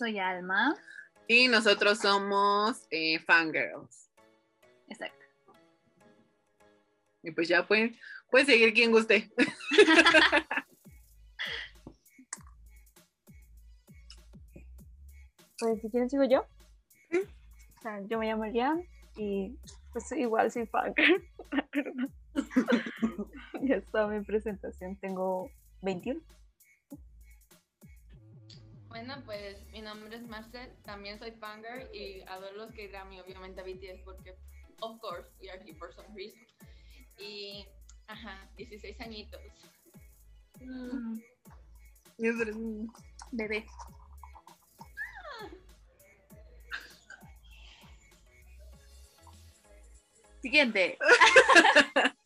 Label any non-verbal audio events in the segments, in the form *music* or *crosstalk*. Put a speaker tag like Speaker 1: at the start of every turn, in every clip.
Speaker 1: soy Alma.
Speaker 2: Y nosotros somos eh, Fangirls.
Speaker 1: Exacto.
Speaker 2: Y pues ya pueden, pueden seguir quien guste. *laughs*
Speaker 3: Pues si quieren sigo yo. O sea, yo me llamo Liam y pues igual soy fangirl. *laughs* ya está mi presentación, tengo 21.
Speaker 4: Bueno, pues mi nombre es Marcel, también soy fanger y adoro los que Grammy, obviamente a BTS, porque, of course, we are here for some reason. Y, ajá, 16 añitos.
Speaker 2: Mm.
Speaker 1: Bebé. Siguiente. *laughs*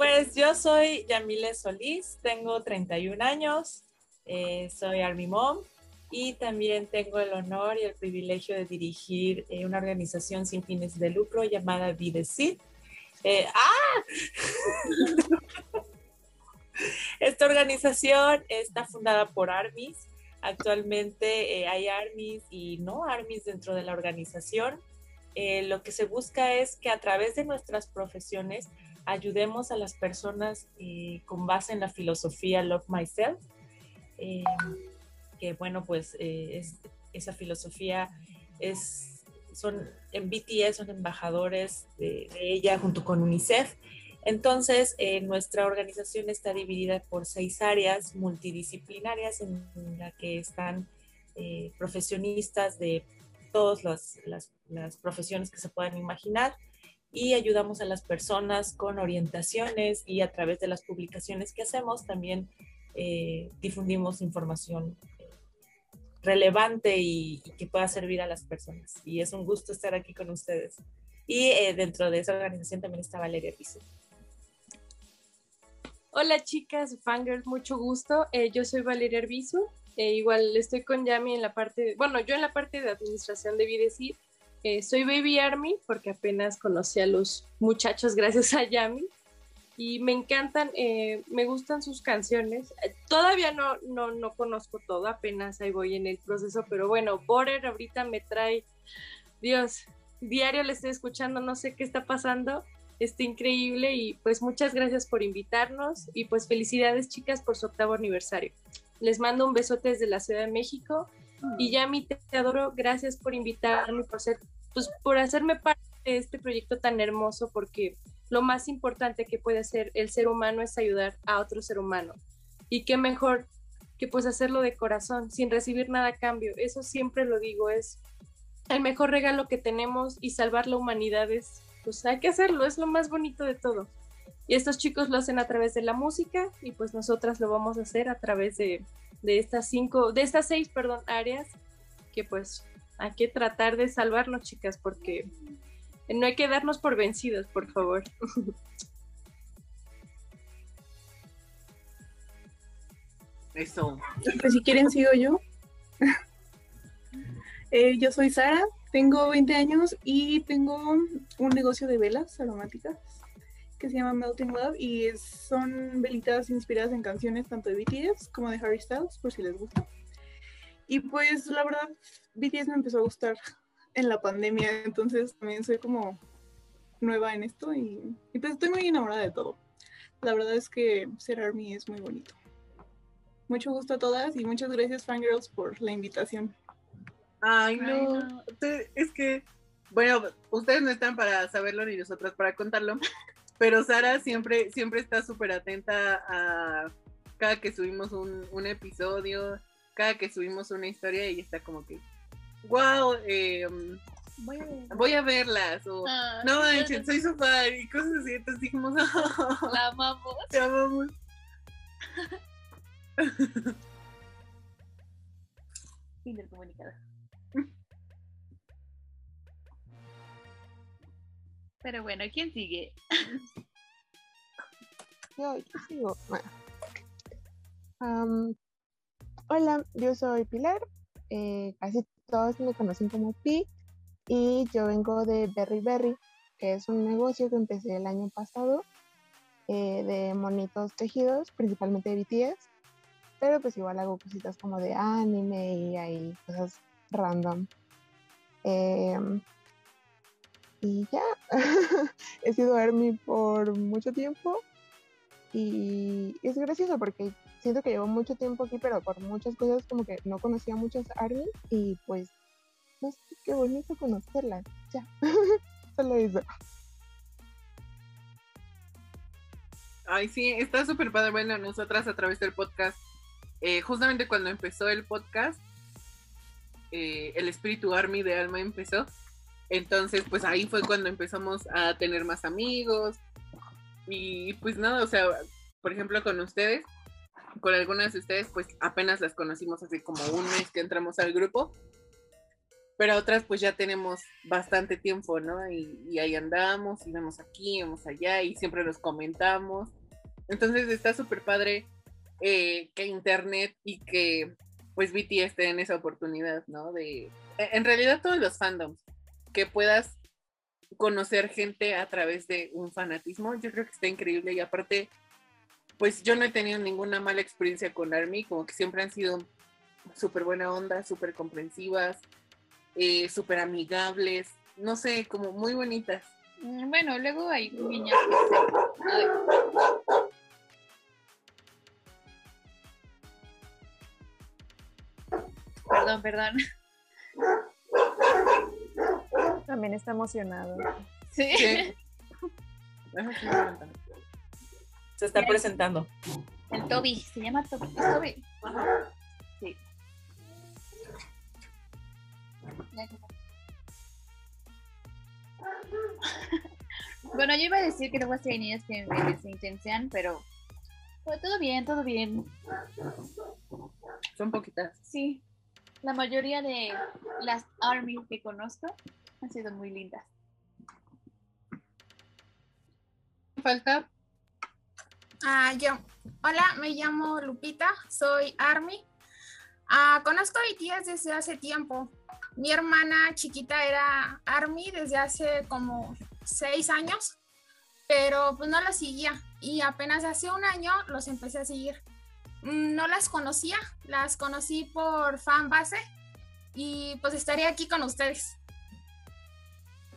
Speaker 5: Pues yo soy Yamile Solís, tengo 31 años, eh, soy Army Mom y también tengo el honor y el privilegio de dirigir eh, una organización sin fines de lucro llamada Videcid. Eh, ¡Ah! *laughs* Esta organización está fundada por ARMIS. Actualmente hay ARMIS y no ARMIS dentro de la organización. lo que se busca es que a través de nuestras profesiones ayudemos a las personas eh, con base en la filosofía Love Myself, eh, que bueno, pues eh, esa filosofía es, son, en BTS son embajadores de, ella junto con UNICEF. Entonces, nuestra organización está dividida por seis áreas multidisciplinarias en la que están profesionistas de todas las, las profesiones que se puedan imaginar y ayudamos a las personas con orientaciones y a través de las publicaciones que hacemos también eh, difundimos información eh, relevante y, que pueda servir a las personas. Y es un gusto estar aquí con ustedes. Y eh, dentro de esa organización también está Valeria Piso.
Speaker 6: Hola chicas, fangirls, mucho gusto. yo soy Valeria Arbizu. igual estoy con Yami en la parte, bueno, yo en la parte de administración de Videcir eh, soy Baby Army porque apenas conocí a los muchachos gracias a Yami y me encantan, eh, me gustan sus canciones. Eh, todavía no, no, no conozco todo, apenas ahí voy en el proceso, pero bueno, Border ahorita me trae, Dios, diario le estoy escuchando, no sé qué está pasando, está increíble y pues muchas gracias por invitarnos y pues felicidades chicas por su octavo aniversario. Les mando un besote desde la Ciudad de México y Yami, te, te adoro, gracias por invitarme, por ser, pues por hacerme parte de este proyecto tan hermoso, porque lo más importante que puede hacer el ser humano es ayudar a otro ser humano. Y qué mejor que pues hacerlo de corazón, sin recibir nada a cambio. Eso siempre lo digo, es el mejor regalo que tenemos y salvar la humanidad es, pues hay que hacerlo, es lo más bonito de todo. Y estos chicos lo hacen a través de la música y pues nosotras lo vamos a hacer a través de, de estas cinco, de estas seis, perdón, áreas que pues hay que tratar de salvarnos, chicas, porque no hay que darnos por vencidos, por favor.
Speaker 2: Eso.
Speaker 7: Pues si quieren sigo yo. *laughs* Eh, yo soy Sara, tengo 20 años y tengo un negocio de velas aromáticas que se llama Melting Love y son velitas inspiradas en canciones tanto de BTS como de Harry Styles, por si les gusta. Y pues la verdad, BTS me empezó a gustar en la pandemia, entonces también soy como nueva en esto y, pues estoy muy enamorada de todo. La verdad es que ser ARMY es muy bonito. Mucho gusto a todas y muchas gracias Fangirls por la invitación.
Speaker 2: Ay, no. Es que, bueno, ustedes no están para saberlo ni nosotras para contarlo, *laughs* pero Sara siempre, siempre está súper atenta a cada que subimos un, episodio, cada que subimos una historia y está como que, wow, em, voy, a... verlas, o ah, no manches, soy su fan, y cosas así, entonces dijimos, *laughs*
Speaker 1: la amamos.
Speaker 2: Te amamos. *laughs*
Speaker 1: fin del comunicado. Pero bueno, ¿quién sigue?
Speaker 8: Yo, sigo. hola, yo soy Pilar. Eh, casi todos me conocen como Pi. Y yo vengo de Berry Berry, que es un negocio que empecé el año pasado eh, de monitos tejidos, principalmente de BTS. pero pues igual hago cositas como de anime y hay cosas random. Em, y ya, *laughs* he sido ARMY por mucho tiempo y es gracioso porque siento que llevo mucho tiempo aquí, pero por muchas cosas como que no conocía muchas ARMY y pues, no qué bonito conocerlas, ya, *laughs* solo eso.
Speaker 2: Ay, sí, está súper padre. Bueno, nosotras a través del podcast, eh, justamente cuando empezó el podcast, eh, el espíritu Army de Alma empezó. Entonces, pues ahí fue cuando empezamos a tener más amigos. Y pues nada, o sea, por ejemplo, con ustedes, con algunas de ustedes, pues apenas las conocimos hace como un mes que entramos al grupo. Pero otras, pues ya tenemos bastante tiempo, ¿no? Y, y ahí andamos, y vemos aquí, vemos allá, y siempre nos comentamos. Entonces está súper padre eh, que Internet y que pues BTS en esa oportunidad, ¿no? De, en realidad todos los fandoms, que puedas conocer gente a través de un fanatismo, yo creo que está increíble y aparte, pues yo no he tenido ninguna mala experiencia con ARMY, como que siempre han sido súper buena onda, súper comprensivas, eh, súper amigables, no sé, como muy bonitas.
Speaker 1: Mm, Bueno, luego hay niñas. Perdón, perdón.
Speaker 3: También está emocionado.
Speaker 1: Sí.
Speaker 2: Sí.
Speaker 5: Se está presentando.
Speaker 1: El Toby, se llama Toby. es Toby. Sí. *laughs* Bueno, yo iba a decir que luego hay niñas que me desintencian, pero, pero todo bien, todo bien.
Speaker 2: Son poquitas.
Speaker 1: Sí, la mayoría de las armies que conozco han sido muy lindas.
Speaker 2: Falta
Speaker 9: Ah, yo. Hola, me llamo Lupita, soy Army. Ah, conozco a BTS desde hace tiempo. Mi hermana chiquita era Army desde hace como seis años, pero pues no la seguía y apenas hace un año los empecé a seguir. Mm, No las conocía, las conocí por fan base y pues estaré aquí con ustedes.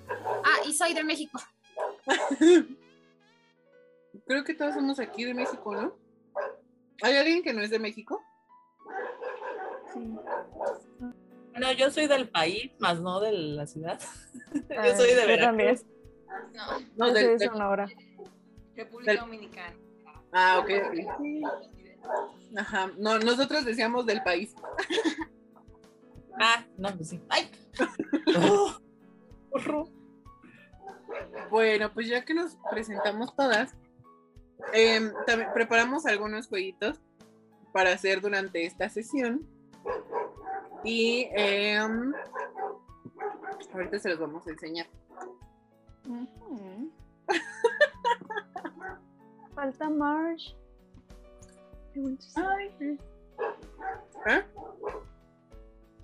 Speaker 9: Ah, y soy de México. *laughs*
Speaker 2: Creo que todos somos aquí de México, ¿no? ¿Hay alguien que no es de México?
Speaker 5: Bueno, yo soy del país, más no de la ciudad. *laughs*
Speaker 3: Ah,
Speaker 5: yo soy de
Speaker 3: yo
Speaker 5: Veracruz.
Speaker 3: también.
Speaker 4: No,
Speaker 2: No, del-
Speaker 3: de Sonora.
Speaker 4: República
Speaker 2: Del-
Speaker 4: Dominicana.
Speaker 2: Ah, ok. ok. Ajá. No, nosotros decíamos del país.
Speaker 5: Ah, no, pues sí. ¡Ay! *laughs* Oh.
Speaker 2: Bueno, pues ya que nos presentamos todas, em, también preparamos algunos jueguitos para hacer durante esta sesión. Y em, ahorita se los vamos a enseñar.
Speaker 3: Falta Marge.
Speaker 1: Ay,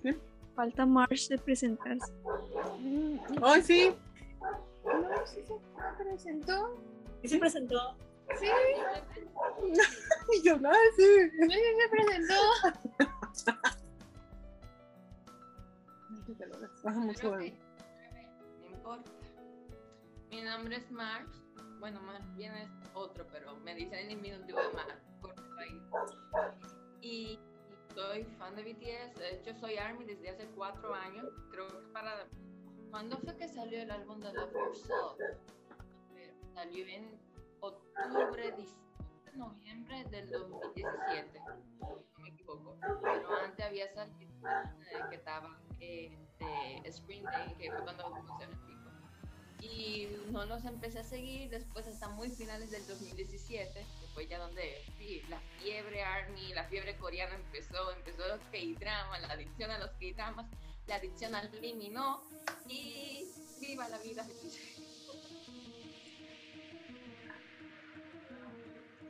Speaker 2: ¿Eh?
Speaker 3: Falta Marge de presentarse.
Speaker 2: ¡Ay, sí!
Speaker 1: no, sí se presentó.
Speaker 5: ¿Y se presentó?
Speaker 1: Sí, *laughs*
Speaker 2: Y yo, ¡ay, sí!
Speaker 1: sí se presentó.
Speaker 2: Ajá, mucho bueno.
Speaker 4: No importa. Mi nombre es Marx. Bueno, más bien es otro, pero me dicen en diminutivo de por ahí. Y soy fan de BTS. De hecho, soy ARMY desde hace cuatro años. Creo que para. ¿Cuándo fue que salió el álbum de Love Yourself? Eh, Salió en octubre, noviembre del 2017. si No me equivoco. Pero antes había salido que estaba eh, de Spring Day, que fue cuando en el pico. Y no los empecé a seguir después hasta muy finales del 2017, que fue ya donde sí, la fiebre ARMY, la fiebre coreana empezó, empezó los K-dramas, la adicción a los K-dramas, la adicción al Limi no, y viva la vida feliz.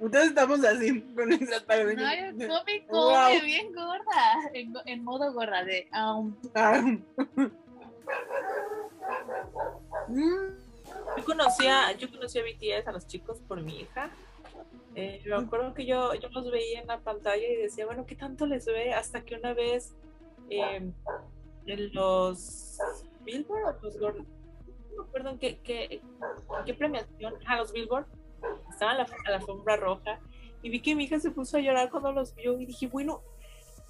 Speaker 2: Entonces estamos así, con nuestras palomitas.
Speaker 1: Ay, come, come,
Speaker 2: Wow.
Speaker 1: bien gorda. En, en modo gorda de. um,
Speaker 2: Ah.
Speaker 5: Yo conocía, yo conocí a BTS, a los chicos, por mi hija. Eh, me acuerdo que yo, yo los veía en la pantalla y decía, bueno, ¿qué tanto les ve? Hasta que una vez eh, en los Billboard o los Gordon, no me acuerdo en qué, qué, en qué premiación, a los Billboard, estaban a la, alfombra roja y vi que mi hija se puso a llorar cuando los vio y dije, bueno,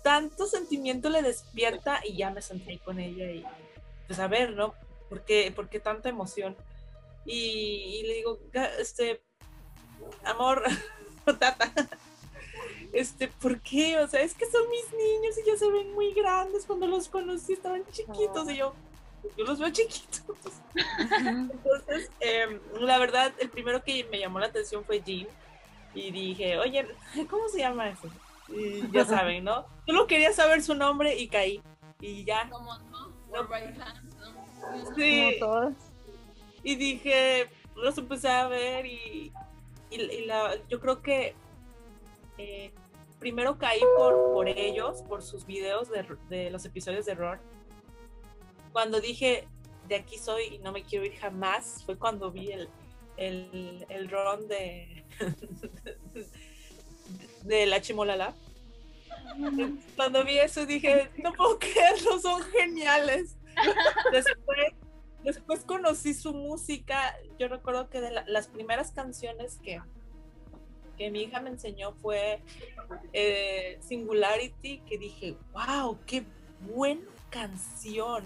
Speaker 5: tanto sentimiento le despierta y ya me senté con ella y pues a ver, ¿no? ¿Por qué, tanta emoción? Y, y le digo, "Ga- este, amor, *laughs* tata, este, ¿por qué? O sea, es que son mis niños y ya se ven muy grandes. Cuando los conocí estaban chiquitos y yo, yo los veo chiquitos. Entonces, em, la verdad, el primero que me llamó la atención fue Jim. Y dije, oye, ¿cómo se llama ese? Y ya saben, ¿no? Solo quería saber su nombre y caí. Y ya.
Speaker 4: Como no, hands, ¿no?
Speaker 5: Sí.
Speaker 3: Como todos.
Speaker 5: Y dije, los empecé a ver y, y, y la, yo creo que eh, primero caí por, por ellos, por sus videos de, de los episodios de Ron. Cuando dije, de aquí soy y no me quiero ir jamás, fue cuando vi el, el, el Ron de, *laughs* de la Chimolala. Cuando vi eso dije, no puedo creerlo, son geniales. Después, después conocí su música. Yo recuerdo que de la- las primeras canciones que, que mi hija me enseñó fue eh, Singularity, que dije, wow, qué buena canción.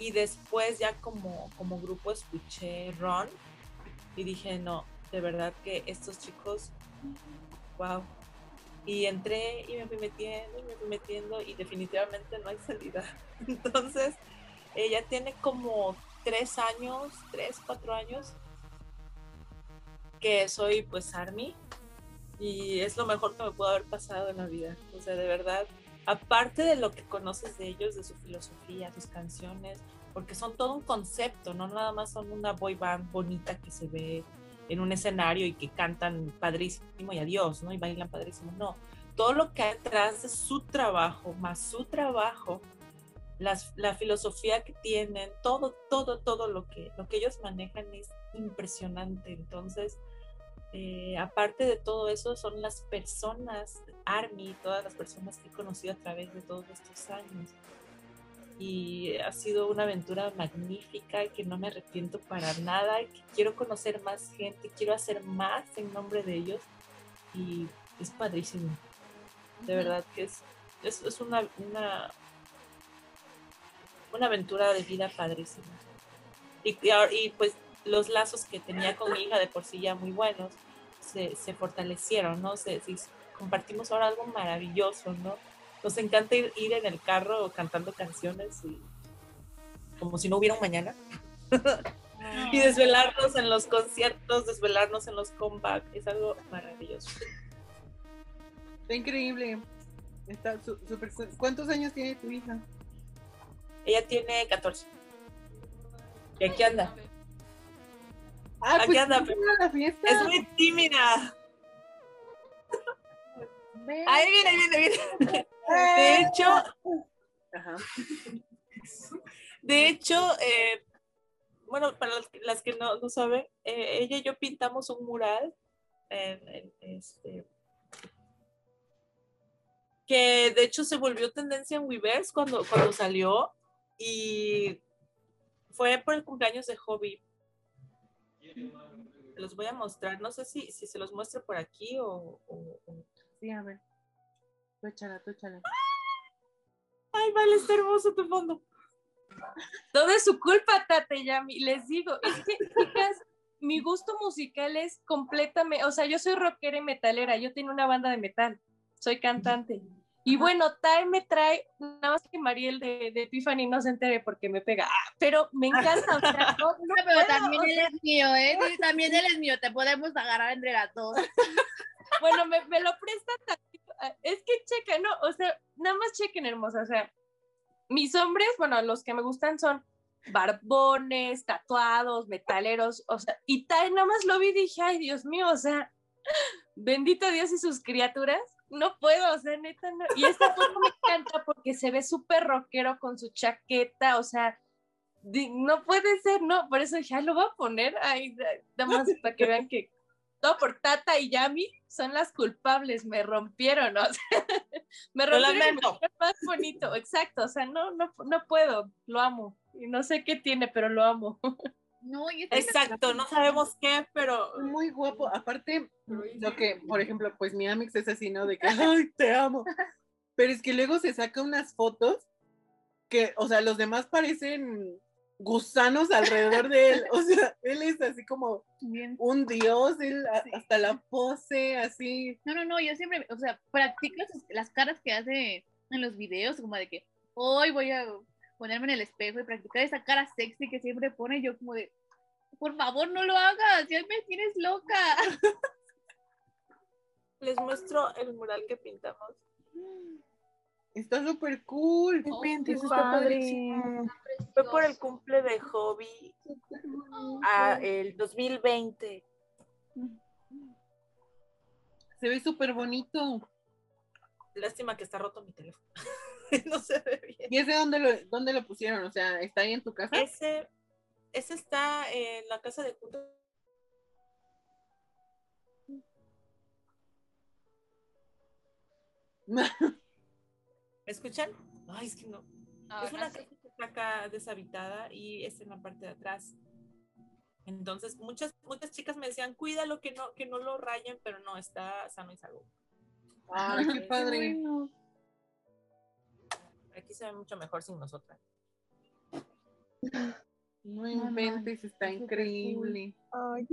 Speaker 5: Y después ya como, como grupo escuché Ron y dije, no, de verdad que estos chicos, wow. Y entré y me fui metiendo y me fui metiendo y definitivamente no hay salida. *laughs* Entonces, ella tiene como tres años, tres, cuatro años, que soy pues Army y es lo mejor que me pudo haber pasado en la vida. O sea, de verdad, aparte de lo que conoces de ellos, de su filosofía, sus canciones, porque son todo un concepto, no nada más son una boy band bonita que se ve en un escenario y que cantan padrísimo y adiós, ¿no? Y bailan padrísimo, no. Todo lo que hay detrás de su trabajo, más su trabajo, las, la filosofía que tienen, todo, todo, todo lo que, lo que ellos manejan es impresionante. Entonces, eh, aparte de todo eso, son las personas, Army, todas las personas que he conocido a través de todos estos años. Y ha sido una aventura magnífica que no me arrepiento para nada, que quiero conocer más gente, quiero hacer más en nombre de ellos y es padrísimo. De verdad que es, es, es una, una, una aventura de vida padrísima. Y, y ahora- y, pues los lazos que tenía con mi hija de por sí ya muy buenos se, se fortalecieron, ¿no? Se, se- compartimos ahora algo maravilloso, ¿no? Nos encanta ir, ir en el carro cantando canciones y como si no hubiera un mañana. *laughs* y desvelarnos en los conciertos, desvelarnos en los comebacks, es algo maravilloso.
Speaker 2: Está increíble. Está su- súper cool. ¿Cuántos años tiene tu hija?
Speaker 5: Ella tiene 14. Y aquí anda.
Speaker 2: Ah,
Speaker 5: Aquí
Speaker 2: pues
Speaker 5: anda,
Speaker 2: ¿cómo era la fiesta.
Speaker 5: Es muy tímida. Ahí viene, ahí viene. De hecho,
Speaker 2: Ajá.
Speaker 5: de hecho, eh, bueno, para las que, las que no, no saben, eh, ella y yo pintamos un mural en, en este que de hecho se volvió tendencia en Weverse cuando, cuando salió y fue por el cumpleaños de Hobby. Los voy a mostrar, no sé si, si se los muestro por aquí o- o- o
Speaker 2: Sí, a ver. Tú échala, tú échala.
Speaker 5: Ay, vale, está hermoso tu fondo.
Speaker 6: Todo es su culpa, Tate Yami. Les digo, es que, chicas, mi gusto musical es completamente, o sea, yo soy rockera y metalera, yo tengo una banda de metal, soy cantante. Y bueno, Tai me trae, nada más que Mariel de, de Tiffany no se entere porque me pega, Ah, pero me encanta, o sea, *laughs* no, no
Speaker 1: Ah, pero
Speaker 6: puedo,
Speaker 1: también
Speaker 6: o
Speaker 1: él es mío, ¿eh? *laughs* También él es mío, te podemos agarrar entre las dos. *laughs*
Speaker 6: bueno, me, me lo presta tantito. Ah, Es que checa, no, o sea, nada más chequen, hermosa, o sea, mis hombres, bueno, los que me gustan son barbones, tatuados, metaleros, o sea, y tal, nada más lo vi y dije, ay, Dios mío, o sea, bendito Dios y sus criaturas, no puedo, o sea, neta, no. Y esta foto me encanta porque se ve súper rockero con su chaqueta, o sea, no puede ser, no, por eso dije, ay, lo voy a poner, ay, da- nada más para que vean que todo por Tata y Yami son las culpables, me rompieron, o sea, *laughs* me rompieron corazón más bonito, exacto, o sea, no, no, no puedo, lo amo, y no sé qué tiene, pero lo amo. *laughs*
Speaker 1: No, y es que-
Speaker 5: Exacto, no sabemos qué, pero
Speaker 2: Muy guapo. Aparte, lo que, por ejemplo, pues mi Amix es así, ¿no? De que, ay, te amo. Pero es que luego se saca unas fotos que, o sea, los demás parecen gusanos alrededor de él. O sea, *laughs* él es así como
Speaker 1: Bien.
Speaker 2: un dios, él a- hasta la pose, así.
Speaker 1: No, no, no, yo siempre, o sea, practico las caras que hace en los videos, como de que hoy voy a ponerme en el espejo y practicar esa cara sexy que siempre pone yo como de, por favor, no lo hagas, ya me tienes loca. *laughs*
Speaker 5: les muestro el mural que pintamos.
Speaker 2: Está súper cool.
Speaker 7: Inventes,
Speaker 5: qué
Speaker 7: está
Speaker 5: padre.
Speaker 7: padrísimo.
Speaker 5: Fue por el cumple de Hobby a el 2020.
Speaker 2: Se ve súper bonito.
Speaker 5: Lástima que está roto mi teléfono. *laughs* *laughs* no se ve bien.
Speaker 2: ¿Y ese dónde lo, dónde lo pusieron? O sea, ¿está ahí en tu casa?
Speaker 5: Ese, ese está en la casa de junto. ¿Me *laughs* escuchan? Ay, es que no. es una
Speaker 4: sí.
Speaker 5: casa que está acá deshabitada y es en la parte de atrás. Entonces, muchas, muchas chicas me decían, cuídalo, que no, que no lo rayen, pero no, está sano y salvo.
Speaker 2: Ay, qué padre.
Speaker 1: Bueno.
Speaker 5: Aquí se ve mucho mejor sin nosotras.
Speaker 2: No inventes, está increíble.
Speaker 8: Ay,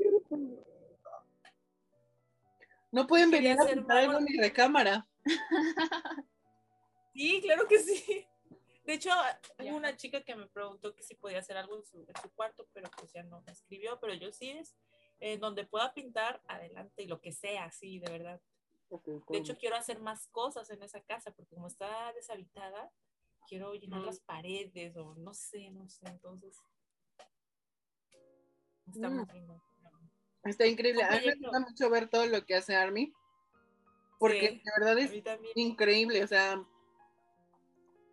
Speaker 2: No pueden venir a
Speaker 5: hacer
Speaker 2: pintar algo en
Speaker 5: manos.
Speaker 2: mi recámara.
Speaker 5: Sí, claro que sí. De hecho, hubo una chica que me preguntó que si podía hacer algo en su, en su cuarto, pero pues ya no me escribió, pero yo sí es eh, donde pueda pintar, adelante, y lo que sea, sí, de verdad. De hecho, quiero hacer más cosas en esa casa, porque como está deshabitada, quiero llenar las paredes, o no sé, no sé, entonces. Está muy
Speaker 2: Mm.
Speaker 5: lindo.
Speaker 2: Está increíble.
Speaker 5: Un
Speaker 2: A mí me gusta mucho ver todo lo que hace Army. Porque
Speaker 5: Sí,
Speaker 2: de verdad es increíble. O sea,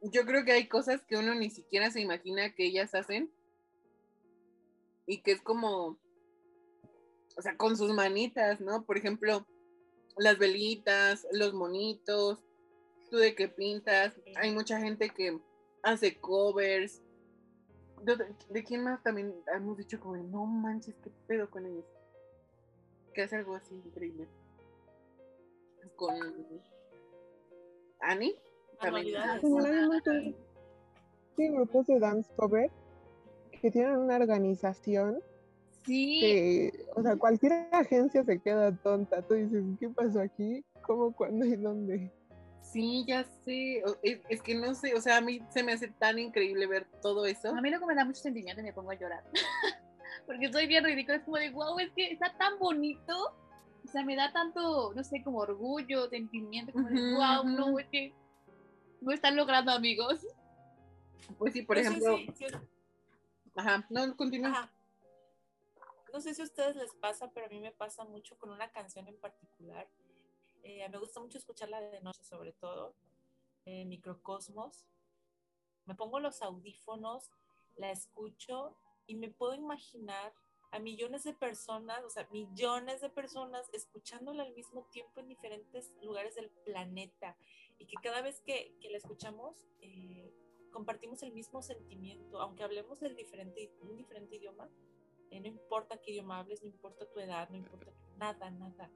Speaker 2: yo creo que hay cosas que uno ni siquiera se imagina que ellas hacen. Y que es como, o sea, con sus manitas, ¿no? Por ejemplo, las velitas, los monitos, tú de que pintas. Hay mucha gente que hace covers. ¿De, de quién más también hemos dicho como, no manches, qué pedo con ellos? Que hace algo así increíble. Con Annie. También.
Speaker 8: Montón de grupos de dance cover que tienen una organización
Speaker 1: Sí,
Speaker 8: que, o sea, cualquier agencia se queda tonta. Tú dices, ¿qué pasó aquí? ¿Cómo, cuándo y dónde?
Speaker 2: Sí, ya sé. O- Es, es que no sé, o sea, a mí se me hace tan increíble ver todo eso.
Speaker 1: a mí luego me da mucho sentimiento y me pongo a llorar. *laughs* Porque soy bien ridícula, es como de, wow, es que está tan bonito. O sea, me da tanto, no sé, como orgullo, sentimiento, como de, wow, no, es que no están logrando, amigos.
Speaker 2: Pues sí, por
Speaker 5: No sé
Speaker 2: ejemplo,
Speaker 5: si- si-
Speaker 2: ajá, no, continúa.
Speaker 5: Ajá. No sé si a ustedes les pasa, pero a mí me pasa mucho con una canción en particular. Eh, me gusta mucho escucharla de noche, sobre todo. eh, Microcosmos. Me pongo los audífonos, la escucho y me puedo imaginar a millones de personas, o sea, millones de personas escuchándola al mismo tiempo en diferentes lugares del planeta. Y que cada vez que, que la escuchamos, eh, compartimos el mismo sentimiento, aunque hablemos del diferente, un diferente idioma, eh, no importa qué idioma hables, no importa tu edad, no importa nada, nada.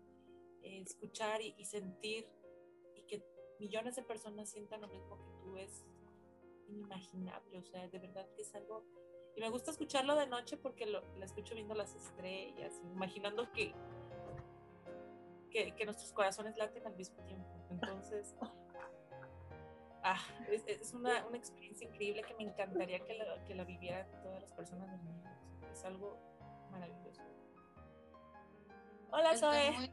Speaker 5: Eh, escuchar y, y sentir y que millones de personas sientan lo mismo que tú es inimaginable, o sea, de verdad que es algo... Y me gusta escucharlo de noche porque lo, la escucho viendo las estrellas, imaginando que, que, que nuestros corazones laten al mismo tiempo. Entonces, ah, es, es una, una experiencia increíble que me encantaría que la, que la vivieran todas las personas del mundo. Es algo maravilloso. Hola,
Speaker 4: Estoy
Speaker 5: Zoe.
Speaker 4: muy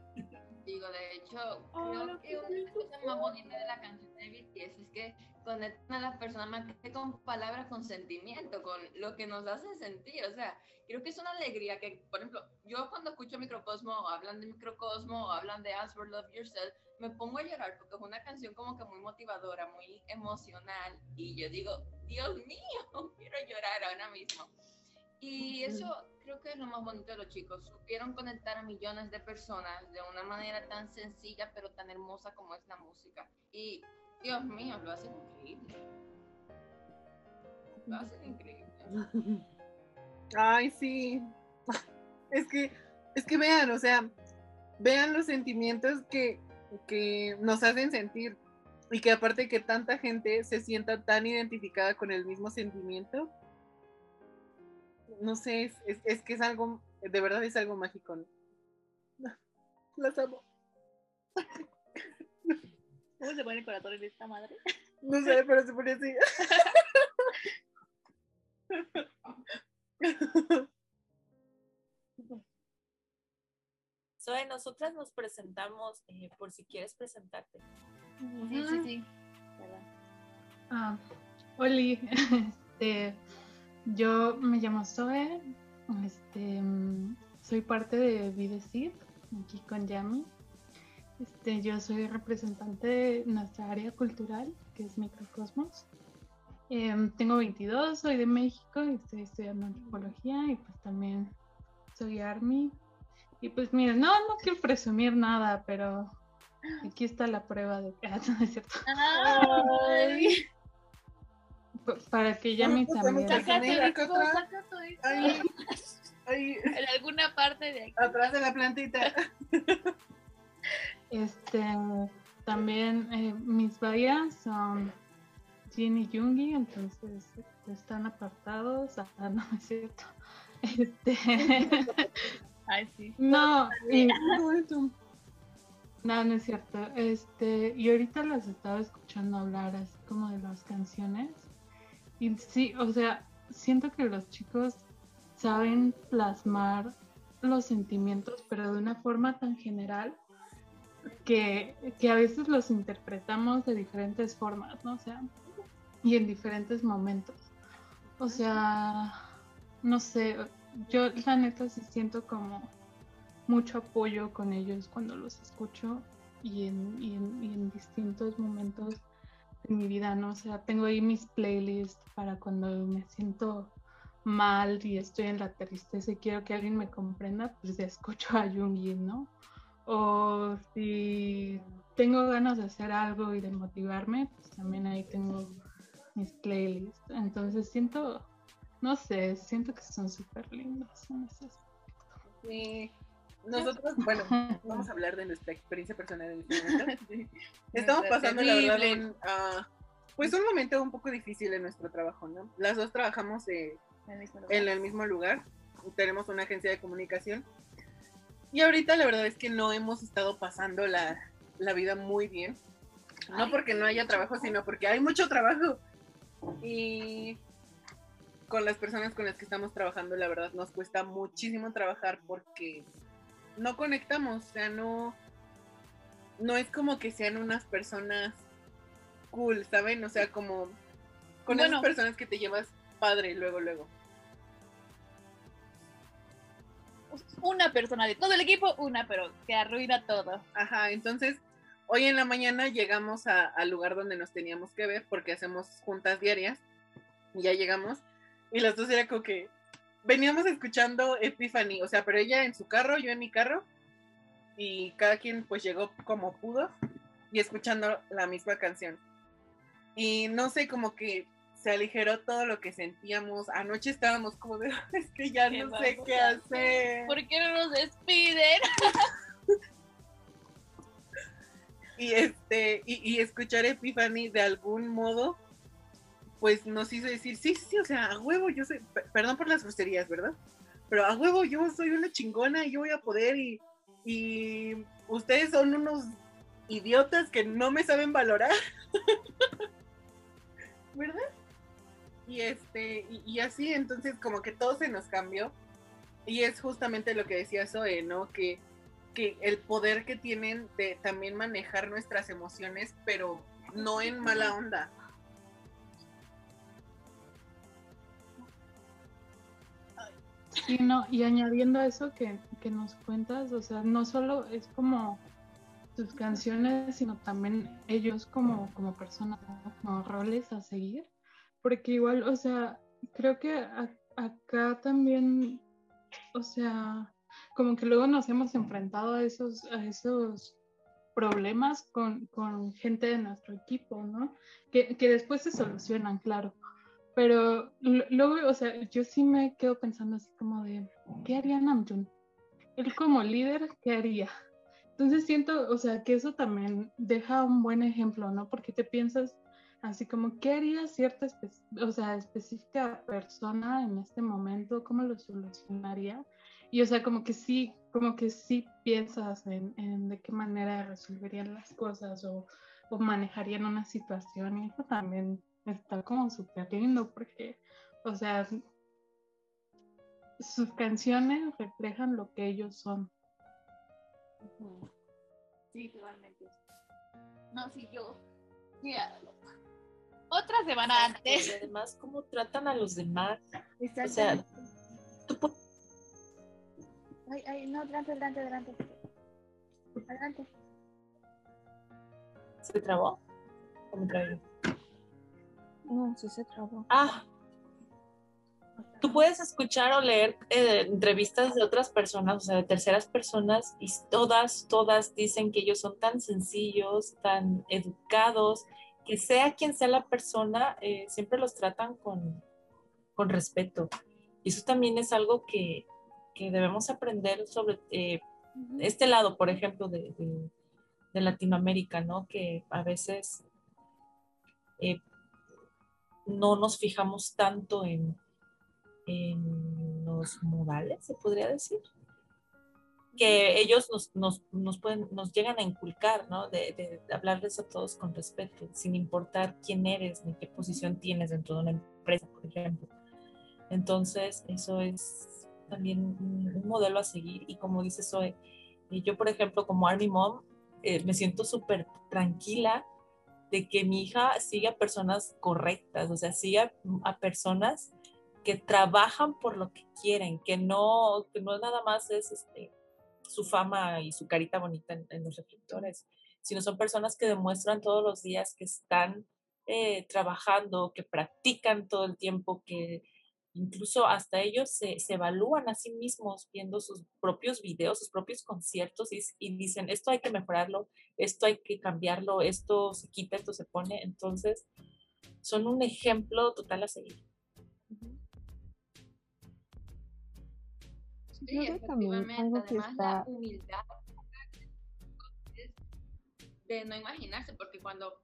Speaker 4: contigo, de hecho, creo que una de las cosas más bonitas de la canción de BTS es que conectan a la persona más que con palabras, con sentimiento, con lo que nos hace sentir. O sea, creo que es una alegría que, por ejemplo, yo cuando escucho Microcosmo, o hablan de Microcosmo, o hablan de Answer Love Yourself, me pongo a llorar porque es una canción como que muy motivadora, muy emocional. Y yo digo, Dios mío, *laughs* quiero llorar ahora mismo. Y eso creo que es lo más bonito de los chicos. Supieron conectar a millones de personas de una manera tan sencilla pero tan hermosa como es la música. Y Dios mío, lo hacen increíble. Lo hacen increíble.
Speaker 2: Ay, sí. Es que, es que vean, o sea, vean los sentimientos que, que nos hacen sentir y que aparte que tanta gente se sienta tan identificada con el mismo sentimiento, no sé, es, es- es que es algo, de verdad es algo mágico. ¿no? *laughs* Las amo. *laughs*
Speaker 1: ¿Cómo se pone el corazón en esta madre?
Speaker 2: No sé, pero se pone así.
Speaker 5: Zoe, nosotras nos presentamos eh, por si quieres presentarte.
Speaker 1: Sí, sí, sí.
Speaker 10: Ah, Oli, *laughs* este, yo me llamo Zoe, este, soy parte de Videcid, aquí con Yami. Este, yo soy representante de nuestra área cultural, que es Microcosmos. Em, tengo 22, soy de México y estoy estudiando antropología y pues también soy Army. Y pues miren, no, no quiero presumir nada, pero aquí está la prueba de que, *laughs* es cierto.
Speaker 1: Ay,
Speaker 10: Para que
Speaker 2: Pues,
Speaker 10: también.
Speaker 2: mucha
Speaker 1: saca tu disco, saca tu disco.
Speaker 2: Ahí, ahí,
Speaker 1: En alguna parte de aquí.
Speaker 2: atrás de la plantita. *laughs*
Speaker 10: Este, también eh, mis vallas son Jin y Jungi, entonces están apartados. Ah, no es cierto. *laughs* Este, *laughs*
Speaker 1: Ay, sí.
Speaker 10: no, y- no, no es cierto. Este, y ahorita las estaba escuchando hablar así como de las canciones. Y sí, o sea, siento que los chicos saben plasmar los sentimientos, pero de una forma tan general que, que a veces los interpretamos de diferentes formas, ¿no? O sea, y en diferentes momentos. O sea, no sé, yo la neta sí siento como mucho apoyo con ellos cuando los escucho y en, y en, y en distintos momentos de mi vida, ¿no? O sea, tengo ahí mis playlists para cuando me siento mal y estoy en la tristeza y quiero que alguien me comprenda, pues escucho a Jungin, ¿no? O si tengo ganas de hacer algo y de motivarme, pues también ahí tengo mis playlists. Entonces siento, no sé, siento que son súper lindos en ese aspecto.
Speaker 2: Sí. Nosotros, *laughs* bueno, vamos a hablar de nuestra experiencia personal en este momento. *laughs* Estamos pasando, la verdad, un, ah, pues un momento un poco difícil en nuestro trabajo, ¿no? Las dos trabajamos eh,
Speaker 1: En el mismo lugar.
Speaker 2: en el mismo lugar, tenemos una agencia de comunicación y ahorita la verdad es que no hemos estado pasando la, la vida muy bien. No
Speaker 1: Ay,
Speaker 2: porque no haya trabajo, sino porque hay mucho trabajo. Y con las personas con las que estamos trabajando, la verdad nos cuesta muchísimo trabajar porque no conectamos, o sea, no, no es como que sean unas personas cool, ¿saben? O sea, como con
Speaker 1: Bueno.
Speaker 2: esas personas que te llevas padre luego, luego.
Speaker 1: Una persona de todo el equipo, una, pero que arruina todo.
Speaker 2: Ajá, entonces hoy en la mañana llegamos a- al lugar donde nos teníamos que ver porque hacemos juntas diarias y ya llegamos y las dos era como que veníamos escuchando Epiphany, o sea, pero ella en su carro, yo en mi carro y cada quien pues llegó como pudo y escuchando la misma canción. Y no sé, como que se aligeró todo lo que sentíamos. Anoche estábamos como de, es que ya
Speaker 1: ¿Qué
Speaker 2: no sé qué hacer.
Speaker 1: ¿Por qué no nos despiden? *laughs*
Speaker 2: y este y, y escuchar Epiphany de algún modo pues nos hizo decir sí sí o sea a huevo yo soy per- perdón por las groserías verdad pero a huevo yo soy una chingona y yo voy a poder y y ustedes son unos idiotas que no me saben valorar *laughs* verdad y este y, y así entonces como que todo se nos cambió. Y es justamente lo que decía Zoe no que que el poder que tienen de también manejar nuestras emociones, pero no en mala onda.
Speaker 10: Sí, no, y añadiendo a eso que, que nos cuentas, o sea, no solo es como sus canciones, sino también ellos como, como personas, como roles a seguir, porque igual, o sea, creo que acá también o sea, como que luego nos hemos enfrentado a esos, a esos problemas con, con gente de nuestro equipo, ¿no? Que, que después se solucionan, claro. Pero luego, o sea, yo sí me quedo pensando así como de, ¿qué haría Namjoon? Él como líder, ¿qué haría? Entonces siento, o sea, que eso también deja un buen ejemplo, ¿no? Porque te piensas así como, ¿qué haría cierta o sea, específica persona en este momento? ¿Cómo lo solucionaría? Y o sea, como que sí, como que sí piensas en, en de qué manera resolverían las cosas o, o manejarían una situación y eso también está como súper lindo porque, o sea, sus canciones reflejan lo que ellos son.
Speaker 1: Sí, totalmente. No, sí, yo. Mira, otra semana
Speaker 5: Y
Speaker 1: antes.
Speaker 5: además, cómo tratan a los demás. O sea, tú
Speaker 1: Ay, ay, no, adelante, adelante, adelante. Adelante.
Speaker 5: ¿Se trabó? ¿O me trabé?
Speaker 3: No, sí se trabó.
Speaker 5: Ah, tú puedes escuchar o leer eh, entrevistas de otras personas, o sea, de terceras personas, y todas, todas dicen que ellos son tan sencillos, tan educados, que sea quien sea la persona, eh, siempre los tratan con, con respeto. Y eso también es algo que, que debemos aprender sobre eh, este lado, por ejemplo, de, de- de Latinoamérica, ¿no? Que a veces no nos fijamos tanto en, en los modales, se podría decir. Que ellos nos, nos, nos pueden, nos llegan a inculcar, ¿no? De, hablarles a todos con respeto, sin importar quién eres ni qué posición tienes dentro de una empresa, por ejemplo. Entonces, eso es también un, modelo a seguir. Y como dice Zoe, y yo, por ejemplo, como Army Mom, eh, me siento súper tranquila de que mi hija siga personas correctas, o sea, siga a personas que trabajan por lo que quieren, que no, que no nada más es este, su fama y su carita bonita en, en los reflectores, sino son personas que demuestran todos los días que están eh, trabajando, que practican todo el tiempo, que incluso hasta ellos se, se evalúan a sí mismos viendo sus propios videos, sus propios conciertos y, y dicen, esto hay que mejorarlo, esto hay que cambiarlo, esto se quita, esto se pone. Entonces, son un ejemplo total a seguir.
Speaker 8: Sí, creo también
Speaker 4: efectivamente.
Speaker 8: algo que
Speaker 4: Además, la
Speaker 8: está
Speaker 4: humildad es de no imaginarse, porque cuando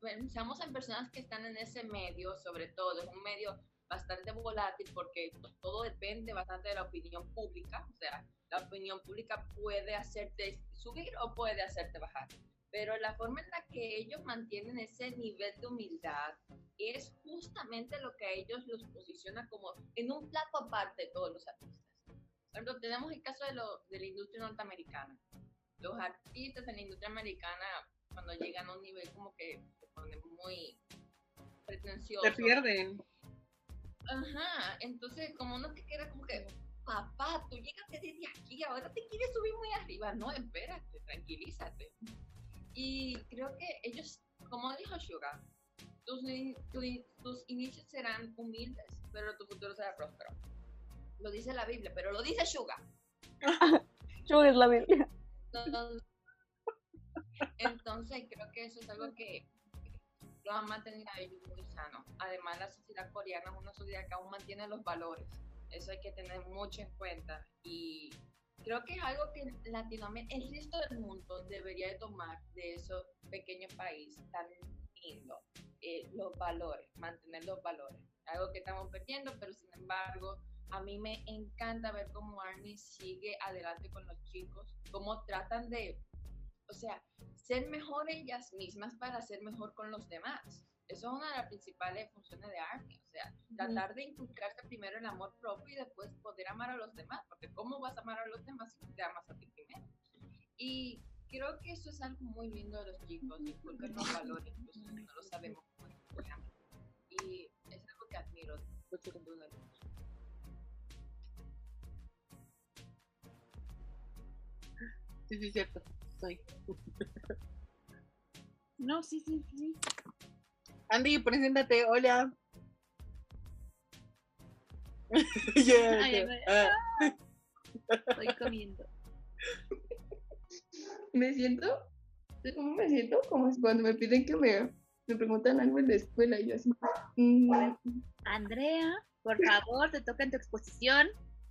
Speaker 4: pensamos en personas que están en ese medio, sobre todo, es un medio bastante volátil porque to- todo depende bastante de la opinión pública, o sea, la opinión pública puede hacerte subir o puede hacerte bajar, pero la forma en la que ellos mantienen ese nivel de humildad es justamente lo que a ellos los posiciona como en un plato aparte todos los artistas. Por tenemos el caso de, lo, de la industria norteamericana. Los artistas en la industria americana, cuando llegan a un nivel como que se ponen muy pretenciosos.
Speaker 2: Se pierden.
Speaker 4: Ajá, entonces como uno que queda como que, papá, tú llegaste desde aquí, ahora te quieres subir muy arriba. No, espérate, tranquilízate. Y creo que ellos, como dijo Suga, tus, tu- tus inicios serán humildes, pero tu futuro será próspero. Lo dice la Biblia, pero lo dice Suga. *laughs*
Speaker 3: Yo es la Biblia. *laughs*
Speaker 4: Entonces, creo que eso es algo que los mantenido a ellos muy sanos. Además, la sociedad coreana es una sociedad que aún mantiene los valores. Eso hay que tener mucho en cuenta. Y creo que es algo que Latinoamérica, el resto del mundo debería de tomar de ese pequeño país tan lindo. eh, los valores, mantener los valores. Algo que estamos perdiendo, pero sin embargo, a mí me encanta ver cómo Army sigue adelante con los chicos, cómo tratan de, o sea, ser mejor ellas mismas para ser mejor con los demás. Eso es una de las principales funciones de Army, o sea, tratar de inculcarse primero el amor propio y después poder amar a los demás, porque ¿cómo vas a amar a los demás si te amas a ti primero? Y creo que eso es algo muy lindo de los chicos, inculcar los valores, incluso si no lo sabemos muy bien. Y es algo que admiro mucho sin duda.
Speaker 2: Sí, sí, cierto. Soy. *laughs*
Speaker 1: No, sí, sí, sí.
Speaker 2: Andy, preséntate. Hola. *laughs*
Speaker 1: Ay,
Speaker 2: Ah. *laughs*
Speaker 1: Estoy comiendo.
Speaker 11: Me siento, ¿sabes ¿cómo me siento? Como es cuando me piden que me, me preguntan algo en la escuela y yo así. mm,
Speaker 1: Andrea, por favor, te toca en tu exposición.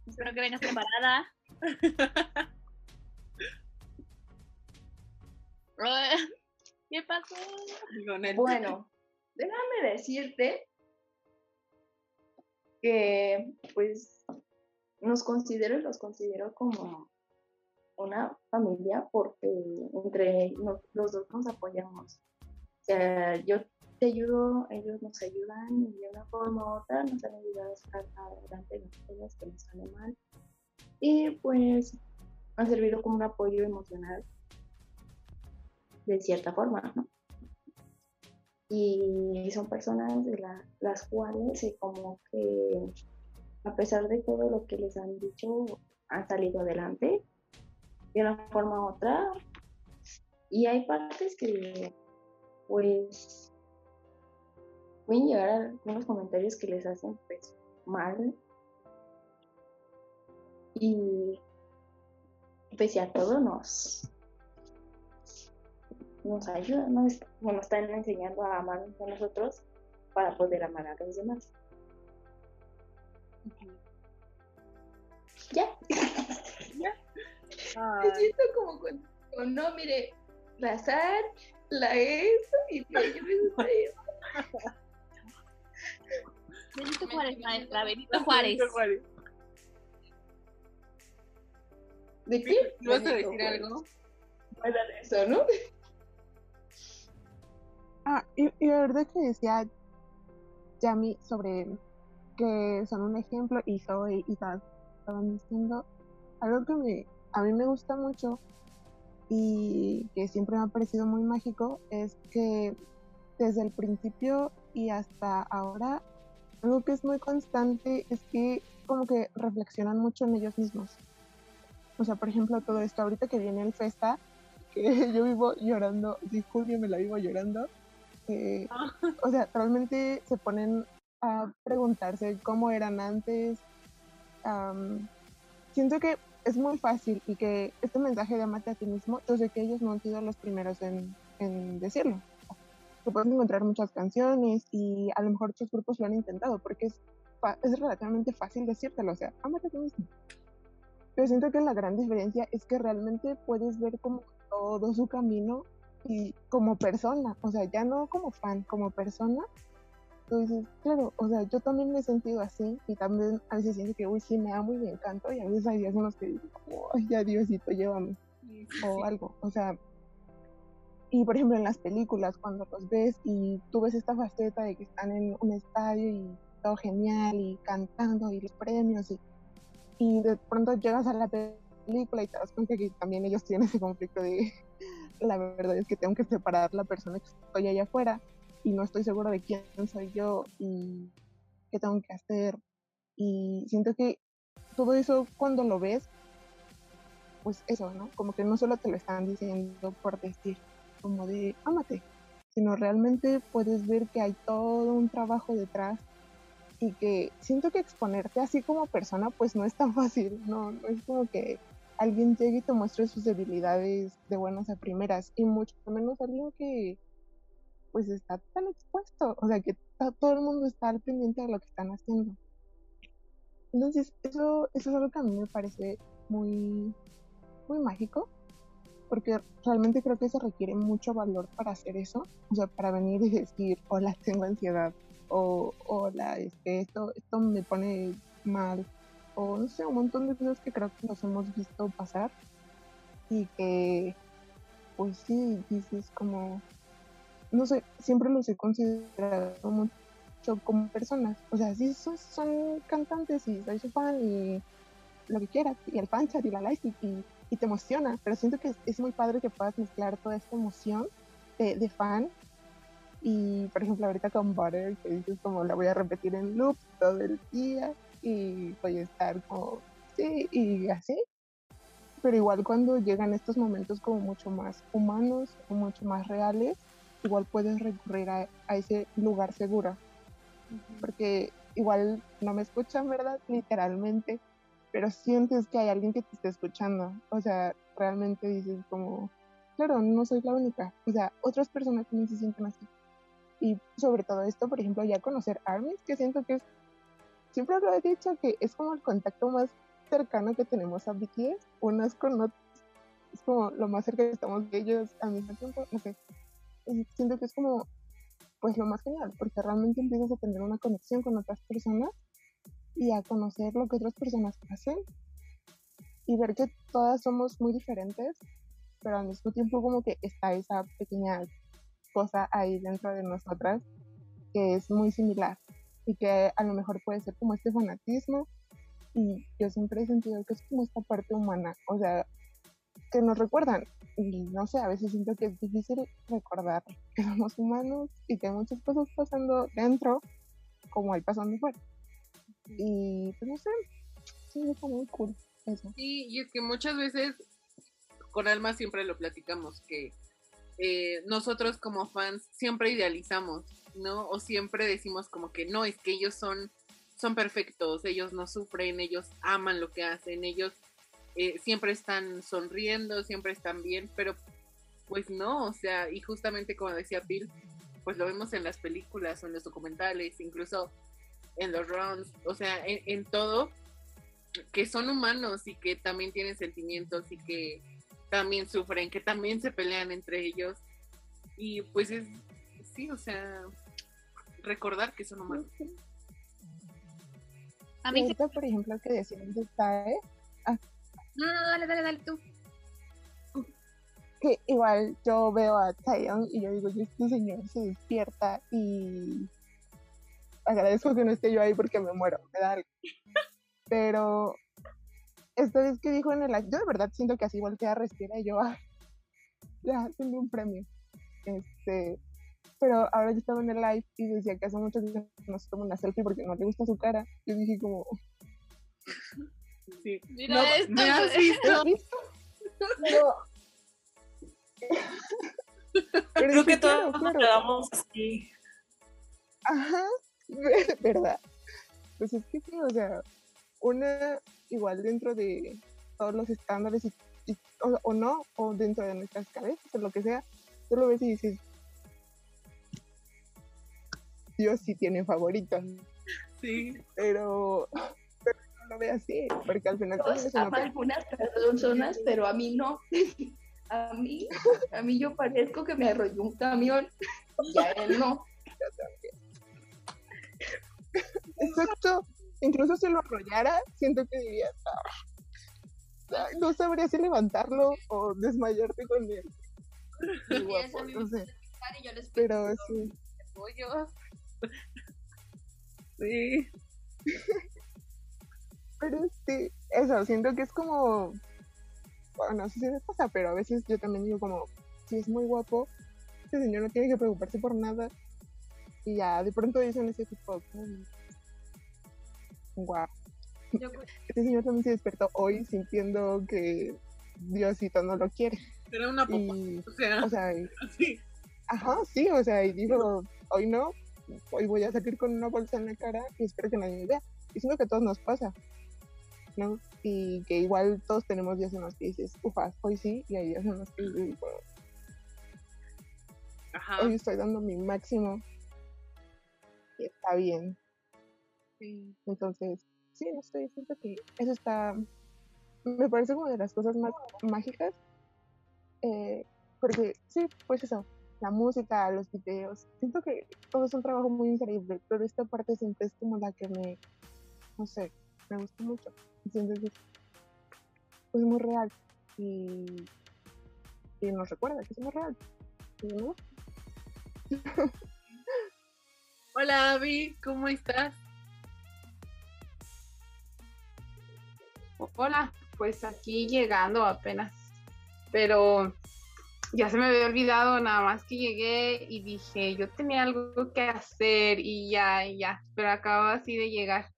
Speaker 1: Espero que vengas preparada. *laughs* ¿Qué pasó?
Speaker 11: Bueno, *laughs* déjame decirte que pues nos considero y los considero como una familia porque entre nos- los dos nos apoyamos. O sea, yo te ayudo, ellos nos ayudan y de una forma u otra nos han ayudado a sacar adelante las cosas que nos salen mal. Y pues han servido como un apoyo emocional de cierta forma. Y son personas de la- las cuales eh, como que a pesar de todo lo que les han dicho, han salido adelante de una forma u otra. Y hay partes que, pues, pueden llegar a algunos comentarios que les hacen, pues, mal. Y pese a todo, nos, nos ayudan, nos, nos están enseñando a amarnos a nosotros para poder amar a los demás. Ya. *laughs* ya. Me siento como como, no, mire, la sal, la eso y la yo me
Speaker 1: Benito Juárez, maestra, Benito Juárez.
Speaker 11: ¿De qué?
Speaker 2: ¿Le vas a decir
Speaker 11: Juárez.
Speaker 2: algo?
Speaker 11: De eso, ¿no?
Speaker 8: Ah, y, la verdad que decía Yami sobre que son un ejemplo y Zoe y tal, estaban diciendo algo que me, a mí me gusta mucho y que siempre me ha parecido muy mágico es que desde el principio y hasta ahora algo que es muy constante es que como que reflexionan mucho en ellos mismos. O sea, por ejemplo, todo esto ahorita que viene el festa, que *laughs* yo vivo llorando, Julio me la vivo llorando, eh, *laughs* o sea, realmente se ponen a preguntarse cómo eran antes. am, siento que es muy fácil y que este mensaje de amate a ti mismo, yo sé que ellos no han sido los primeros en, en decirlo. Te puedes encontrar muchas canciones y a lo mejor otros grupos lo han intentado porque es, es relativamente fácil decírtelo, o sea, amate a ti mismo. Pero siento que la gran diferencia es que realmente puedes ver como todo su camino y como persona, o sea, ya no como fan, como persona. Entonces, claro, o sea, yo también me he sentido así y también a veces siento que, uy, sí, me amo y me encanto y a veces hay días en los que digo, ay, ya Diosito, llévame o algo, o sea, y por ejemplo en las películas cuando los ves y tú ves esta faceta de que están en un estadio y todo genial y cantando y los premios y, y de pronto llegas a la película y te das cuenta que también ellos tienen ese conflicto de la verdad es que tengo que separar la persona que estoy allá afuera y no estoy seguro de quién soy yo y qué tengo que hacer y siento que todo eso cuando lo ves pues eso, ¿no? Como que no solo te lo están diciendo por decir, como de, ámate, sino realmente puedes ver que hay todo un trabajo detrás y que siento que exponerte así como persona pues no es tan fácil, no, no es como que alguien llegue y te muestre sus debilidades de buenas a primeras y mucho menos alguien que pues está tan expuesto, o sea que todo el mundo está al pendiente de lo que están haciendo. Entonces, eso, eso es algo que a mí me parece muy, muy mágico, porque realmente creo que se requiere mucho valor para hacer eso, o sea, para venir y decir, hola, tengo ansiedad, o hola, es que esto, esto me pone mal, o no sé, un montón de cosas que creo que nos hemos visto pasar y que, pues sí, dices como, no sé, siempre los he considerado mucho como personas, o sea, sí son, son cantantes y soy fan y lo que quieras, y el fanchat y la live y, y te emociona, pero siento que es, es muy padre que puedas mezclar toda esta emoción de, de fan. Y por ejemplo ahorita con Butter que dices como la voy a repetir en loop todo el día y voy a estar como sí y así pero igual cuando llegan estos momentos como mucho más humanos o mucho más reales igual puedes recurrir a, a ese lugar seguro porque igual no me escuchan verdad literalmente pero sientes que hay alguien que te está escuchando. O sea, realmente dices como, claro, no soy la única. O sea, otras personas también se sienten así. Y sobre todo esto, por ejemplo, ya conocer ARMYs, que siento que es, siempre lo he dicho, que es como el contacto más cercano que tenemos a BTS, unas con otras. Es como lo más cerca que estamos de ellos al mismo tiempo, no sé. Siento que es como, pues lo más genial, porque realmente empiezas a tener una conexión con otras personas y a conocer lo que otras personas hacen y ver que todas somos muy diferentes, pero al mismo tiempo como que está esa pequeña cosa ahí dentro de nosotras que es muy similar y que a lo mejor puede ser como este fanatismo y yo siempre he sentido que es como esta parte humana, o sea, que nos recuerdan y no sé, a veces siento que es difícil recordar que somos humanos y que hay muchas cosas pasando dentro como hay pasando fuera. Y pues no sé, sí, está muy cool eso.
Speaker 2: Sí, y es que muchas veces con Alma siempre lo platicamos, que eh, nosotros como fans siempre idealizamos, ¿no? O siempre decimos como que no, es que ellos son, son perfectos, ellos no sufren, ellos aman lo que hacen, ellos eh, siempre están sonriendo, siempre están bien, pero pues no, o sea, y justamente como decía Bill, pues lo vemos en las películas en los documentales, incluso en los rounds, o sea, en todo, que son humanos y que también tienen sentimientos y que también sufren, que también se pelean entre ellos. Y pues es, sí, o sea, recordar que son humanos.
Speaker 1: A mí,
Speaker 8: ahorita, por ejemplo, que decían de Tae,
Speaker 1: no, no, dale, dale, dale tú.
Speaker 8: que igual yo veo a Taeyong y yo digo, este señor se despierta y agradezco que no esté yo ahí porque me muero, me da algo. *laughs* Pero esta vez que dijo en el live, yo de verdad siento que así voltea, respira y yo, ah, ya, tengo un premio. Este, pero ahora yo estaba en el live y decía que hace mucho que no se toma una selfie porque no le gusta su cara. Yo dije como,
Speaker 2: Sí.
Speaker 1: Mira
Speaker 2: No,
Speaker 1: esto.
Speaker 2: ¿me has
Speaker 8: ¿has
Speaker 2: visto?
Speaker 8: visto? No. Pero
Speaker 5: Creo que todos
Speaker 8: claro,
Speaker 5: nos
Speaker 8: claro.
Speaker 5: quedamos así.
Speaker 8: Ajá, *laughs* ¿verdad? Pues es que sí, o sea, una igual dentro de todos los estándares y, y- o, o no, o dentro de nuestras cabezas o lo que sea, tú lo ves y dices, Dios sí tiene favoritos,
Speaker 2: Sí.
Speaker 8: pero, pero no lo ve así, porque al final también
Speaker 11: Dios
Speaker 8: es una
Speaker 11: ama a algunas personas, pero a mí no. *laughs* A mí, a mí yo parezco que me arrolló un camión y a él no. *laughs* *laughs*
Speaker 8: Exacto. Incluso si lo arrollara, siento que diría, "Ah, no sabría si levantarlo o desmayarte con él. *laughs* Qué guapo, no sé.
Speaker 4: y yo les
Speaker 8: Pero sí. *laughs*
Speaker 2: Sí.
Speaker 8: Pero sí, eso, siento que es como, bueno, no sé si me pasa, pero a veces yo también digo como, si es muy guapo, este señor no tiene que preocuparse por nada. Y ya, de pronto dicen ese tipo,
Speaker 4: Yo- *laughs*
Speaker 8: Este señor también se despertó hoy sintiendo que Diosito no lo quiere.
Speaker 2: Era una popa.
Speaker 8: Y,
Speaker 2: O sea,
Speaker 8: o sea, y- *laughs*
Speaker 2: sí.
Speaker 8: ajá, sí, o sea, y dijo, hoy no, hoy voy a salir con una bolsa en la cara y espero que nadie me vea. Y siento que a todos nos pasa, ¿no? Y que igual todos tenemos días en los que dices, ufa, hoy sí, y hay días en los que "Bueno,
Speaker 2: Ajá.
Speaker 8: hoy estoy dando mi máximo y está bien.
Speaker 2: Sí.
Speaker 8: Entonces, sí, no sé, siento que eso está, me parece como de las cosas más mágicas, eh, porque sí, pues eso, la música, los videos, siento que todo es un trabajo muy increíble, pero esta parte siempre es como la que me, no sé, me gusta mucho, siento que es pues, muy real y, nos recuerda que es muy real. Gusta.
Speaker 2: Hola, Abby, ¿cómo estás?
Speaker 12: Hola, pues aquí llegando apenas, pero ya se me había olvidado nada más que llegué y dije, yo tenía algo que hacer y ya, y ya, pero acabo así de llegar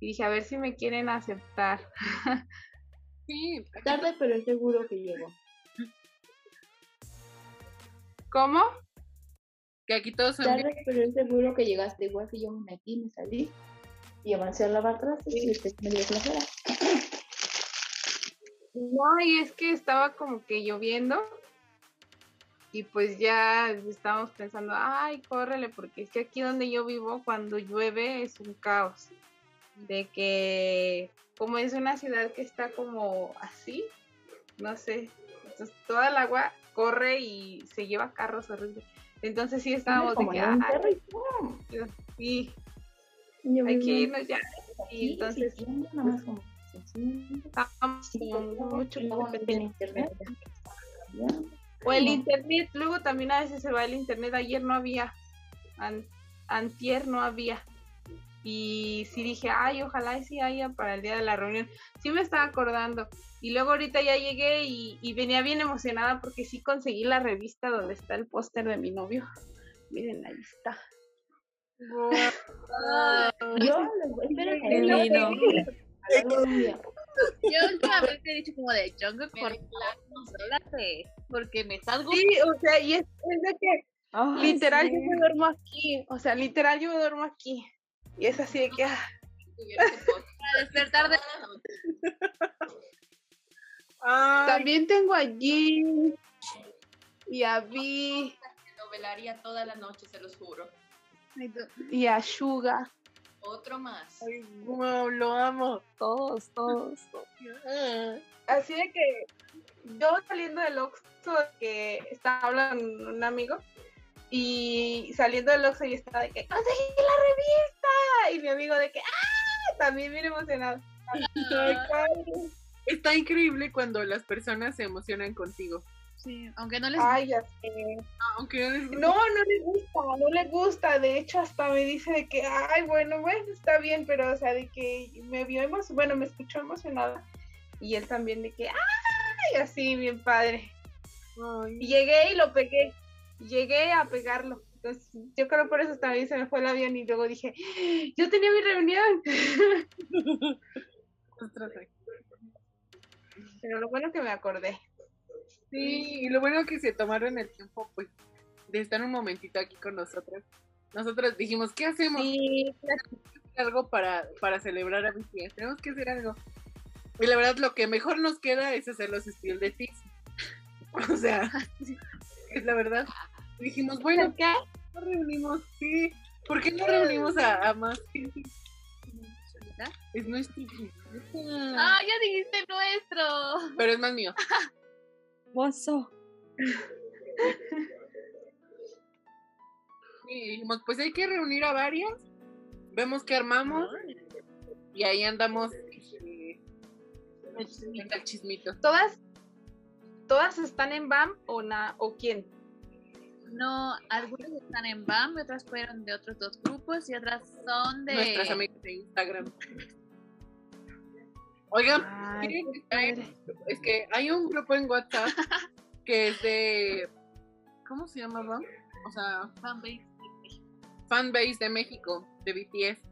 Speaker 12: y dije, a ver si me quieren aceptar. *laughs*
Speaker 2: Sí.
Speaker 11: Tarde, pero es seguro que llegó.
Speaker 12: ¿Cómo?
Speaker 2: Que aquí todos son.
Speaker 11: Tarde, pero es seguro que llegaste. Igual que yo me metí, me salí y avancé a lavar trastes y usted me dio flojera.
Speaker 12: No, y es que estaba como que lloviendo y pues ya estábamos pensando, ay, córrele, porque es que aquí donde yo vivo, cuando llueve es un caos. De que, como es una ciudad que está como así, no sé, entonces toda el agua corre y se lleva carros horribles. Entonces sí estábamos de que,
Speaker 11: un
Speaker 12: ay, mucho
Speaker 11: internet.
Speaker 12: O el
Speaker 11: No.
Speaker 12: internet, luego también a veces se va el internet. Ayer no había, an- antier no había. Y sí dije, ay, ojalá y sí haya para el día de la reunión. Sí me estaba acordando. Y luego ahorita ya llegué y, y venía bien emocionada porque sí conseguí la revista donde está el póster de mi novio. Miren, ahí está.
Speaker 3: Qué
Speaker 11: yo-
Speaker 3: lindo.
Speaker 1: Yo últimamente he dicho como de Jungkook, por porque me salgo.
Speaker 12: Sí, o sea, y es, es de que literal
Speaker 3: sí.
Speaker 12: yo me duermo aquí. O sea, literal yo me duermo aquí. Y es así de que, ah,
Speaker 1: para despertar de
Speaker 2: Ay,
Speaker 12: También tengo allí y a Vi
Speaker 4: Lo velaría toda la noche, se los juro.
Speaker 12: y a Suga.
Speaker 4: Otro más.
Speaker 2: ay, wow, lo amo.
Speaker 3: Todos, todos.
Speaker 2: Ah,
Speaker 12: Así de que yo saliendo del Oxxo, que estaba hablando un amigo, y saliendo del Oxxo y estaba de que conseguí la revista. Y mi amigo de que, ¡ah! También bien emocionado.
Speaker 2: Está increíble cuando las personas se emocionan contigo.
Speaker 1: Sí, aunque no les
Speaker 12: Ay, ya sé.
Speaker 2: Aunque no les
Speaker 12: No, no le gusta, no le gusta. De hecho, hasta me dice de que, ay, bueno, bueno, está bien, pero, o sea, de que me vio emocionada, bueno, me escuchó emocionada. Y él también de que, ay, así, bien padre.
Speaker 2: Ay,
Speaker 12: Y llegué y lo pegué. Llegué a pegarlo. Entonces, yo creo por eso también se me fue el avión y luego dije, yo tenía mi reunión. *laughs* Pero lo bueno que me acordé.
Speaker 2: Sí, y lo bueno que se tomaron el tiempo, pues, de estar un momentito aquí con nosotros. Nosotros dijimos, ¿qué hacemos?
Speaker 12: Sí,
Speaker 2: algo para, para celebrar a BTS. Tenemos que hacer algo. Y la verdad, lo que mejor nos queda es hacer los estilos de Tix. *laughs* O sea, es la verdad. Dijimos, bueno,
Speaker 12: ¿por qué?
Speaker 2: no reunimos, sí. ¿Por qué no reunimos a, a más gente? Es nuestro.
Speaker 1: Ah, ya dijiste nuestro.
Speaker 2: Pero es más mío. *laughs* *laughs* Y dijimos, pues hay que reunir a varias. Vemos qué armamos. Y ahí andamos. eh, en el chismito.
Speaker 12: ¿Todas, todas están en BAM o, na, o quién?
Speaker 1: No, algunas están en BAM y otras fueron de otros dos grupos y otras son de.
Speaker 2: Nuestras amigas de Instagram. Oigan,
Speaker 12: Ay,
Speaker 2: es que hay un grupo en WhatsApp que es de. ¿Cómo se llama, Ram? O sea,
Speaker 1: fanbase.
Speaker 2: fanbase de México, de BTS.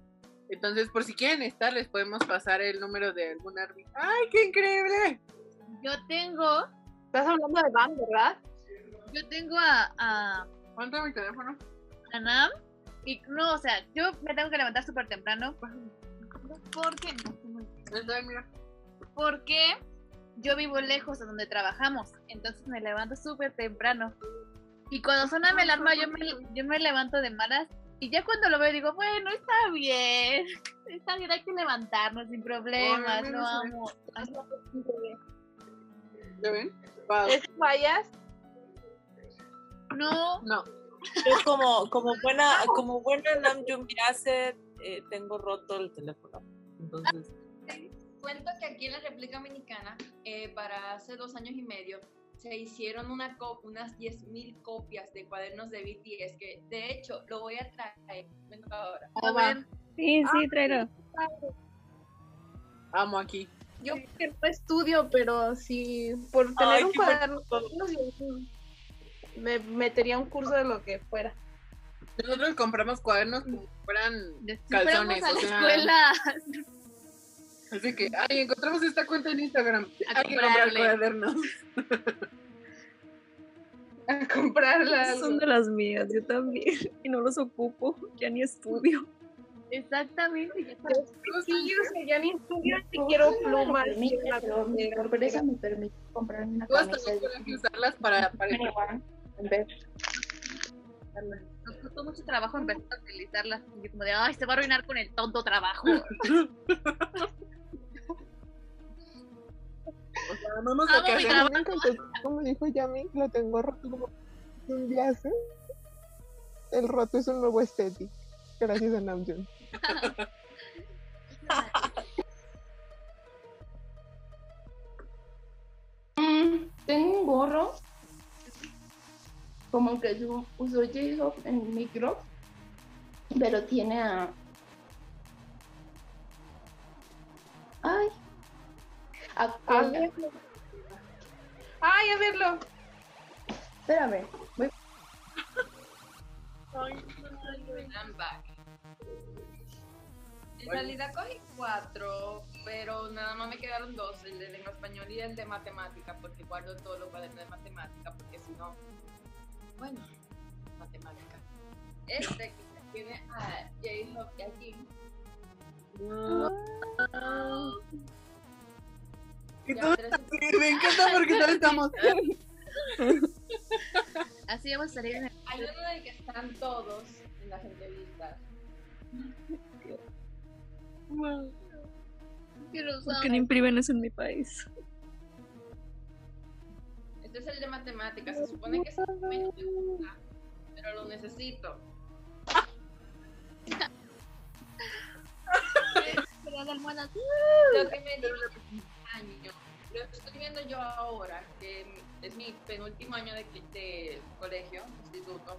Speaker 2: Entonces, por si quieren estar, les podemos pasar el número de algún árbitro. ¡Ay, qué increíble!
Speaker 1: Yo tengo,
Speaker 12: Estás hablando de BAM, ¿verdad?
Speaker 1: yo tengo a, a,
Speaker 2: ¿Cuánto mi teléfono?
Speaker 1: a Nam y no, o sea, yo me tengo que levantar súper temprano porque Porque yo vivo lejos de donde trabajamos, entonces me levanto súper temprano. Y cuando suena mi alarma, yo me, yo me levanto de malas. Y ya cuando lo veo, digo, bueno, está bien. Está bien, hay que levantarnos sin problemas. Lo
Speaker 2: mira,
Speaker 1: amo. Ay,
Speaker 2: ¿Ya ven? Wow.
Speaker 12: ¿Es fallas?
Speaker 1: No,
Speaker 2: No.
Speaker 5: Yo como, como buena, como buena Namjoon hace, eh, tengo roto el teléfono. Entonces,
Speaker 4: Cuento que aquí en la República Dominicana, eh, para hace dos años y medio, se hicieron una co- unas 10.000 copias de cuadernos de BTS, que de hecho lo voy a traer. Vengo ahora.
Speaker 1: a ver,
Speaker 3: Sí, sí, tráelo.
Speaker 2: Amo aquí.
Speaker 12: Yo que no estudio, pero si por tener
Speaker 5: Ay,
Speaker 12: un cuaderno me metería un curso de lo que fuera.
Speaker 2: Nosotros compramos cuadernos como fueran calzones.
Speaker 1: a la
Speaker 2: o sea,
Speaker 1: escuela.
Speaker 2: Así que, ay, encontramos esta cuenta en Instagram.
Speaker 1: A
Speaker 2: Hay que comprar cuadernos. *laughs*
Speaker 12: A comprarla.
Speaker 3: Son de las mías, yo también. Y no los ocupo, ya ni estudio.
Speaker 1: Exactamente. Ya
Speaker 12: Sí, ya ni estudio ni quiero plumas.
Speaker 11: Permite, pero mi pobreza me permite comprarme una
Speaker 2: Tú hasta
Speaker 11: camisa
Speaker 2: no puedes usarlas para, para
Speaker 11: en vez
Speaker 1: Nos costó mucho trabajo empezar a utilizarlas. Y como de, ay, se va a arruinar con el tonto trabajo. *laughs*
Speaker 2: O sea, hacemos.
Speaker 1: trabajo.
Speaker 8: Entonces, como dijo Yami, lo tengo roto como un viaje. El roto es un nuevo estético. Gracias a Namjoon.
Speaker 11: Mm, tengo un gorro como que yo uso J-Hope en micro, pero tiene a... Ay. A
Speaker 12: A
Speaker 11: cola.
Speaker 12: verlo. Ay, a verlo.
Speaker 11: Espérame. voy-
Speaker 4: I'm back. En realidad cogí cuatro, pero nada más me quedaron dos, el de lengua español y el de matemática, porque guardo todos los cuadernos de matemática, porque si no, bueno, matemática. Este que tiene a J-Hope y a Jim.
Speaker 2: Y todos así, me encanta porque todos *laughs* estamos.
Speaker 1: Así vamos a salir en el...
Speaker 4: Hay uno el que están todos en las entrevistas.
Speaker 1: que lo
Speaker 3: ¿Por qué
Speaker 1: saben.
Speaker 3: no imprimen eso en mi país?
Speaker 4: Este es el de matemáticas, se supone que es pero lo necesito. *laughs* Lo que me dio año, lo estoy viendo yo ahora, que es mi penúltimo año de, de colegio, instituto.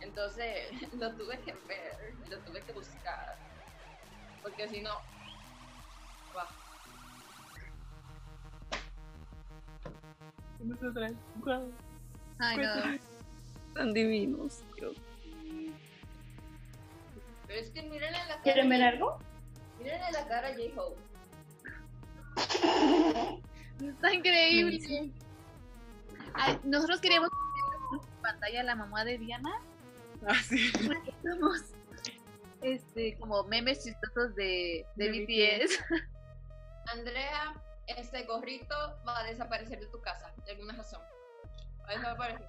Speaker 4: Entonces *laughs* lo tuve que ver, lo tuve que buscar, porque si no, va.
Speaker 1: Ay, no.
Speaker 3: Tan divinos. Dios.
Speaker 4: Pero es que miren en la cara.
Speaker 11: ¿Quieren ver algo?
Speaker 4: Miren en la cara a J-Hope.
Speaker 1: Está increíble. Ay, nosotros queríamos en pantalla la mamá de Diana.
Speaker 2: Así.
Speaker 1: porque somos este, como memes chistosos de, de,
Speaker 2: De
Speaker 1: BTS. *laughs*
Speaker 4: Andrea, este gorrito va a desaparecer de tu casa, de alguna razón. Va a desaparecer.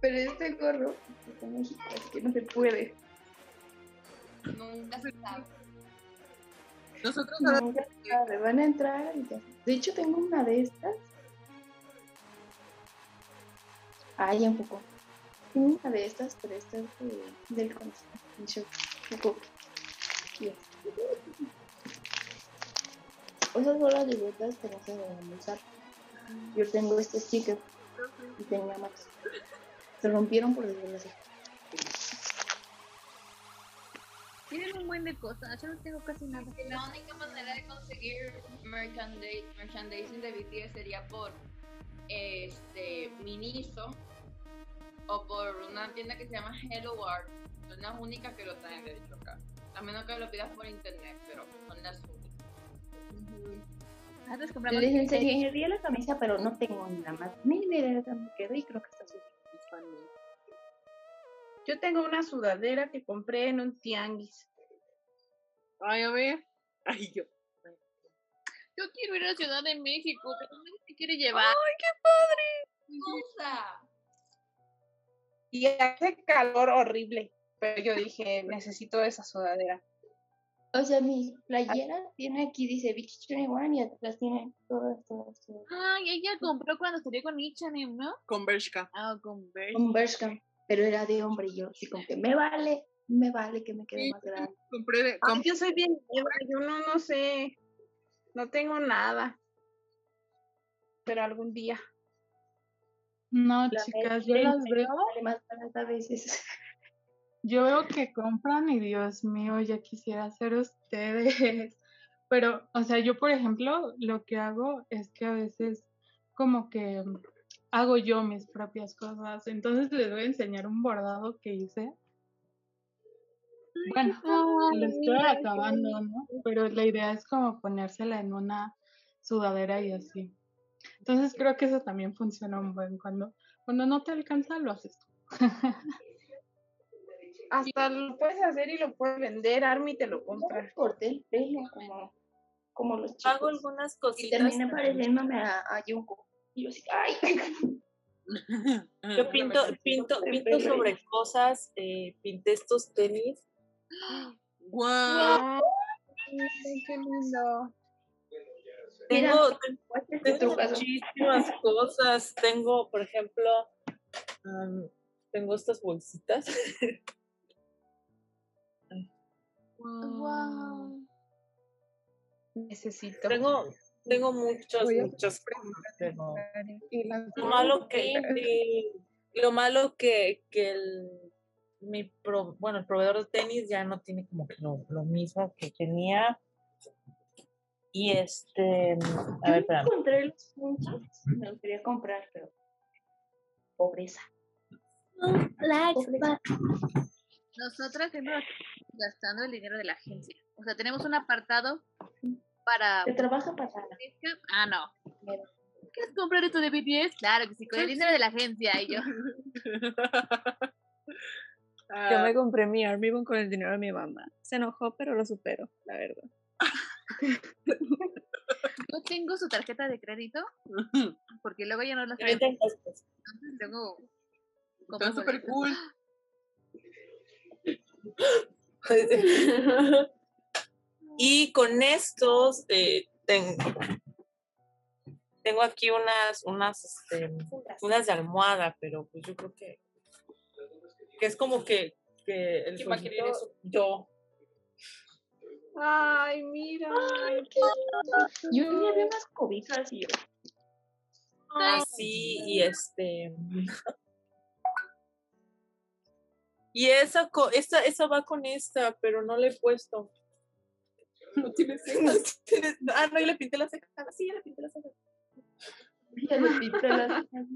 Speaker 11: Pero este gorro así que no se puede.
Speaker 4: Nunca se sabe.
Speaker 2: Nosotros
Speaker 11: No, sabe, van a entrar. De hecho, tengo una de estas. Un poco. Tengo una de estas, pero esta es de, del concepto. Yes. Esas son las libretas que no se deben usar. Yo tengo este sticker y tenía más. Se rompieron por desgracia.
Speaker 1: Tienen un buen de cosas. Yo no tengo casi nada.
Speaker 4: La única manera de conseguir merchandise, merchandising de BTS sería por este Miniso o por una tienda que se llama Hello Art. Son las únicas que lo traen de hecho acá. A menos que lo pidas por internet, pero son las únicas.
Speaker 1: Compramos.
Speaker 11: Les enseñaría la camisa, pero no tengo ni la más mínima idea de y creo que está.
Speaker 12: Yo tengo una sudadera que compré en un tianguis.
Speaker 2: Ay, a ver. *laughs* Ay, yo.
Speaker 1: Yo quiero ir a Ciudad de México, pero nadie me quiere llevar.
Speaker 3: ¡Ay, qué padre!
Speaker 4: ¡Usa!
Speaker 12: Y hace calor horrible. Pero yo dije, necesito esa sudadera.
Speaker 11: O sea, mi playera tiene aquí, dice Beach 21 y atrás tiene todas, todas, todas.
Speaker 1: Ay, ella compró cuando salió con H&M, ¿no?
Speaker 2: Con Bershka.
Speaker 1: Ah, con Bershka.
Speaker 11: Un Bershka, pero era de hombre y yo así como que me vale, me vale que me quede
Speaker 2: Sí,
Speaker 11: más grande.
Speaker 2: Compré de.
Speaker 12: Ay, yo soy bien nueva, yo no, no sé. No tengo nada. Pero algún día.
Speaker 10: No,
Speaker 11: La
Speaker 10: chicas, yo las veo,
Speaker 11: Vale más a veces.
Speaker 10: yo veo que compran y Dios mío, ya quisiera ser ustedes. Pero, o sea, yo por ejemplo, lo que hago es que a veces como que hago yo mis propias cosas. Entonces les voy a enseñar un bordado que hice. Bueno, lo estoy acabando, ¿no? Pero la idea es como ponérsela en una sudadera y así. Entonces creo que eso también funciona un buen cuando, cuando no te alcanza lo haces tú. *laughs*
Speaker 12: hasta lo puedes hacer y lo puedes vender, Army te lo compra.
Speaker 11: Corté el pelo como, como los chicos.
Speaker 5: Hago algunas
Speaker 11: Y
Speaker 5: cositas.
Speaker 11: terminé
Speaker 5: también.
Speaker 11: pareciéndome a, a Yunko. Y yo así, ay. *laughs* *laughs*
Speaker 5: Yo pinto, pinto, pinto sobre cosas, eh, pinté estos tenis.
Speaker 2: ¡Guau!
Speaker 12: Qué lindo.
Speaker 5: Tengo, tengo muchísimas cosas. Tengo, por ejemplo, tengo estas bolsitas. *laughs*
Speaker 12: Wow. Necesito.
Speaker 5: Tengo, tengo muchas, muchas
Speaker 12: las
Speaker 5: lo malo que, lo malo que, que el, mi pro- bueno, el proveedor de tenis ya no tiene como que lo, lo mismo que tenía. Y este, a ver, espérame.
Speaker 11: Encontré los punches. Me los quería comprar, pero. Pobreza. Pobreza.
Speaker 1: Nosotras hemos gastando el dinero de la agencia. O sea, tenemos un apartado para...
Speaker 11: Te trabaja para.
Speaker 1: Ah, no. ¿Quieres comprar esto de BTS? Claro que sí, con el dinero de la agencia. Y yo, *laughs*
Speaker 3: Yo me compré mi Army con el dinero de mi mamá. Se enojó, pero lo supero, la verdad. *laughs*
Speaker 1: yo tengo su tarjeta de crédito *laughs* porque luego ya no la
Speaker 5: tengo.
Speaker 1: Entonces tengo...
Speaker 2: Está súper cool.
Speaker 5: Y con estos eh, ten- tengo aquí unas, unas, este, unas de almohada, pero pues yo creo que, que es como que, que el
Speaker 6: ¿Quién va a querer
Speaker 5: sueñito-
Speaker 6: eso?
Speaker 5: Yo.
Speaker 12: Ay, mira.
Speaker 11: Yo ni había unas cobijas y yo.
Speaker 5: Ah, sí, y este. Y esa, co- esta, esa va con esta, pero no le he puesto. *laughs* No tiene *laughs* cejas. Ah, no, y le pinté las cejas. Ah, Sí, ya le pinté las cejas.
Speaker 11: Ya le pinté las *laughs* cejas.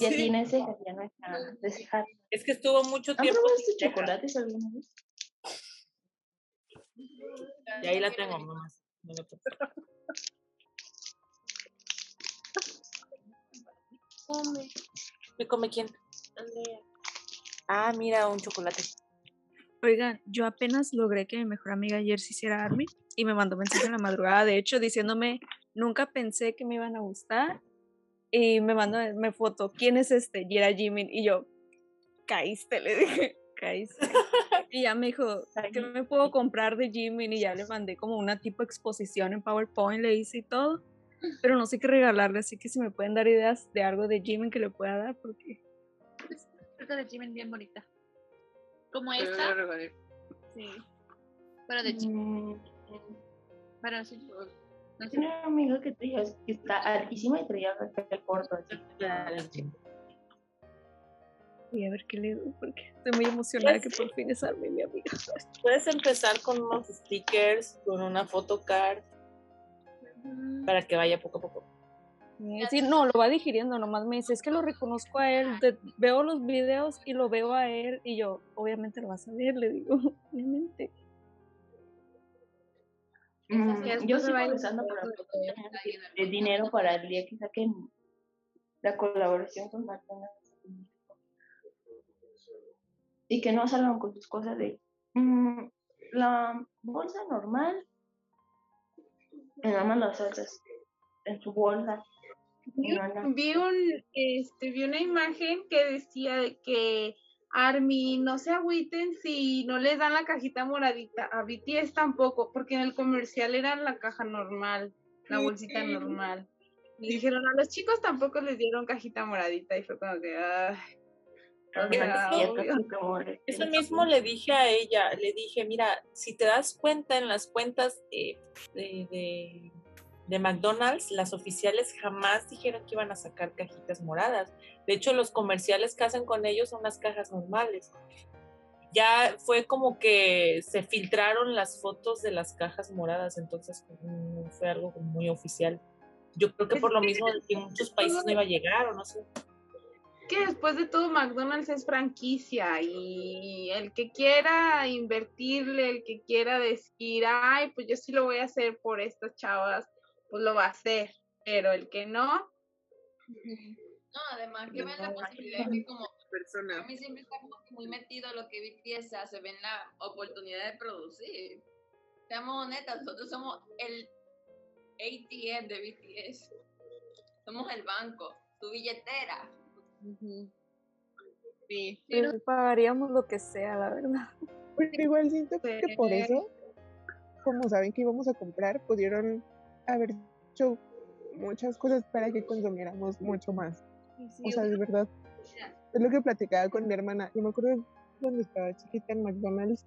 Speaker 11: Ya
Speaker 5: Sí.
Speaker 11: tiene cejas, ya no está de cejar.
Speaker 5: Es que estuvo mucho
Speaker 11: ¿Han
Speaker 5: tiempo.
Speaker 11: probado estos
Speaker 5: cejas.
Speaker 11: chocolates alguna vez?
Speaker 5: Y ahí la tengo, nomás. No la. ¿Me come quién? Ah, mira, un chocolate.
Speaker 3: Oigan, yo apenas logré que mi mejor amiga ayer se hiciera Army y me mandó mensaje en la madrugada, de hecho, diciéndome, nunca pensé que me iban a gustar. Y me mandó me foto, ¿quién es este? Y era Jimin. Y yo, caíste, le dije, *laughs* caíste. *laughs* Y ya me dijo, ¿qué me puedo comprar de Jimin? Y ya le mandé como una tipo exposición en PowerPoint, le hice y todo. Pero no sé qué regalarle, así que si me pueden dar ideas de algo de Jimin que le pueda dar, porque
Speaker 1: tarjeta de Jimin bien bonita. Como esta. Sí. Pero de Jimin.
Speaker 11: Mm,
Speaker 1: Pero sí. No sé.
Speaker 11: Una amiga que, traía, que está altísima y traía el corto así.
Speaker 3: voy a ver qué le doy, porque estoy muy emocionada que por fin es Army, mi amiga.
Speaker 5: Puedes empezar con unos stickers, con una photocard, para que vaya poco a poco.
Speaker 3: Sí, no, lo va digiriendo, nomás me dice, es que lo reconozco a él, te- veo los videos y lo veo a él, y yo, obviamente lo vas a ver, le digo, *laughs* obviamente.
Speaker 11: Mm,
Speaker 12: que después
Speaker 11: yo
Speaker 12: se
Speaker 11: sigo pensando para poder tener el dinero para el día que saquen la colaboración con McDonald's. Y que no salgan con sus cosas de mm, la bolsa normal, nada más las salsas en su bolsa.
Speaker 12: Vi un, este, vi una imagen que decía de que Army, no se agüiten si no les dan la cajita moradita, a BTS tampoco, porque en el comercial era la caja normal, la bolsita normal. Y dijeron, a los chicos tampoco les dieron cajita moradita, y fue como que, ay, o sea,
Speaker 5: Eso mismo le dije a ella, le dije, mira, si te das cuenta en las cuentas de, de, de- de McDonald's, las oficiales jamás dijeron que iban a sacar cajitas moradas. De hecho, los comerciales que hacen con ellos son las cajas normales. Ya fue como que se filtraron las fotos de las cajas moradas, entonces mm, fue algo muy oficial. Yo creo que por lo mismo en muchos países no iba a llegar o no sé.
Speaker 12: que después de todo McDonald's es franquicia y el que quiera invertirle, el que quiera decir, ay, pues yo sí lo voy a hacer por estas chavas, pues lo va a hacer, pero el que no,
Speaker 4: No, además que vean la posibilidad de que como *laughs*
Speaker 2: persona.
Speaker 4: A mí siempre está como que muy metido lo que BTS hace, ven la oportunidad de producir. Seamos honestas, nosotros somos el ATM de BTS. Somos el banco, su billetera.
Speaker 1: Sí.
Speaker 3: Pero pagaríamos lo que sea, la verdad.
Speaker 8: Pero igual siento que por eso, como saben que íbamos a comprar, pudieron haber hecho muchas cosas para que consumiéramos mucho más. O sea, de verdad, es lo que platicaba con mi hermana. Yo me acuerdo cuando estaba chiquita en McDonald's,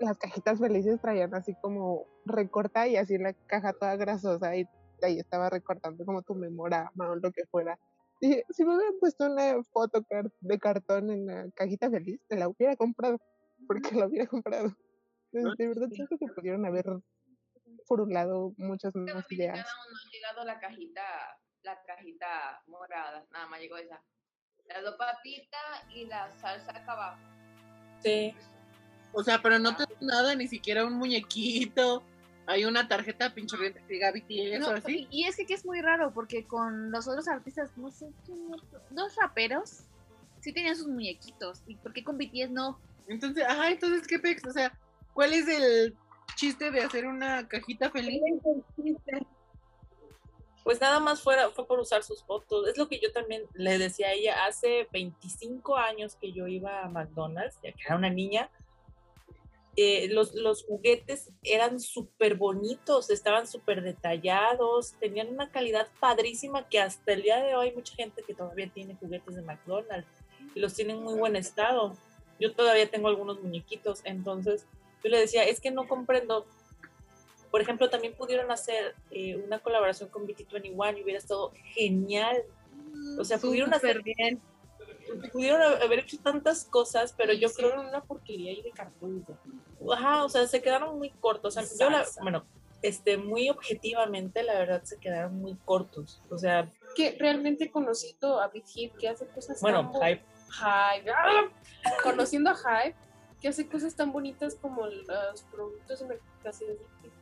Speaker 8: las cajitas felices traían así como recorta y así la caja toda grasosa y ahí estaba recortando como tu memorama o lo que fuera. Dije, si me hubieran puesto una foto de cartón en la cajita feliz, te la hubiera comprado, porque la hubiera comprado. Entonces, de verdad, siento que pudieron haber furulado muchas más ideas.
Speaker 4: Cada uno ha llegado la cajita, la cajita morada, nada más llegó esa. Las dos papitas y la salsa acá abajo.
Speaker 5: Sí.
Speaker 2: O sea, pero no te dan nada, ni siquiera un muñequito. Hay una tarjeta pinche que diga BTS
Speaker 1: No,
Speaker 2: o así.
Speaker 1: y es que, que es muy raro porque con los otros artistas, no sé, dos raperos, sí tenían sus muñequitos. ¿Y por qué con BTS no?
Speaker 2: Entonces, ajá, entonces, ¿qué pex? O sea, ¿cuál es el chiste de hacer una cajita feliz?
Speaker 5: Pues nada más fuera, fue por usar sus fotos. Es lo que yo también le decía a ella. Hace 25 años que yo iba a McDonald's, ya que era una niña, eh, los, los juguetes eran súper bonitos, estaban súper detallados, tenían una calidad padrísima que hasta el día de hoy mucha gente que todavía tiene juguetes de McDonald's los tienen en muy buen estado. Yo todavía tengo algunos muñequitos, entonces yo le decía, es que no comprendo. Por ejemplo, también pudieron hacer eh, una colaboración con BT21 y hubiera estado genial. O sea, pudieron hacer
Speaker 1: bien.
Speaker 5: pudieron haber hecho tantas cosas, pero yo creo que era una porquería ahí de cartón. Ajá, o sea, se quedaron muy cortos. O sea, yo la, bueno, este, muy objetivamente, la verdad, se quedaron muy cortos. O sea,
Speaker 6: Que realmente conociendo a Big Hit, que hace cosas
Speaker 5: bueno,
Speaker 6: tan
Speaker 5: hype.
Speaker 6: Hype. ¡ah! *laughs* Conociendo a Hype, que hace cosas tan bonitas como los productos de mercancía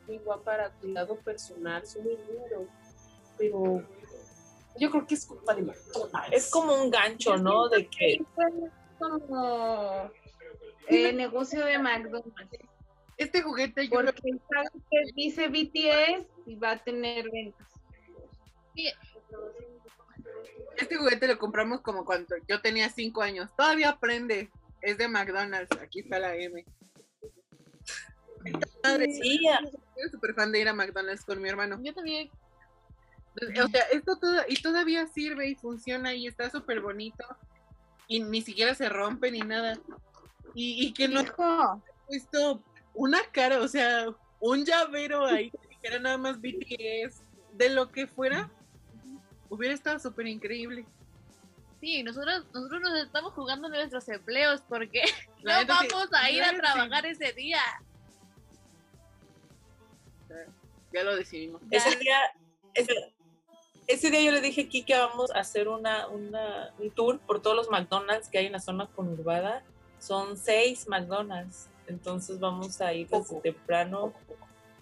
Speaker 6: muy guapa para cuidado personal, son muy lindos. Pero yo creo que es culpa de McDonald's.
Speaker 5: Es como un gancho, ¿no? De que
Speaker 12: como eh, negocio de McDonald's.
Speaker 2: Este juguete yo
Speaker 12: Porque saben que dice BTS y va a tener ventas.
Speaker 2: Este juguete lo compramos como cuando yo tenía cinco años. Todavía aprende. Es de McDonald's. Aquí está la M. Madre,
Speaker 5: Sí,
Speaker 2: soy súper fan de ir a McDonald's con mi hermano.
Speaker 1: Yo también.
Speaker 2: O sea, esto todo, y todavía sirve y funciona y está súper bonito. Y ni siquiera se rompe ni nada. Y, y que no
Speaker 12: Hijo,
Speaker 2: puesto una cara, o sea, un llavero ahí, que era nada más BTS, de lo que fuera, hubiera estado súper increíble.
Speaker 1: Sí, nosotros, nosotros nos estamos jugando nuestros empleos porque *laughs*
Speaker 2: La
Speaker 1: no
Speaker 2: sí,
Speaker 1: vamos a ir a
Speaker 2: sí.
Speaker 1: trabajar ese día.
Speaker 2: Ya lo decidimos.
Speaker 5: ese día, ese, ese día yo le dije aquí que vamos a hacer una, una, un tour por todos los McDonald's que hay en la zona conurbada. Son seis McDonald's. Entonces vamos a ir desde temprano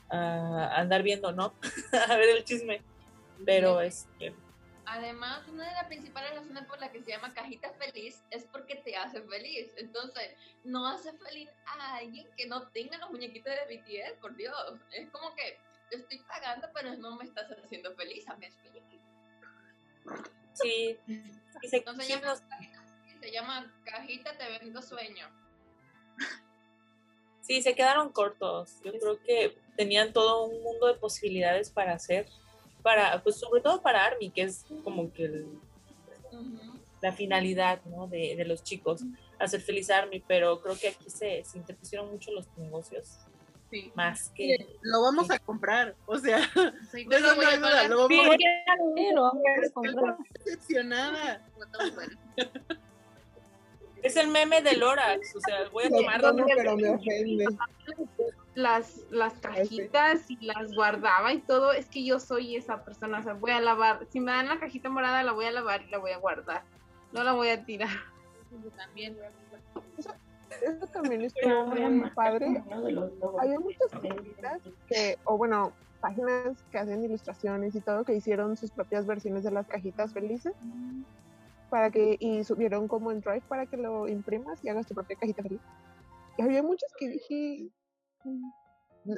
Speaker 5: a andar viendo, ¿no? *laughs* a ver el chisme. Pero este,
Speaker 4: Además, una de las principales razones por la que se llama cajita feliz es porque te hace feliz. Entonces, no hace feliz a alguien que no tenga los muñequitos de BTS, por Dios. Es como que yo estoy pagando, pero no me estás haciendo feliz. A mí es feliz.
Speaker 5: sí. Y se,
Speaker 4: No se
Speaker 5: sí
Speaker 4: llama se llama cajita te vendo sueño.
Speaker 5: Sí, se quedaron cortos. Yo creo que tenían todo un mundo de posibilidades para hacer, para, pues sobre todo para Army, que es como que el- la finalidad, ¿no? De, de los chicos, hacer feliz a Army, pero creo que aquí se, se interpusieron mucho los negocios,
Speaker 2: Sí.
Speaker 5: más que...
Speaker 2: Lo vamos a comprar, o sea,
Speaker 1: Sí, *laughs*
Speaker 2: de eso
Speaker 1: voy
Speaker 2: no
Speaker 1: a
Speaker 2: hay duda, lo vamos
Speaker 3: Sí,
Speaker 2: a
Speaker 3: lo vamos a comprar.
Speaker 2: decepcionada.
Speaker 5: Es el meme del Lorax, o sea, voy a
Speaker 8: Lo
Speaker 5: tomar...
Speaker 8: tomo, pero me ofende.
Speaker 12: Las, las cajitas y las guardaba y todo, es que yo soy esa persona, o sea, voy a lavar, si me dan la cajita morada la voy a lavar y la voy a guardar, no la voy a tirar.
Speaker 1: Yo también.
Speaker 8: Eso también estuvo muy padre. Había muchas cajitas que, o bueno, páginas que hacen ilustraciones y todo, que hicieron sus propias versiones de las cajitas felices. para que, y subieron como en Drive para que lo imprimas y hagas tu propia cajita feliz. Y había muchas que dije, "Mm,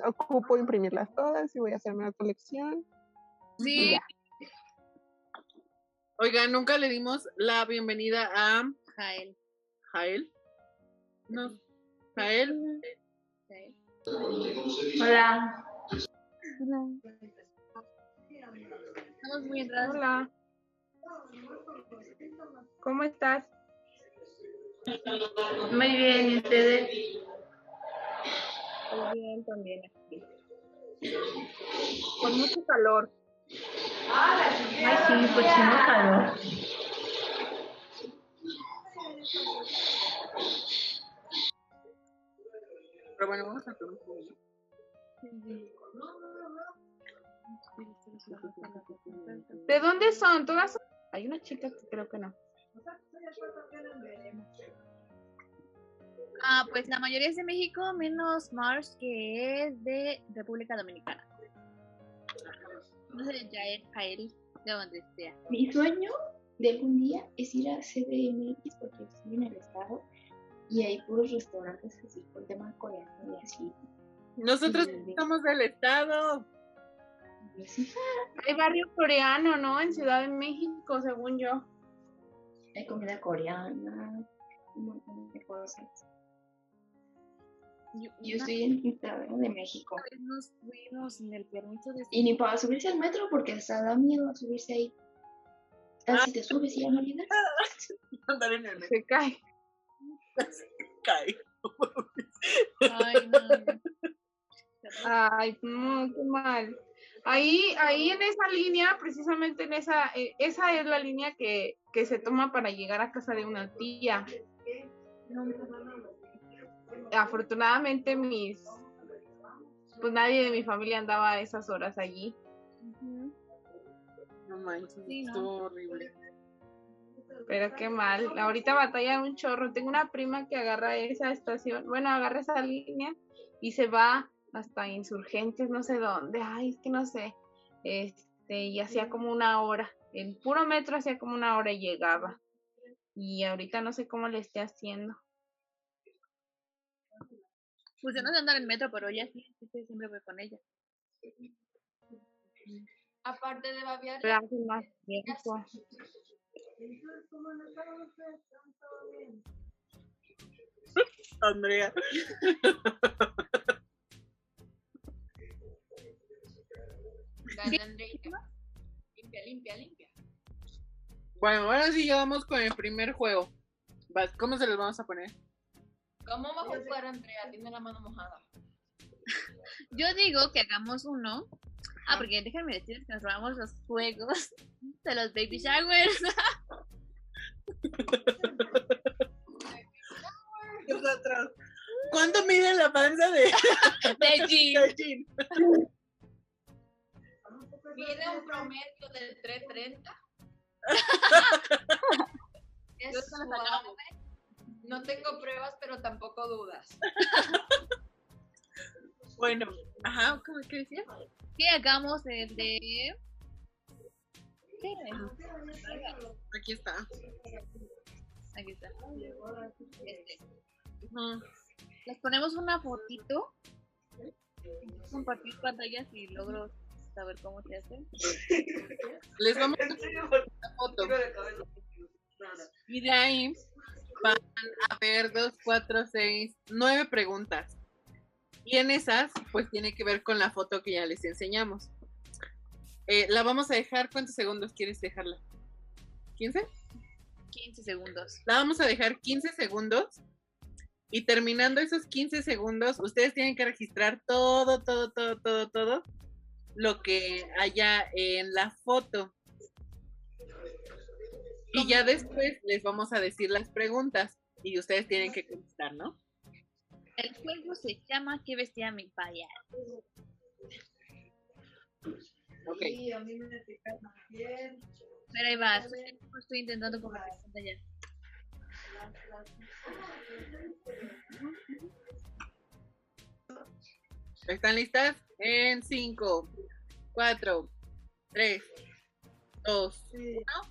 Speaker 8: ocupo imprimirlas todas y voy a hacerme una colección.
Speaker 1: Sí.
Speaker 2: Oiga, nunca le dimos la bienvenida a
Speaker 1: Jael.
Speaker 2: Jael. No, Jael.
Speaker 1: Jael.
Speaker 12: Hola.
Speaker 1: Estamos muy entrados.
Speaker 12: Hola. ¿Cómo estás? Muy bien, ¿y ustedes? Muy bien, también aquí. Con mucho calor. Ay, sí, cochino calor.
Speaker 2: Pero bueno, vamos a hacer un poquito.
Speaker 12: ¿De dónde son? Todas son- Hay una chica que creo que no.
Speaker 1: Ah, pues la mayoría es de México, menos Mars, que es de República Dominicana. No sé, Jael, Jael, de donde sea.
Speaker 11: Mi sueño de algún día es ir a CDMX porque estoy en el estado y hay puros restaurantes así con tema coreano y así.
Speaker 2: Nosotros
Speaker 11: Sí.
Speaker 2: somos del estado.
Speaker 11: Y así,
Speaker 12: Hay barrio coreano, ¿no? En Ciudad de México, según yo.
Speaker 11: hay comida coreana, un montón de cosas.
Speaker 1: Yo,
Speaker 11: Yo estoy en de México.
Speaker 1: vez nos fuimos sin el permiso de
Speaker 11: Y ni para subirse al metro porque hasta da miedo subirse ahí. Ah, si te subes y ya no olvidas. *laughs*
Speaker 2: Andar en el metro.
Speaker 12: Se cae.
Speaker 2: Cae.
Speaker 1: Ay, no, no.
Speaker 12: Ay, no, qué mal. Ahí, ahí en esa línea, precisamente en esa, eh, esa es la línea que, que se toma para llegar a casa de una tía. Afortunadamente mis, pues nadie de mi familia andaba a esas horas allí.
Speaker 2: No manches,
Speaker 1: Sí, no.
Speaker 2: estuvo horrible.
Speaker 12: Pero qué mal. Ahorita batalla un chorro. Tengo una prima que agarra esa estación, bueno, agarra esa línea y se va hasta Insurgentes, no sé dónde. Ay, es que no sé. Este, y hacía como una hora. El puro metro hacía como una hora y llegaba. Y ahorita no sé cómo le esté haciendo.
Speaker 1: Pues yo no sé andar en metro, pero ella sí, sí, sí, siempre voy con ella.
Speaker 4: Aparte de babear,
Speaker 12: Pero hace más tiempo. *laughs*
Speaker 2: Andrea.
Speaker 4: gana Andreita. Limpia, limpia, limpia.
Speaker 2: Bueno, ahora sí ya vamos con el primer juego. ¿Cómo se los vamos a poner?
Speaker 4: ¿Cómo va a jugar Andrea? Tiene la mano mojada. *laughs*
Speaker 1: Yo digo que hagamos uno. Ah, porque déjenme decirles que nos robamos los juegos *laughs* de los baby showers. *laughs*
Speaker 2: Nosotros. ¿Cuánto mide la panza de,
Speaker 1: De Jean.
Speaker 2: de Jean?
Speaker 4: Mide un promedio del 330. es
Speaker 1: Yo sacaba
Speaker 4: suave. No tengo pruebas, pero tampoco dudas. *laughs*
Speaker 2: Bueno, ajá, ¿cómo que decía?
Speaker 1: Que hagamos el de. ¿Qué?
Speaker 2: Aquí está.
Speaker 1: Aquí está. Este. Les ponemos una fotito. Compartir pantallas y logro saber cómo se hace.
Speaker 2: Les vamos a hacer una foto. Y de ahí van a ver dos, cuatro, seis, nueve preguntas. Y en esas, pues tiene que ver con la foto que ya les enseñamos. Eh, la vamos a dejar, ¿cuántos segundos quieres dejarla? ¿15?
Speaker 1: 15 segundos.
Speaker 2: La vamos a dejar 15 segundos. Y terminando esos 15 segundos, ustedes tienen que registrar todo, todo, todo, todo, todo lo que haya en la foto. Y ya después les vamos a decir las preguntas y ustedes tienen que contestar, ¿no?
Speaker 1: El juego se llama ¿Qué vestía mi payaso?
Speaker 2: Ok.
Speaker 1: Pero ahí va, estoy, estoy intentando compartir pantalla.
Speaker 2: ¿Están listas? En 5, 4, 3, 2, 1.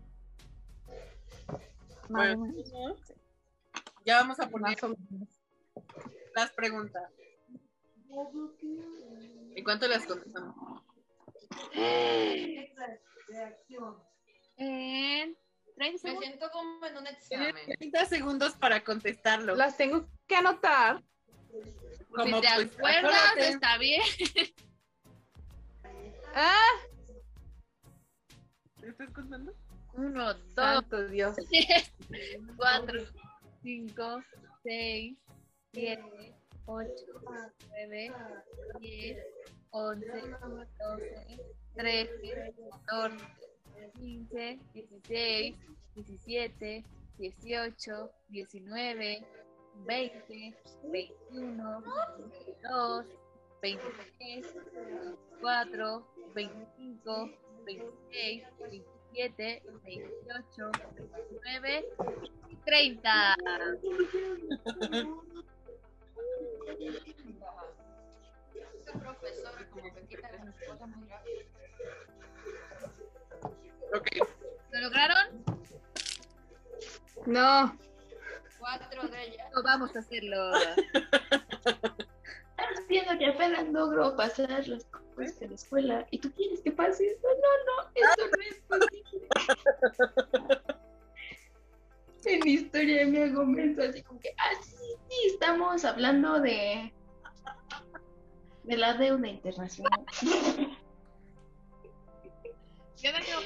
Speaker 3: Más o
Speaker 2: Bueno,
Speaker 3: menos.
Speaker 2: ya vamos a poner las preguntas. ¿En cuánto las contestamos?
Speaker 1: En 30
Speaker 4: Me
Speaker 1: segundos.
Speaker 4: siento como en un examen.
Speaker 2: 30 segundos para contestarlo.
Speaker 12: Las tengo que anotar.
Speaker 2: Como,
Speaker 1: si te
Speaker 2: pues,
Speaker 1: acuerdas,
Speaker 2: acuérdate.
Speaker 1: está bien. *laughs*
Speaker 12: ¡Ah!
Speaker 2: ¿Te estás contando?
Speaker 1: Uno, dos,
Speaker 12: Dios.
Speaker 1: tres, *laughs* cuatro, cinco, seis, siete, ocho, nueve, diez, once, doce, trece, catorce, quince, dieciséis, diecisiete, dieciocho, diecinueve, veinte, veintiuno, veintidós, veintitrés, veinticuatro, veinticinco, veintiséis, veintisiete, veintiocho, veintinueve y treinta.
Speaker 4: Este profesor como que quita las cosas muy rápido.
Speaker 2: Ok.
Speaker 1: ¿Lo lograron?
Speaker 12: No.
Speaker 4: Cuatro de ellas.
Speaker 1: No, vamos a hacerlo. *laughs*
Speaker 11: Estás viendo que apenas logro pasar las cosas de la escuela y tú quieres que pase eso. No, no, eso no es posible. *laughs* en mi historia me hago menso así como que, ah, sí, sí, estamos hablando de, de la deuda internacional.
Speaker 1: Yo no tengo-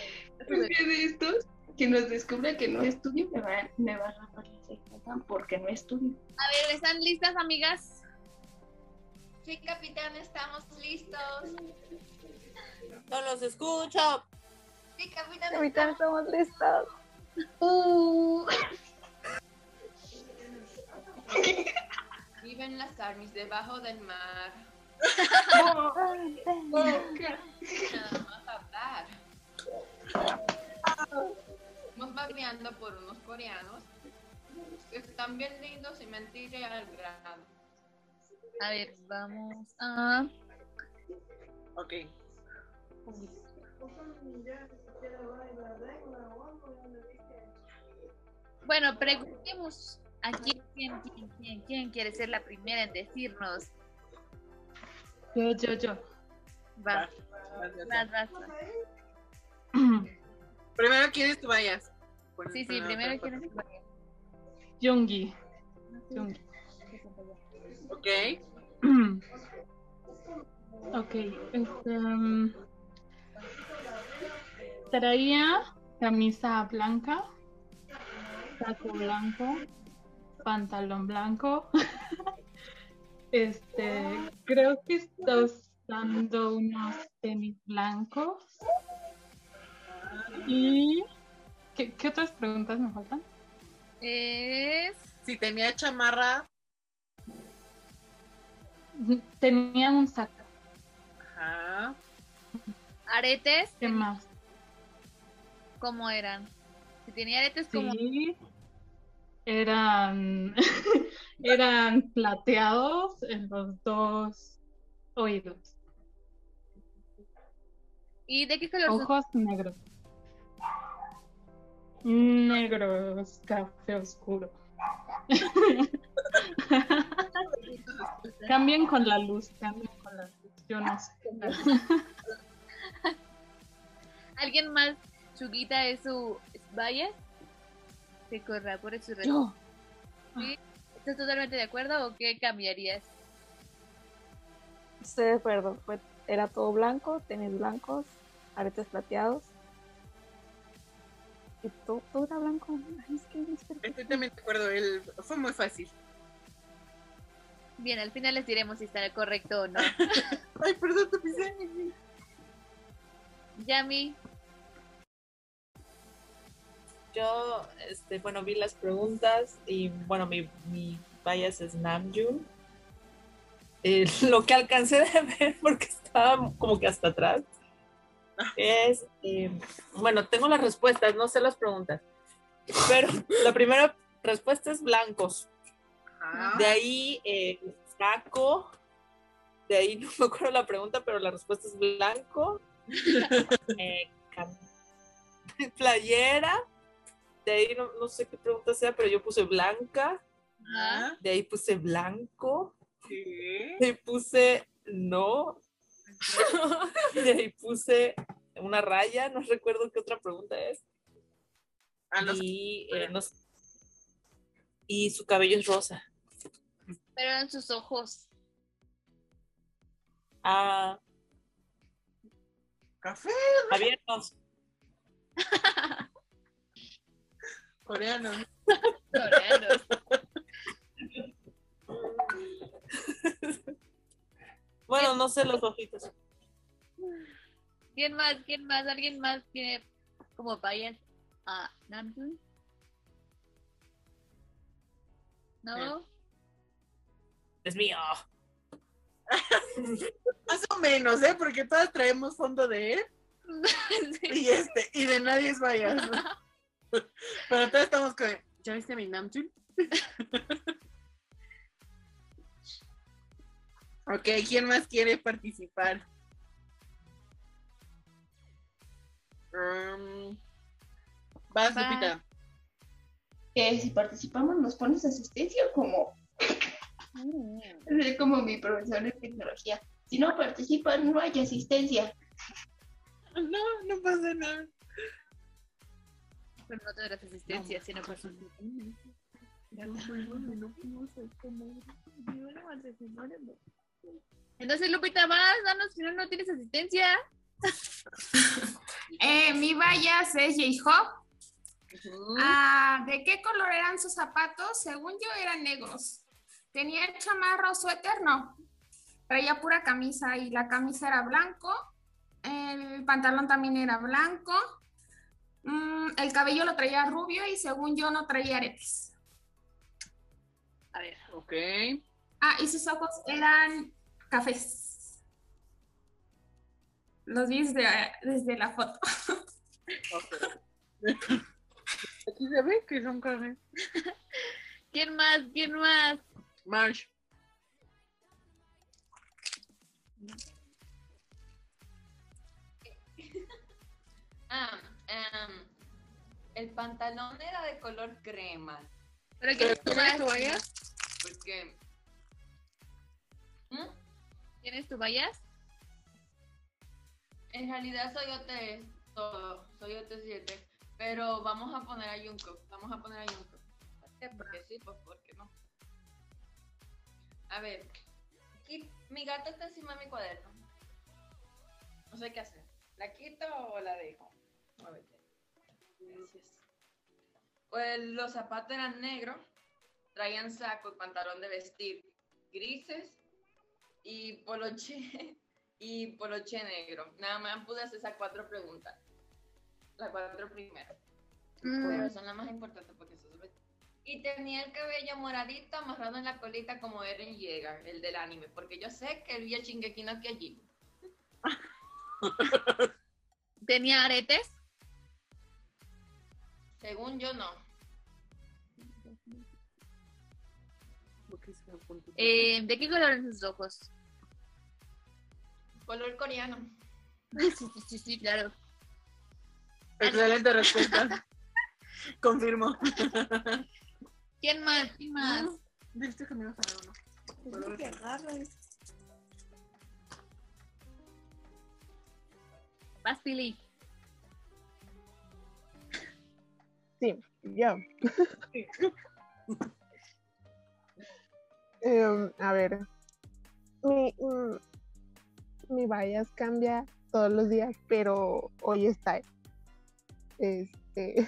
Speaker 1: *laughs*
Speaker 11: Un día de estos, que nos descubra que no estudio, me va, me va a rapar la porque no estudio.
Speaker 1: A ver, ¿están listas, amigas?
Speaker 4: Sí, capitán, estamos listos.
Speaker 5: No los escucho.
Speaker 4: Sí, capitán.
Speaker 3: Ahorita estamos listos.
Speaker 11: Uh,
Speaker 4: Viven las armies debajo del mar. Nada más hablar. Estamos babeando por unos coreanos que están bien lindos y mentira al grado.
Speaker 1: A ver, vamos a.
Speaker 2: Ok.
Speaker 1: Bueno, preguntemos a quién, quién, quién, quién, quién quiere ser la primera en decirnos.
Speaker 10: Yo, yo, yo.
Speaker 1: Va,
Speaker 2: Vas, vas,
Speaker 1: vas. *clears throat*
Speaker 2: Primero quieres tú vayas. Bueno,
Speaker 1: Sí, sí, primero
Speaker 2: pero-
Speaker 1: quieres que vaya.
Speaker 10: Yungi. Yungi.
Speaker 2: Ok. *clears throat*
Speaker 10: ok, este. mm, traía camisa blanca, saco blanco, pantalón blanco. *laughs* este, creo que está usando unos tenis blancos. Y. ¿Qué, qué otras preguntas me faltan?
Speaker 1: Es.
Speaker 2: Si tenía chamarra,
Speaker 10: Tenía un saco.
Speaker 2: ajá.
Speaker 1: Aretes,
Speaker 10: ¿Qué más?
Speaker 1: ¿cómo eran? Si tenía aretes, como.
Speaker 10: Sí, eran, *laughs* eran plateados en los dos oídos.
Speaker 1: ¿Y de qué color son?
Speaker 10: Ojos negros. Negros, café oscuro. *laughs* Cambien con la luz, cambien con la luz. Yo no sé. *laughs*
Speaker 1: ¿Alguien más? Chuguita es su vaya que corra por su red.
Speaker 3: Yo.
Speaker 1: ¿Sí? ¿Estás totalmente de acuerdo o qué cambiarías?
Speaker 3: Estoy de acuerdo. Fue, era todo blanco, tenis blancos, aretes plateados. Y todo, todo era blanco. Ay, es que es perfecto.
Speaker 2: Estoy también de acuerdo. El... Fue muy fácil.
Speaker 1: Bien, al final les diremos si está correcto o no. *laughs*
Speaker 2: Ay, perdón, te pisé.
Speaker 1: Yami,
Speaker 5: yo, este, bueno, vi las preguntas y bueno, mi, mi bias es Namjoon. Eh, *laughs* lo que alcancé de ver, porque estaba como que hasta atrás, es, eh, bueno, tengo las respuestas, no sé las preguntas, pero la primera respuesta es blancos. De ahí, eh, saco, de ahí *laughs* no me acuerdo la pregunta, pero la respuesta es blanco. *laughs* Eh, playera. De ahí no, no sé qué pregunta sea, pero yo puse blanca.
Speaker 1: Ajá.
Speaker 5: De ahí puse blanco.
Speaker 2: ¿Qué?
Speaker 5: De ahí puse no. *laughs* De ahí puse una raya. No recuerdo qué otra pregunta es.
Speaker 2: Ah, no sé.
Speaker 5: Y, eh, no y su cabello es rosa.
Speaker 1: Pero en sus ojos.
Speaker 5: Ah,
Speaker 2: Café
Speaker 5: abiertos.
Speaker 2: coreano. *laughs*
Speaker 1: Coreanos. *laughs*
Speaker 5: Bueno, no sé los ojitos.
Speaker 1: ¿Quién más? ¿Quién más? ¿Alguien más tiene como bias a Namjoon? ¿No?
Speaker 5: Es mío. *laughs*
Speaker 2: Más o menos, ¿eh? Porque todas traemos fondo de él *laughs* y este, y de nadie es vaya. *laughs* Pero todos estamos con. ¿Ya viste mi Namjoon? ok, ¿quién más quiere participar? Um, vas,
Speaker 1: Va.
Speaker 2: Lupita.
Speaker 11: Que si participamos nos pones asistencia como, *laughs* es como mi profesor de tecnología. Si no participan, no hay asistencia.
Speaker 2: No, no pasa nada.
Speaker 1: Pero no tendrás asistencia, sino por su... Entonces, Lupita, vas, danos, si no, no tienes asistencia. *laughs*
Speaker 9: Eh, mi bias es J-Hope. Ah, ¿De qué color eran sus zapatos? Según yo eran negros. ¿Tenía el chamarro suéter? No. Traía pura camisa y la camisa era blanco. El pantalón también era blanco. Mm, el cabello lo traía rubio y según yo no traía aretes.
Speaker 1: A ver.
Speaker 2: Ok.
Speaker 9: Ah, y sus ojos eran cafés. Los vi desde, desde la foto. *laughs*
Speaker 2: Aquí se ve que son café. *laughs*
Speaker 1: ¿Quién más? ¿Quién más?
Speaker 2: Marsh.
Speaker 4: Ah, em, el pantalón era de color crema.
Speaker 1: ¿Pero
Speaker 2: ¿Pero
Speaker 1: quién
Speaker 2: tú
Speaker 1: es
Speaker 2: ves
Speaker 1: tu
Speaker 2: tu
Speaker 1: bias?
Speaker 2: bias?
Speaker 4: Porque. ¿Mm?
Speaker 1: ¿Tienes tu bias?
Speaker 4: En realidad soy OT todo, soy OT7, pero vamos a poner a Junko, vamos a poner a Junko. ¿Por qué? Porque sí, pues porque no. A ver, aquí mi gato está encima de mi cuaderno. No sé qué hacer. ¿La quito o la dejo? Muévete. Gracias. Pues los zapatos eran negros, traían saco y pantalón de vestir grises y poloche *laughs* y poloche negro. Nada más pude hacer esas cuatro preguntas. Las cuatro primeras. Pero son las más importantes porque eso es Y tenía el cabello moradito amarrado en la colita como Eren Yeager, el del anime, porque yo sé que él vio Shingeki no Kyojin. *laughs*
Speaker 1: ¿Tenía aretes?
Speaker 4: Según yo no.
Speaker 1: Eh, ¿De qué color eran sus ojos?
Speaker 4: Color coreano.
Speaker 1: Sí, sí, sí, sí, claro.
Speaker 2: Excelente respuesta. *laughs* Confirmo. *laughs*
Speaker 1: ¿Quién más? ¿Quién más?
Speaker 2: Dijiste que me ibas a dar uno.
Speaker 1: Vas, Pili.
Speaker 8: Sí, yo. *laughs* Em, a ver, mi, mm, mi bias cambia todos los días, pero hoy está. Este,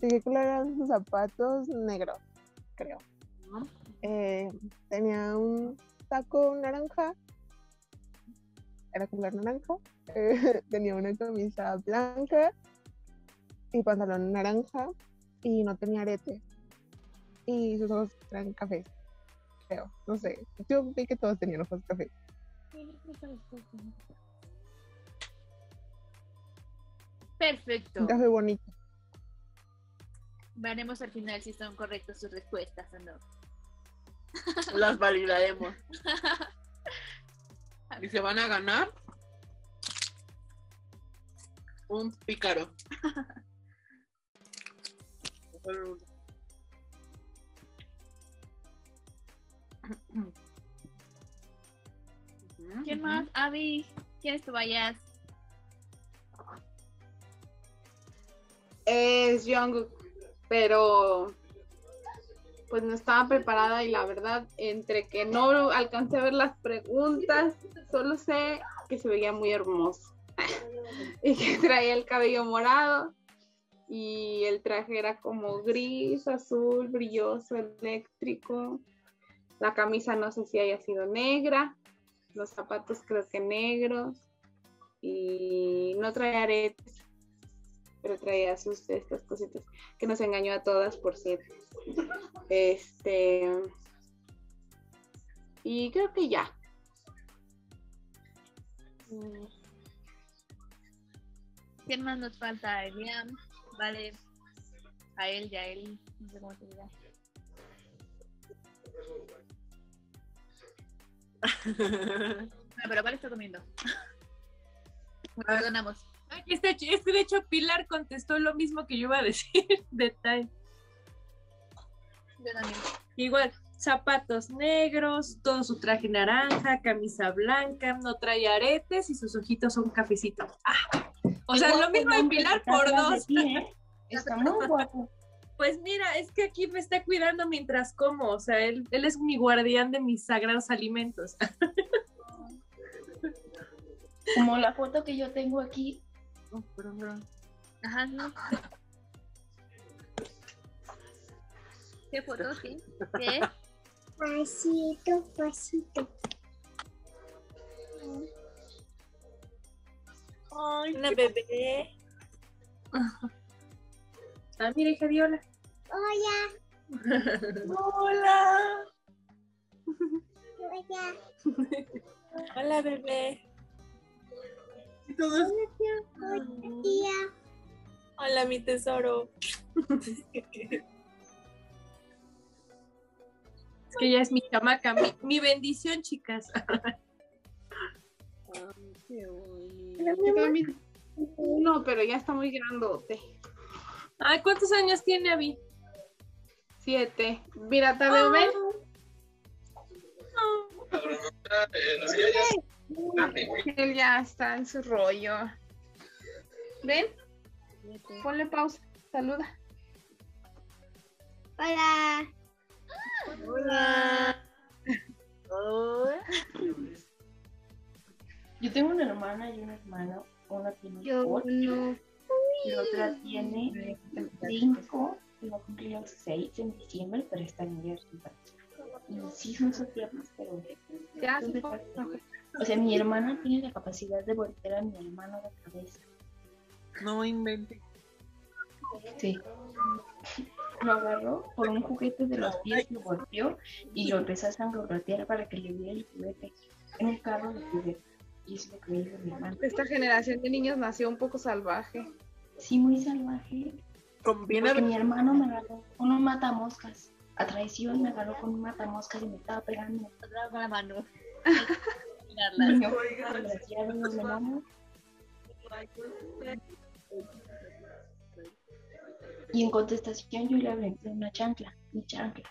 Speaker 8: ¿de qué color eran sus zapatos? Negro, creo. Eh, tenía un saco naranja, era color naranja. eh, *laughs* tenía una camisa blanca y pantalón naranja y no tenía arete. Y sus ojos eran cafés. Creo, no sé. Yo vi que todos tenían ojos cafés.
Speaker 1: Perfecto.
Speaker 8: Un café bonito.
Speaker 1: Veremos al final si son correctas sus respuestas o no.
Speaker 2: Las validaremos. *laughs* Y se van a ganar un pícaro. *laughs*
Speaker 1: ¿Quién más? Avi, ¿quieres que vayas?
Speaker 12: Es Jungkook, pero pues no estaba preparada y la verdad, entre que no alcancé a ver las preguntas, solo sé que se veía muy hermoso *laughs* y que traía el cabello morado y el traje era como gris, azul, brilloso, eléctrico. La camisa no sé si haya sido negra, los zapatos creo que negros y no traía aretes, pero traía sus estas cositas que nos engañó a todas por cierto. Este y creo que ya.
Speaker 1: ¿Quién más nos falta? Eliam, vale. A él, ya él, no sé cómo se diga. Bueno, *laughs* pero vale está comiendo. Perdonamos.
Speaker 6: Aquí está, es que de hecho Pilar contestó lo mismo que yo iba a decir *laughs* de Tai.
Speaker 1: Yo también.
Speaker 6: Igual, zapatos negros, todo su traje naranja, camisa blanca, no trae aretes y sus ojitos son cafecitos. Ah, o sea, lo mismo de Pilar por dos. *laughs*
Speaker 11: Está muy guapo.
Speaker 6: Pues mira, es que aquí me está cuidando mientras como, o sea, él, él es mi guardián de mis sagrados alimentos. *laughs*
Speaker 11: Como la foto que yo tengo aquí.
Speaker 1: Ajá, no. ¿Qué foto? ¿Qué? ¿Qué?
Speaker 13: Pasito, pasito.
Speaker 5: Ay, una bebé.
Speaker 6: Ah, mira, hija Diola.
Speaker 13: Hola.
Speaker 5: Hola.
Speaker 13: Hola.
Speaker 5: Hola, bebé.
Speaker 13: Hola, tía.
Speaker 5: Hola, mi tesoro.
Speaker 6: Es que ella es mi chamaca, mi, mi bendición, chicas. *laughs*
Speaker 12: Yo también tengo uno, pero ya está muy grandote.
Speaker 6: Ay, ¿cuántos años tiene Abby?
Speaker 12: Siete. Mira, ¿te veo ven? Él ya está en su rollo. ¿Ven? Ponle pausa. Saluda.
Speaker 13: Hola.
Speaker 1: Hola.
Speaker 11: Yo tengo una hermana y un hermano. Una tiene
Speaker 13: Yo
Speaker 11: ocho,
Speaker 13: no.
Speaker 11: y la otra tiene cinco. Y va a cumplir los seis en diciembre, pero está en universidad. Y sí son sus piernas, pero...
Speaker 12: Ya, sí.
Speaker 11: O sea, mi hermana tiene la capacidad de voltear a mi hermano de cabeza.
Speaker 2: No invente.
Speaker 11: Sí. Lo agarró por un juguete de los pies, lo golpeó y lo empezó a sangolotear para que le diera el juguete. En un carro de juguete. Y es lo que me dijo mi hermano.
Speaker 12: Esta generación de niños nació un poco salvaje.
Speaker 11: Sí, muy salvaje.
Speaker 2: Conviene
Speaker 11: Porque mi hermano me agarró con un matamoscas. A traición me agarró con un matamoscas y me estaba pegando.
Speaker 1: Otra con la mano. *laughs*
Speaker 11: Y en contestación yo le aventé una chancla, mi chancla.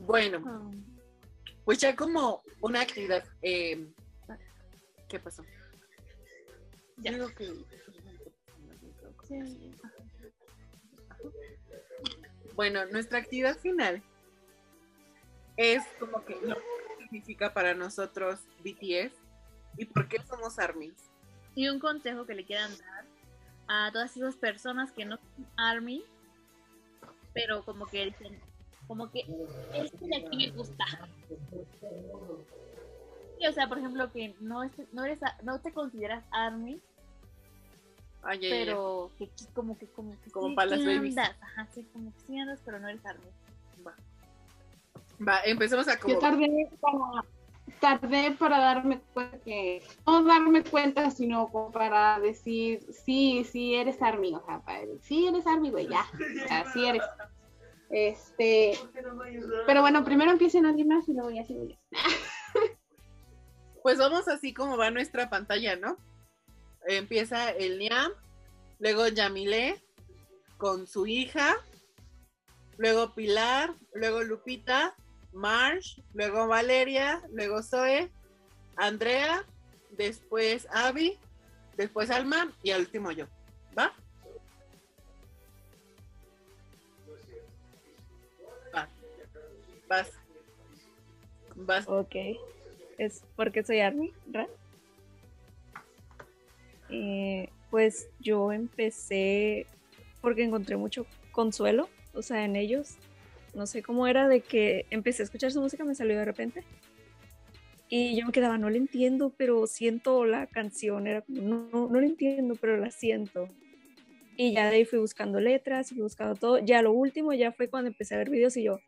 Speaker 2: Bueno, pues ya como una actividad. eh, ¿Qué pasó?
Speaker 1: Ya.
Speaker 2: Digo que- Bueno, nuestra actividad final es como que lo que significa para nosotros BTS y por qué somos ARMYs.
Speaker 1: Y un consejo que le quieran dar a todas esas personas que no son ARMY, pero como que dicen, como que este de aquí me gusta. Sí, o sea, por ejemplo, que no, es- no, eres, no te consideras Army,
Speaker 2: Ah, ya, ya, ya.
Speaker 1: pero que como que como que
Speaker 2: Como
Speaker 1: sí,
Speaker 2: para las babies.
Speaker 1: andas, ajá, sí, como que sí andas, pero no eres Army.
Speaker 2: Va, empecemos a como.
Speaker 12: Yo tardé para, tardé para darme cuenta que, no darme cuenta, sino como para decir, sí, sí eres Army, o sea, para, sí eres Army, güey, ya, o sea, sí eres. Este, pero bueno, primero empiecen alguien más y luego ya sigo yo.
Speaker 2: Pues vamos así como va nuestra pantalla, ¿no? Empieza el Niam, luego Yamile con su hija, luego Pilar, luego Lupita, Marsh, luego Valeria, luego Zoe, Andrea, después Abby, después Alma y al último yo. ¿Va? Va. Vas. Vas.
Speaker 3: Ok. Es porque soy Army, ¿verdad? Eh, pues yo empecé porque encontré mucho consuelo, o sea, en ellos. No sé cómo era de que empecé a escuchar su música, me salió de repente. Y yo me quedaba, no le entiendo, pero siento la canción. Era como, no, no, no la entiendo, pero la siento. Y ya de ahí fui buscando letras fui buscando todo. Ya lo último ya fue cuando empecé a ver videos y yo,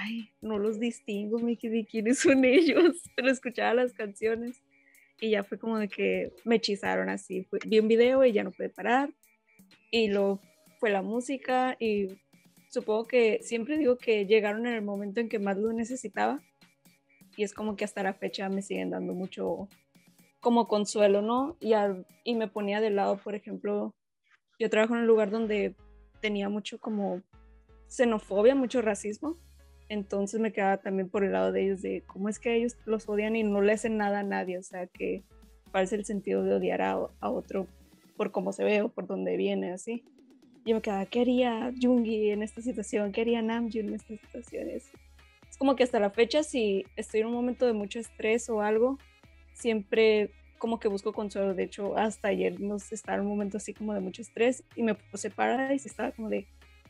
Speaker 3: ay, no los distingo, me quedé quiénes son ellos, *laughs* pero escuchaba las canciones y ya fue como de que me hechizaron así. Vi un video y ya no pude parar y luego fue la música y supongo que siempre digo que llegaron en el momento en que más lo necesitaba y es como que hasta la fecha me siguen dando mucho como consuelo, ¿no? Y, al- y me ponía de lado, por ejemplo, yo trabajo en un lugar donde tenía mucho como xenofobia, mucho racismo. Entonces me quedaba también por el lado de ellos, de cómo es que ellos los odian y no le hacen nada a nadie. O sea, que parece el sentido de odiar a, a otro por cómo se ve o por dónde viene, así. Yo me quedaba, ¿qué haría Jungi en esta situación? ¿Qué haría Namjoon en estas situaciones? Es como que hasta la fecha, si estoy en un momento de mucho estrés o algo, siempre como que busco consuelo. De hecho, hasta ayer nos estaba en un momento así como de mucho estrés y me puse para y se estaba como de,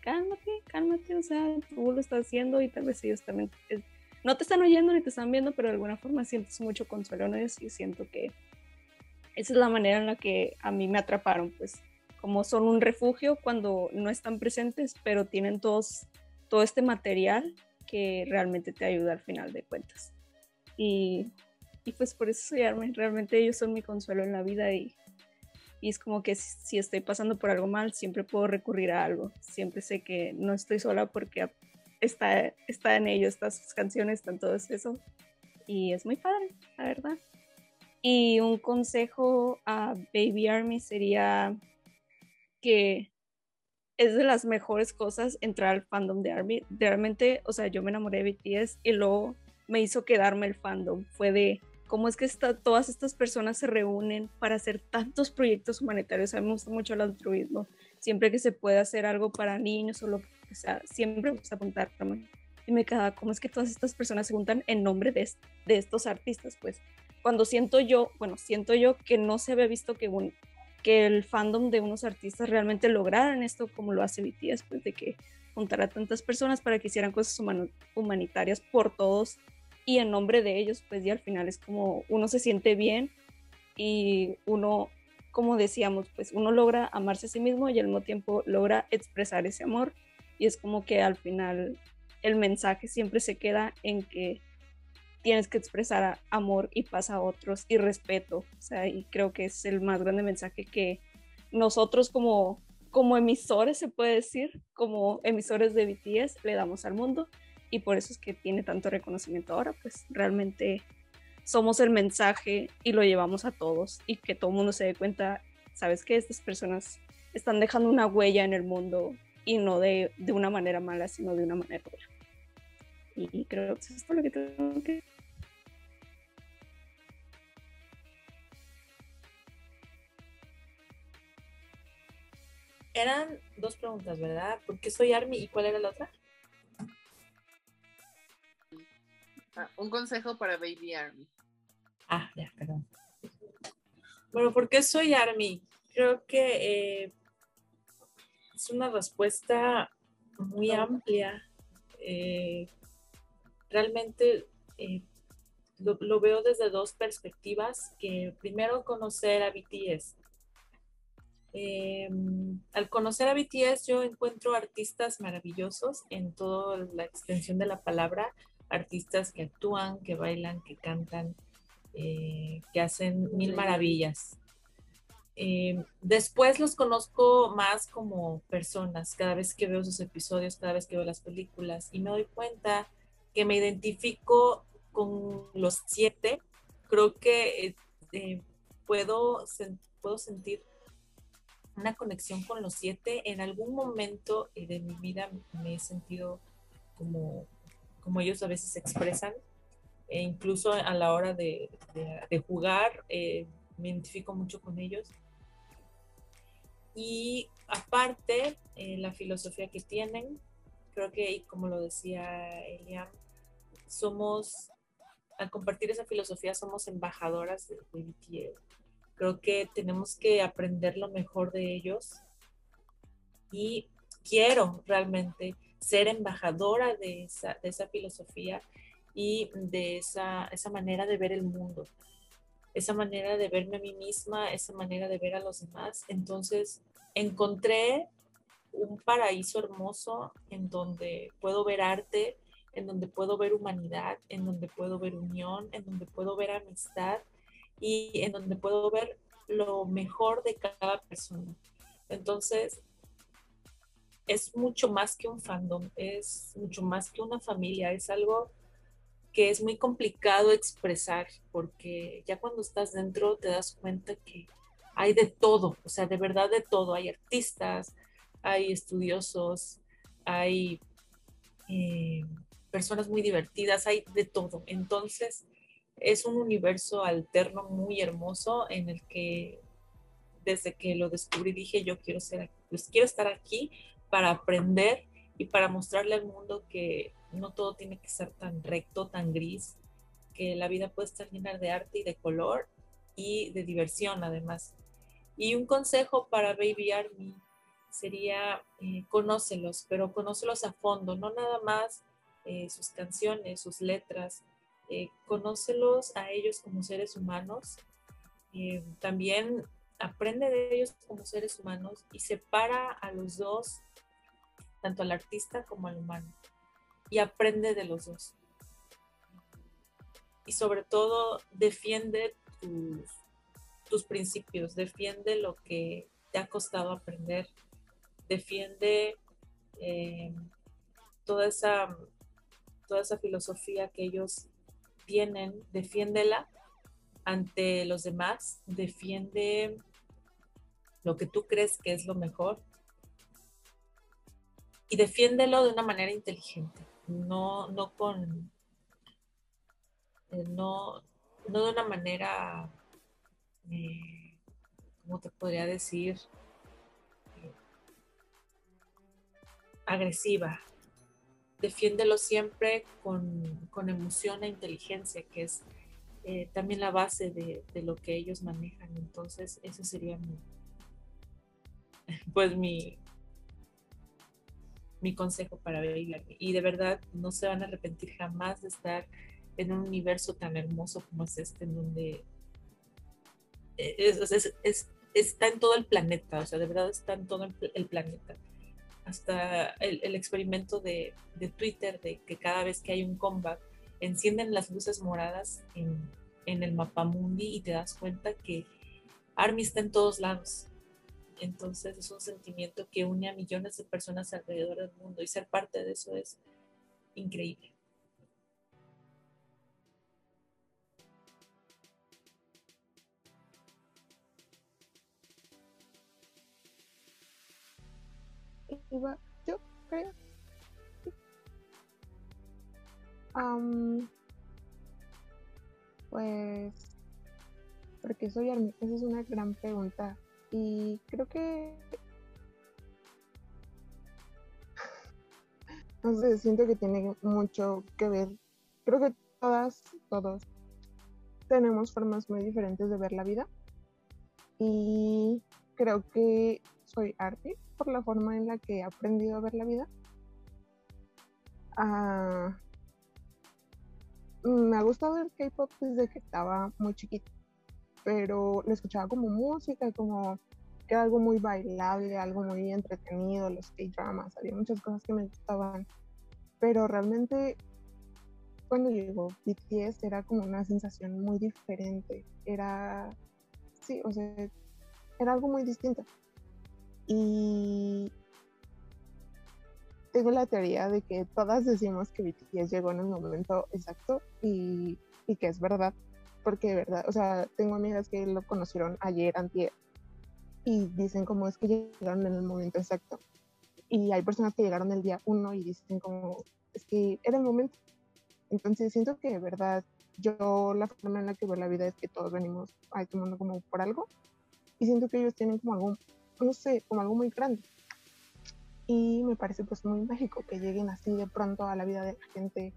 Speaker 3: cálmate, cálmate, o sea, tú lo estás haciendo y tal vez ellos también eh, no te están oyendo ni te están viendo, pero de alguna forma sientes mucho consuelo en ellos y siento que esa es la manera en la que a mí me atraparon, pues como son un refugio cuando no están presentes, pero tienen todos, todo este material que realmente te ayuda al final de cuentas. Y, y pues por eso soy Armin, realmente ellos son mi consuelo en la vida y, y es como que si, estoy pasando por algo mal, siempre puedo recurrir a algo, siempre sé que no estoy sola porque está, está en ellos, estas canciones, están todo eso y es muy padre, la verdad. Y un consejo a Baby Army sería que es de las mejores cosas entrar al fandom de Army. Realmente, o sea, yo me enamoré de BTS y luego me hizo quedarme el fandom. Fue de cómo es que todas estas personas se reúnen para hacer tantos proyectos humanitarios. A mí me gusta mucho el altruismo. Siempre que se puede hacer algo para niños o lo que sea, siempre me gusta apuntarme. Y me quedaba, ¿cómo es que todas estas personas se juntan en nombre de, est- de estos artistas? Pues cuando siento yo, bueno, siento yo que no se había visto que, el fandom de unos artistas realmente lograran esto como lo hace BTS, pues de que juntara a tantas personas para que hicieran cosas humanitarias por todos y en nombre de ellos, pues y al final es como uno se siente bien y uno, como decíamos, pues uno logra amarse a sí mismo y al mismo tiempo logra expresar ese amor. Y es como que al final el mensaje siempre se queda en que tienes que expresar amor y paz a otros y respeto, o sea, y creo que es el más grande mensaje que nosotros como como emisores se puede decir, como emisores de BTS le damos al mundo y por eso es que tiene tanto reconocimiento ahora, pues realmente somos el mensaje y lo llevamos a todos y que todo el mundo se dé cuenta, sabes que estas personas están dejando una huella en el mundo y no de, de una manera mala, sino de una manera buena. Y creo que eso es todo lo que tengo que
Speaker 5: Eran dos preguntas, ¿verdad? ¿Por qué soy Army y cuál era la otra?
Speaker 2: Ah, un consejo para Baby Army.
Speaker 5: Ah, ya, perdón. Bueno, ¿por qué soy Army? Creo que eh, es una respuesta muy amplia. Eh, realmente eh, lo, veo desde dos perspectivas, que primero conocer a BTS. Eh, al conocer a BTS yo encuentro artistas maravillosos en toda la extensión de la palabra, artistas que actúan, que bailan, que cantan, eh, que hacen mil maravillas. Eh, después los conozco más como personas, cada vez que veo sus episodios, cada vez que veo las películas, y me doy cuenta que me identifico con los siete. Creo que eh, puedo, sen- puedo sentir una conexión con los siete. En algún momento de mi vida me he sentido como, como ellos a veces se expresan, e incluso a la hora de, de- de jugar, eh, me identifico mucho con ellos. Y aparte, eh, la filosofía que tienen, creo que, y como lo decía Eliam, somos, al compartir esa filosofía, somos embajadoras de, de. Creo que tenemos que aprender lo mejor de ellos y quiero realmente ser embajadora de esa, de esa filosofía y de esa, esa manera de ver el mundo, esa manera de verme a mí misma, esa manera de ver a los demás. Entonces, encontré un paraíso hermoso en donde puedo ver arte, en donde puedo ver humanidad, en donde puedo ver unión, en donde puedo ver amistad y en donde puedo ver lo mejor de cada persona. Entonces, es mucho más que un fandom, es mucho más que una familia, es algo que es muy complicado expresar porque ya cuando estás dentro te das cuenta que hay de todo, o sea, de verdad de todo, hay artistas, hay estudiosos, hay eh, personas muy divertidas, hay de todo. Entonces, es un universo alterno muy hermoso en el que desde que lo descubrí dije yo quiero ser pues quiero estar aquí para aprender y para mostrarle al mundo que no todo tiene que ser tan recto, tan gris, que la vida puede estar llena de arte y de color y de diversión además. Y un consejo para Baby Army sería eh, conócelos, pero conócelos a fondo, no nada más eh, sus canciones, sus letras, eh, conócelos a ellos como seres humanos, eh, también aprende de ellos como seres humanos y separa a los dos, tanto al artista como al humano, y aprende de los dos. Y sobre todo defiende tus, tus principios, defiende lo que te ha costado aprender, defiende eh, toda, esa, toda esa filosofía que ellos tienen, defiéndela ante los demás, defiende lo que tú crees que es lo mejor y defiéndelo de una manera inteligente, no, no con, eh, no, no de una manera, eh, ¿cómo te podría decir? Eh, agresiva. Defiéndelo siempre con, con emoción e inteligencia, que es también la base de, de, lo que ellos manejan. Entonces, ese sería mi, *laughs* pues mi, mi consejo para Baby Y de verdad, no se van a arrepentir jamás de estar en un universo tan hermoso como es este, en donde es, es, es, está en todo el planeta, o sea, de verdad está en todo el planeta. Hasta el, experimento de, Twitter, de que cada vez que hay un comeback, encienden las luces moradas en, en el mapamundi y te das cuenta que Army está en todos lados. Entonces es un sentimiento que une a millones de personas alrededor del mundo y ser parte de eso es increíble.
Speaker 8: Iba, yo creo. Um, pues, porque soy Army, esa es una gran pregunta. Y creo que. No sé, siento que tiene mucho que ver. Creo que todas, todos tenemos formas muy diferentes de ver la vida. Y creo que soy Army por la forma en la que he aprendido a ver la vida. ah, me ha gustado el K-pop desde que estaba muy chiquita, pero lo escuchaba como música, como que era algo muy bailable, algo muy entretenido, los K-dramas, había muchas cosas que me gustaban, pero realmente cuando llegó BTS era como una sensación muy diferente, era, sí, o sea, era algo muy distinto. Y tengo la teoría de que todas decimos que BTS llegó en el momento exacto y, y que es verdad, porque de verdad, o sea, tengo amigas que lo conocieron ayer, antier, y dicen como es que llegaron en el momento exacto. Y hay personas que llegaron el día uno y dicen como es que era el momento. Entonces siento que de verdad yo la forma en la que veo la vida es que todos venimos a este mundo como por algo y siento que ellos tienen como algo, no sé, como algo muy grande. Y me parece pues muy mágico que lleguen así de pronto a la vida de la gente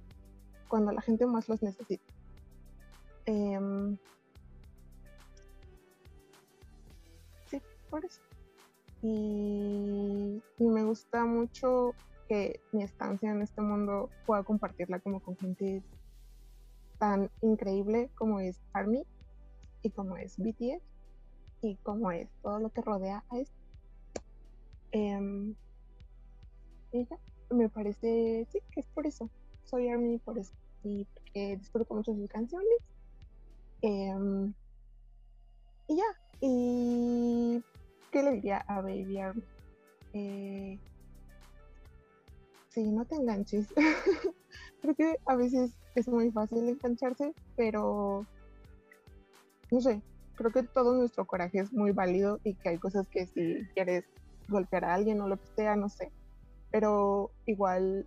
Speaker 8: cuando la gente más los necesita. Em, sí, por eso. Y, me gusta mucho que mi estancia en este mundo pueda compartirla como con gente tan increíble como es Army y como es BTS y como es todo lo que rodea a esto. Em, me parece, sí, que es por eso. Soy Army por eso. Y porque disfruto mucho sus canciones. Em, y ya. ¿Y qué le diría a Baby Army? Eh, sí, no te enganches. *laughs* Creo que a veces es muy fácil engancharse, pero no sé, creo que todo nuestro coraje es muy válido y que hay cosas que si quieres golpear a alguien o lo que sea, no sé. Pero igual,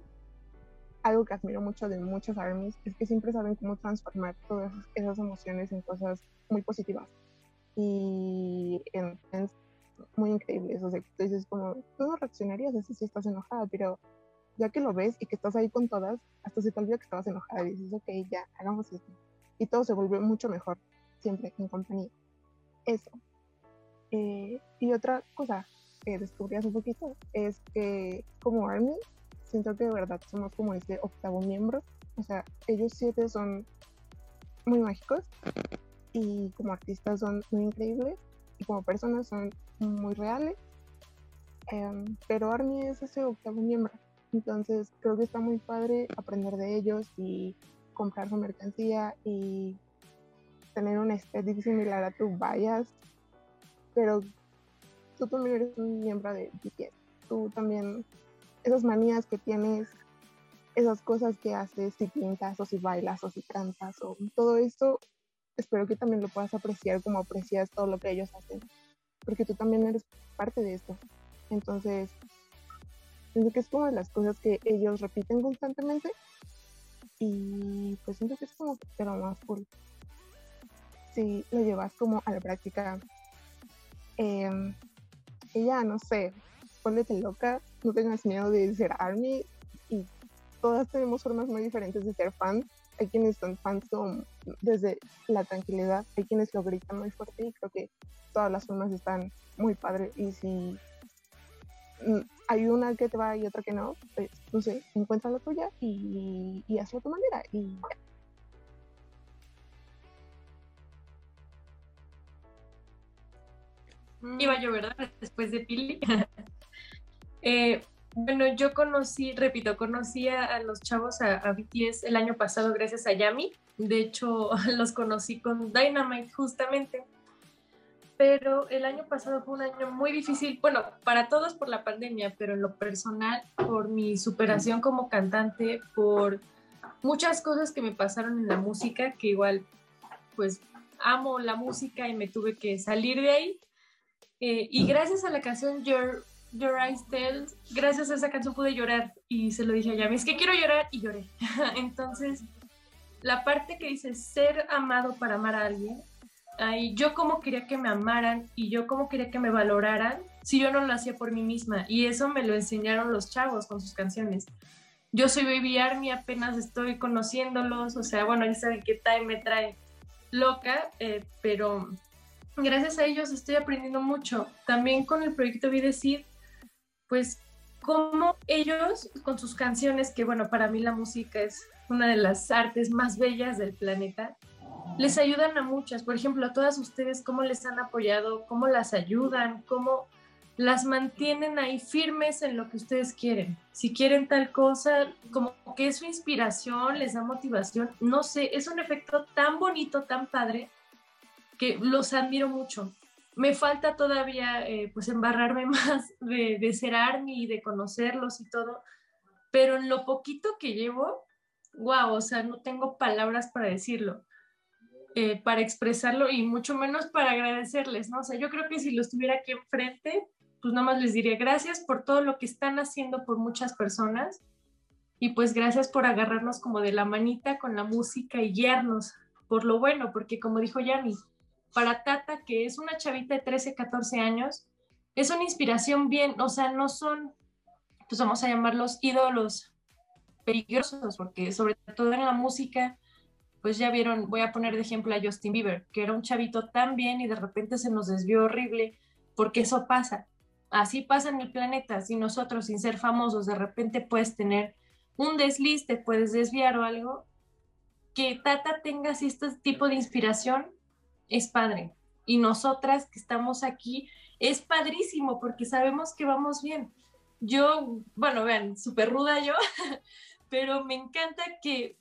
Speaker 8: algo que admiro mucho de muchos armies es que siempre saben cómo transformar todas esas emociones en cosas muy positivas y en, en muy increíbles. O sea, tú dices como, tú no reaccionarías así si estás enojada, pero ya que lo ves y que estás ahí con todas, hasta se te olvida que estabas enojada y dices, ok, ya, hagamos esto. Y todo se vuelve mucho mejor, siempre en compañía. Eso. Eh, y otra cosa que descubrí hace poquito es que como Army, siento que de verdad somos como ese octavo miembro. O sea, ellos siete son muy mágicos y como artistas son muy increíbles y como personas son muy reales. Em, pero Army es ese octavo miembro. Entonces creo que está muy padre aprender de ellos y comprar su mercancía y tener un estética similar a tu Bias, pero tú también eres un miembro de BTS. Tú también, esas manías que tienes, esas cosas que haces, si pintas o si bailas o si cantas o todo esto, espero que también lo puedas apreciar como aprecias todo lo que ellos hacen, porque tú también eres parte de esto. Entonces, siento que es como de las cosas que ellos repiten constantemente y pues siento que es como lo más cool si lo llevas como a la práctica y ya no sé ponete loca no tengas miedo de ser army y todas tenemos formas muy diferentes de ser fans hay quienes son fans desde la tranquilidad hay quienes lo gritan muy fuerte y creo que todas las formas están muy padres y si Mm, hay una que te va y otra que no, pues, no sé, encuentra la tuya y, hazlo a tu manera y.
Speaker 6: Iba yo, ¿verdad? Después de Pili. *laughs* eh, bueno, yo conocí, repito, conocí a, los chavos a, BTS el año pasado gracias a Yami. De hecho, *laughs* los conocí con Dynamite justamente pero el año pasado fue un año muy difícil, bueno, para todos por la pandemia, pero en lo personal, por mi superación como cantante, por muchas cosas que me pasaron en la música, que igual, pues, amo la música y me tuve que salir de ahí. Eh, y gracias a la canción Your, Your Eyes Tell, gracias a esa canción pude llorar y se lo dije a Yami, es que quiero llorar y lloré. *laughs* Entonces, la parte que dice ser amado para amar a alguien, Ay, yo como quería que me amaran y yo como quería que me valoraran si yo no lo hacía por mí misma. Y eso me lo enseñaron los chavos con sus canciones. Yo soy Baby Army, apenas estoy conociéndolos, o sea, bueno, ya saben que Time me trae loca, eh, pero gracias a ellos estoy aprendiendo mucho. También con el proyecto Vi Decir, pues cómo ellos con sus canciones, que bueno, para mí la música es una de las artes más bellas del planeta, les ayudan a muchas. Por ejemplo, a todas ustedes, cómo les han apoyado, cómo las ayudan, cómo las mantienen ahí firmes en lo que ustedes quieren. Si quieren tal cosa, como que es su inspiración, les da motivación. No sé, es un efecto tan bonito, tan padre, que los admiro mucho. Me falta todavía eh, pues embarrarme *laughs* más de, de ser ARMY y de conocerlos y todo, pero en lo poquito que llevo, wow, o sea, no tengo palabras para decirlo. eh, para expresarlo y mucho menos para agradecerles, ¿no? O sea, yo creo que si los tuviera aquí enfrente, pues nada más les diría gracias por todo lo que están haciendo por muchas personas y pues gracias por agarrarnos como de la manita con la música y guiarnos por lo bueno, porque como dijo Yanni, para Tata, que es una chavita de 13, 14 años, es una inspiración bien, o sea, no son, pues vamos a llamarlos ídolos peligrosos, porque sobre todo en la música, pues ya vieron, voy a poner de ejemplo a Justin Bieber, que era un chavito tan bien y de repente se nos desvió horrible, porque eso pasa. Así pasa en el planeta. Si nosotros, sin ser famosos, de repente puedes tener un desliz, te puedes desviar o algo, que Tata tenga así este tipo de inspiración es padre. Y nosotras que estamos aquí, es padrísimo porque sabemos que vamos bien. Yo, bueno, vean, súper ruda yo, *laughs* pero me encanta que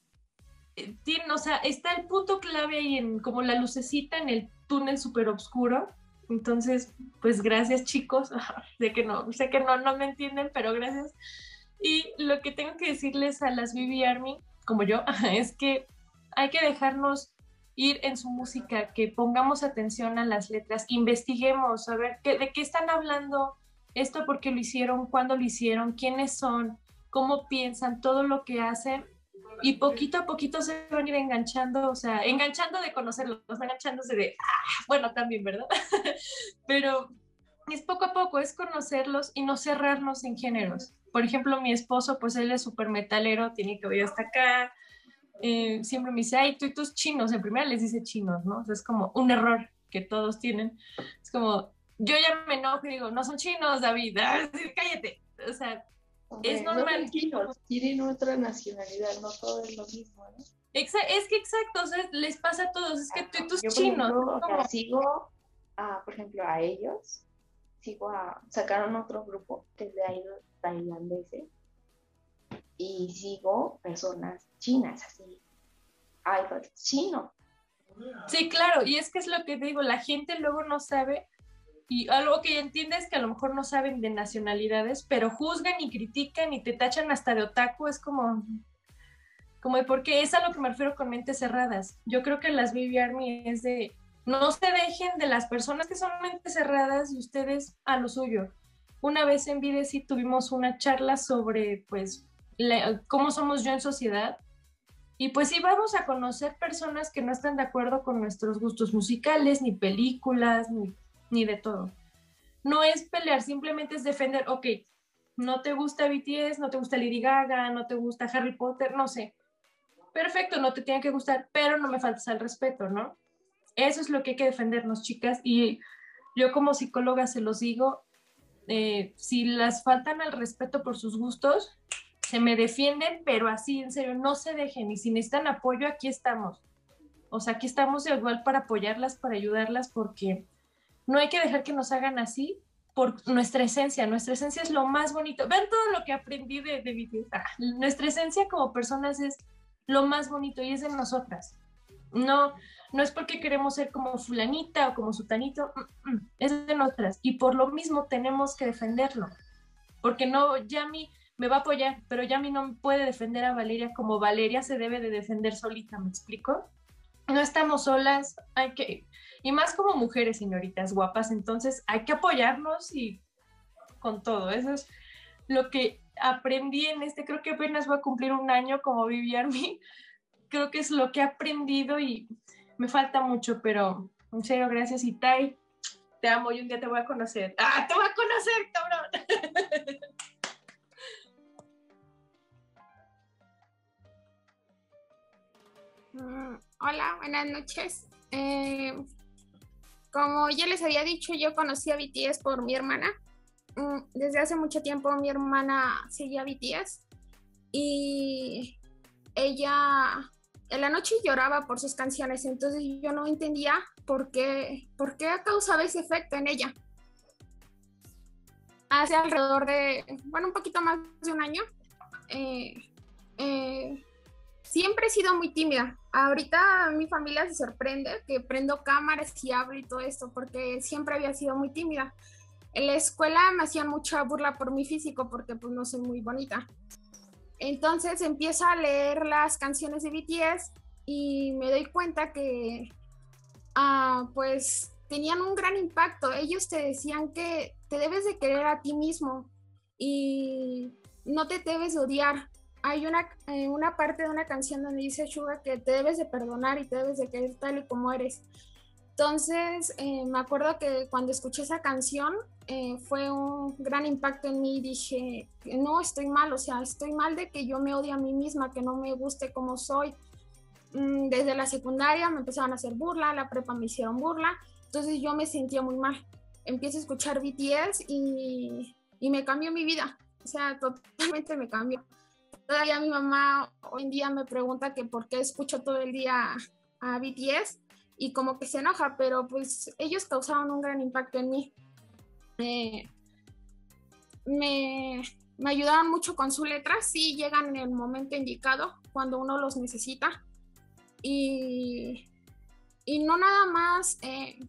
Speaker 6: eh, tiene, o sea, está el punto clave ahí en como la lucecita en el túnel súper oscuro. Entonces, pues gracias chicos. *laughs* sé que no, sé que no, no me entienden, pero gracias. Y lo que tengo que decirles a las BB Army, como yo, *laughs* es que hay que dejarnos ir en su música, que pongamos atención a las letras, investiguemos, a ver qué, de qué están hablando, esto por qué lo hicieron, cuándo lo hicieron, quiénes son, cómo piensan, todo lo que hacen. Y poquito a poquito se van a ir enganchando, o sea, enganchando de conocerlos, enganchándose de, ah, bueno, también, ¿verdad? *laughs* Pero es poco a poco, es conocerlos y no cerrarnos en géneros. Por ejemplo, mi esposo, pues él es súper metalero, tiene que oír hasta acá, eh, siempre me dice, ay, tú y tus chinos, en primera les dice chinos, ¿no? O sea, es como un error que todos tienen. Es como, yo ya me enojo y digo, no son chinos, David, *laughs* ah, cállate. O sea, es
Speaker 11: Ok, no
Speaker 6: normal.
Speaker 11: son chinos, tienen otra nacionalidad, no todo es lo mismo, ¿no?
Speaker 6: Exa- es que exacto, o sea, les pasa a todos, es que tú y tus
Speaker 11: Yo,
Speaker 6: chinos.
Speaker 11: ejemplo,
Speaker 6: es
Speaker 11: o sea, sigo, a, por ejemplo, a ellos, sigo a, sacaron otro grupo que es de idol tailandeses y sigo personas chinas, así, idols chino.
Speaker 6: Sí, claro, y es que es lo que digo, la gente luego no sabe, y algo que entiende es que a lo mejor no saben de nacionalidades, pero juzgan y critican y te tachan hasta de otaku, es como, como de por qué, es a lo que me refiero con mentes cerradas. Yo creo que las Baby Army es de, no se dejen de las personas que son mentes cerradas y ustedes a lo suyo. Una vez en Videsi tuvimos una charla sobre, pues, la- cómo somos yo en sociedad y pues sí, vamos a conocer personas que no están de acuerdo con nuestros gustos musicales, ni películas, ni, ni de todo. No es pelear, simplemente es defender, ok, no te gusta BTS, no te gusta Lady Gaga, no te gusta Harry Potter, no sé. Perfecto, no te tiene que gustar, pero no me faltas al respeto, ¿no? Eso es lo que hay que defendernos, chicas. Y yo como psicóloga se los digo, eh, si las faltan al respeto por sus gustos, se me defienden, pero así, en serio, no se dejen. Y si necesitan apoyo, aquí estamos. O sea, aquí estamos de igual para apoyarlas, para ayudarlas, porque no hay que dejar que nos hagan así por nuestra esencia. Nuestra esencia es lo más bonito. Vean todo lo que aprendí de, de BTS. Ah, nuestra esencia como personas es lo más bonito y es de nosotras. No, no es porque queremos ser como fulanita o como sutanito, mm, mm, es de nosotras. Y por lo mismo tenemos que defenderlo. Porque no, Yami me va a apoyar, pero Yami no puede defender a Valeria como Valeria se debe de defender solita, ¿me explico? No estamos solas, hay que, y más como mujeres, señoritas guapas, entonces hay que apoyarnos y con todo. Eso es lo que aprendí en este, creo que apenas voy a cumplir un año como Vivi Army. *laughs* Creo que es lo que he aprendido y me falta mucho, pero en serio, gracias. Y Tai, te amo y un día te voy a conocer. ¡Ah, te voy a conocer, cabrón! *laughs*
Speaker 9: Hola, buenas noches. Eh, como ya les había dicho, yo conocí a BTS por mi hermana. Mm, desde hace mucho tiempo mi hermana seguía BTS y ella en la noche lloraba por sus canciones, entonces yo no entendía por qué, por qué causaba ese efecto en ella. Hace alrededor de, bueno, un poquito más de un año, eh, eh, siempre he sido muy tímida. Ahorita mi familia se sorprende que prendo cámaras y hablo y todo esto, porque siempre había sido muy tímida. En la escuela me hacían mucha burla por mi físico, porque pues no soy muy bonita. Entonces empiezo a leer las canciones de BTS y me doy cuenta que, ah, pues, tenían un gran impacto. Ellos te decían que te debes de querer a ti mismo y no te debes de odiar. Hay una, eh, una parte de una canción donde dice Suga que te debes de perdonar y te debes de querer tal y como eres. Entonces, eh, me acuerdo que cuando escuché esa canción eh, fue un gran impacto en mí. Dije, no, estoy mal, o sea, estoy mal de que yo me odie a mí misma, que no me guste como soy. Mm, desde la secundaria me empezaron a hacer burla, la prepa me hicieron burla, entonces yo me sentía muy mal. Empiezo a escuchar BTS y, y me cambió mi vida, o sea, *laughs* totalmente me cambió. Todavía mi mamá hoy en día me pregunta que por qué escucho todo el día a BTS y como que se enoja, pero pues ellos causaron un gran impacto en mí. me, me ayudaron mucho con su letra, sí llegan en el momento indicado, cuando uno los necesita. Y, y no nada más eh,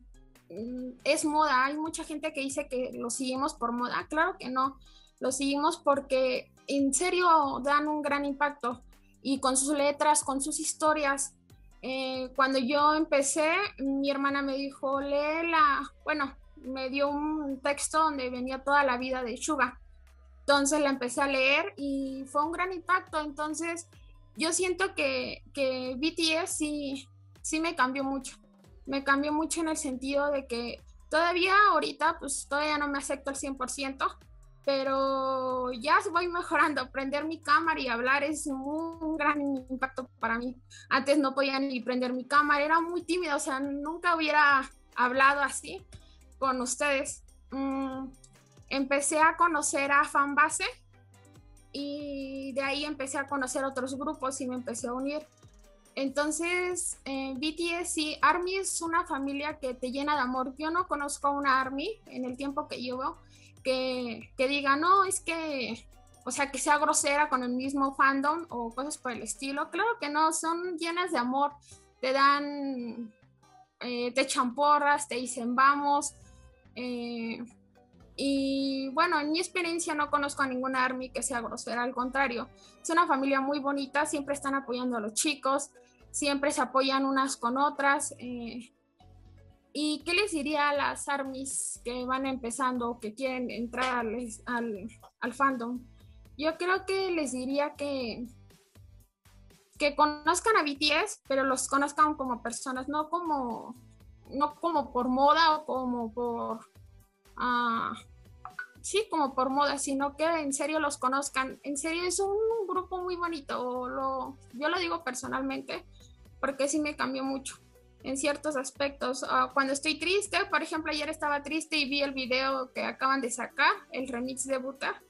Speaker 9: es moda, hay mucha gente que dice que lo seguimos por moda, claro que no, lo seguimos porque en serio dan un gran impacto y con sus letras, con sus historias, eh, cuando yo empecé, mi hermana me dijo, léela, bueno, me dio un texto donde venía toda la vida de Suga. Entonces la empecé a leer y fue un gran impacto. Entonces yo siento que, que BTS sí, sí me cambió mucho. Me cambió mucho en el sentido de que todavía ahorita, pues todavía no me acepto al 100%, pero ya voy mejorando. Prender mi cámara y hablar es un gran impacto para mí. Antes no podía ni prender mi cámara, era muy tímida, o sea, nunca hubiera hablado así con ustedes. Mm, empecé a conocer a Fanbase y de ahí empecé a conocer otros grupos y me empecé a unir. Entonces, eh, BTS y ARMY es una familia que te llena de amor. Yo no conozco a una ARMY en el tiempo que llevo que, diga, no, es que, o sea, que sea grosera con el mismo fandom o cosas por el estilo. Claro que no, son llenas de amor, te dan, eh, te echan porras, te dicen vamos. Eh, y bueno, en mi experiencia no conozco a ninguna ARMY que sea grosera, al contrario, es una familia muy bonita, siempre están apoyando a los chicos, siempre se apoyan unas con otras. Eh, ¿Y qué les diría a las armies que van empezando o que quieren entrar al, al, fandom? Yo creo que les diría que, que conozcan a BTS, pero los conozcan como personas, no como, no como por moda o como por... Uh, sí, como por moda, sino que en serio los conozcan. En serio es un grupo muy bonito. Lo, yo lo digo personalmente porque sí me cambió mucho en ciertos aspectos. Ah, cuando estoy triste, por ejemplo, ayer estaba triste y vi el video que acaban de sacar, el remix de Buta,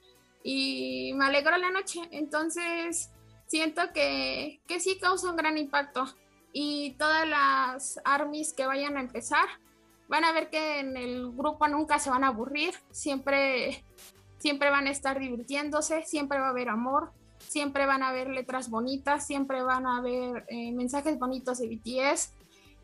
Speaker 9: y me alegró la noche. Entonces, siento que, que sí causa un gran impacto. Y todas las armies que vayan a empezar, van a ver que en el grupo nunca se van a aburrir, siempre, siempre van a estar divirtiéndose, siempre va a haber amor, siempre van a haber letras bonitas, siempre van a haber eh, mensajes bonitos de BTS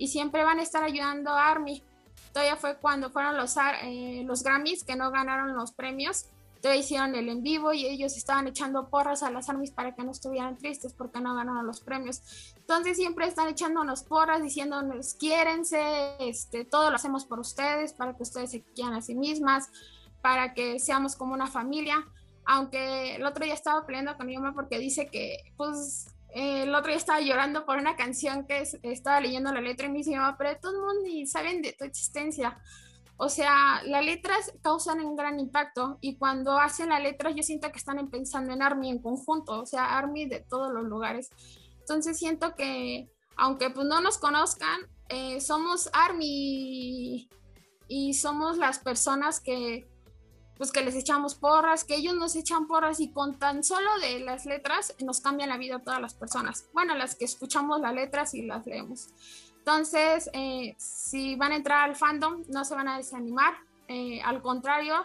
Speaker 9: y siempre van a estar ayudando a Army. Todavía fue cuando fueron los, eh, los Grammys que no ganaron los premios. Todavía hicieron el en vivo y ellos estaban echando porras a las Armys para que no estuvieran tristes porque no ganaron los premios. Entonces siempre están echándonos porras, diciéndonos quiérense, este, todo lo hacemos por ustedes, para que ustedes se quieran a sí mismas, para que seamos como una familia. Aunque el otro día estaba peleando con mi mamá porque dice que pues el otro día estaba llorando por una canción que estaba leyendo la letra y me dice, pero todo el mundo ni saben de tu existencia. O sea, las letras causan un gran impacto y cuando hacen las letras yo siento que están pensando en ARMY en conjunto, o sea, ARMY de todos los lugares. Entonces siento que, aunque pues no nos conozcan, eh, somos ARMY y somos las personas que, pues que les echamos porras, que ellos nos echan porras y con tan solo de las letras nos cambian la vida a todas las personas. Bueno, las que escuchamos las letras y las leemos. Entonces, eh, si van a entrar al fandom, no se van a desanimar. eh, al contrario,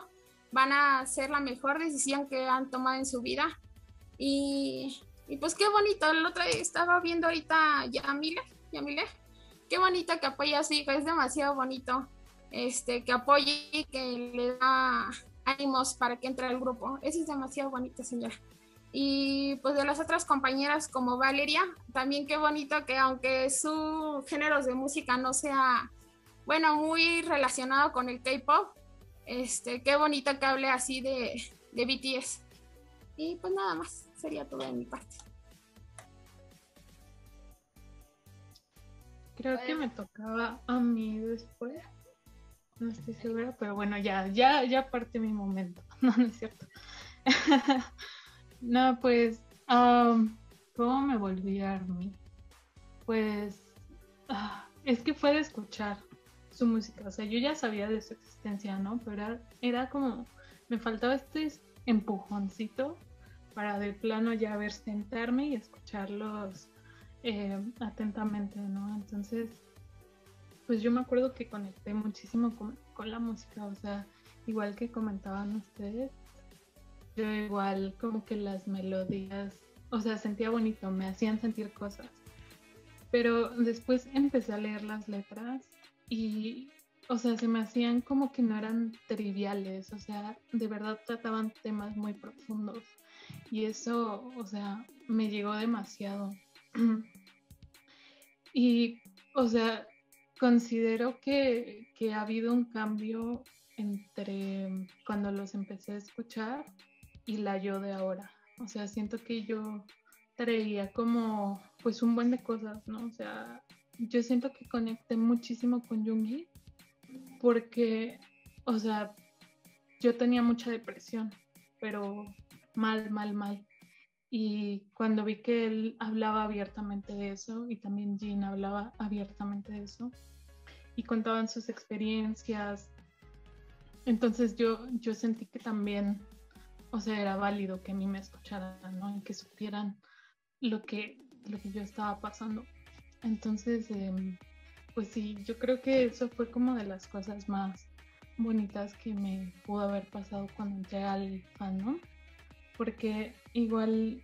Speaker 9: van a hacer la mejor decisión que han tomado en su vida. Y, pues qué bonito. El otro día estaba viendo ahorita Yamile, Yamile. Qué bonito que apoya a su hija. Es demasiado bonito este, que apoye y que le da ánimos para que entre al grupo. Eso es demasiado bonito, señora. Y pues de las otras compañeras como Valeria, también qué bonito que aunque su género de música no sea, bueno, muy relacionado con el K-Pop, este, qué bonito que hable así de, de BTS. Y pues nada más, sería todo de mi parte.
Speaker 10: Creo que me tocaba a mí después. No estoy segura, pero bueno, ya, ya, ya parte mi momento. *laughs* No, no es cierto. *laughs* no, pues, am, ¿cómo me volví Army? Pues, ah, es que fue de escuchar su música. O sea, yo ya sabía de su existencia, ¿no? Pero era, era como, me faltaba este empujoncito para de plano ya ver sentarme y escucharlos eh, atentamente, ¿no? Entonces, pues yo me acuerdo que conecté muchísimo con, la música, o sea, igual que comentaban ustedes, yo igual como que las melodías, o sea, sentía bonito, me hacían sentir cosas, pero después empecé a leer las letras y, o sea, se me hacían como que no eran triviales, o sea, de verdad trataban temas muy profundos y eso, o sea, me llegó demasiado. *clears throat* y, o sea, considero que, que ha habido un cambio entre cuando los empecé a escuchar y la yo de ahora. O sea, siento que yo traía como pues un buen de cosas, ¿no? O sea, yo siento que conecté muchísimo con Jungi porque, o sea, yo tenía mucha depresión, pero mal, mal, mal. Y cuando vi que él hablaba abiertamente de eso, y también Jean hablaba abiertamente de eso, y contaban sus experiencias, entonces yo, yo sentí que también, o sea, era válido que a mí me escucharan, ¿no? Y que supieran lo que, lo que yo estaba pasando. Entonces, em, pues sí, yo creo que eso fue como de las cosas más bonitas que me pudo haber pasado cuando entré al fandom porque igual,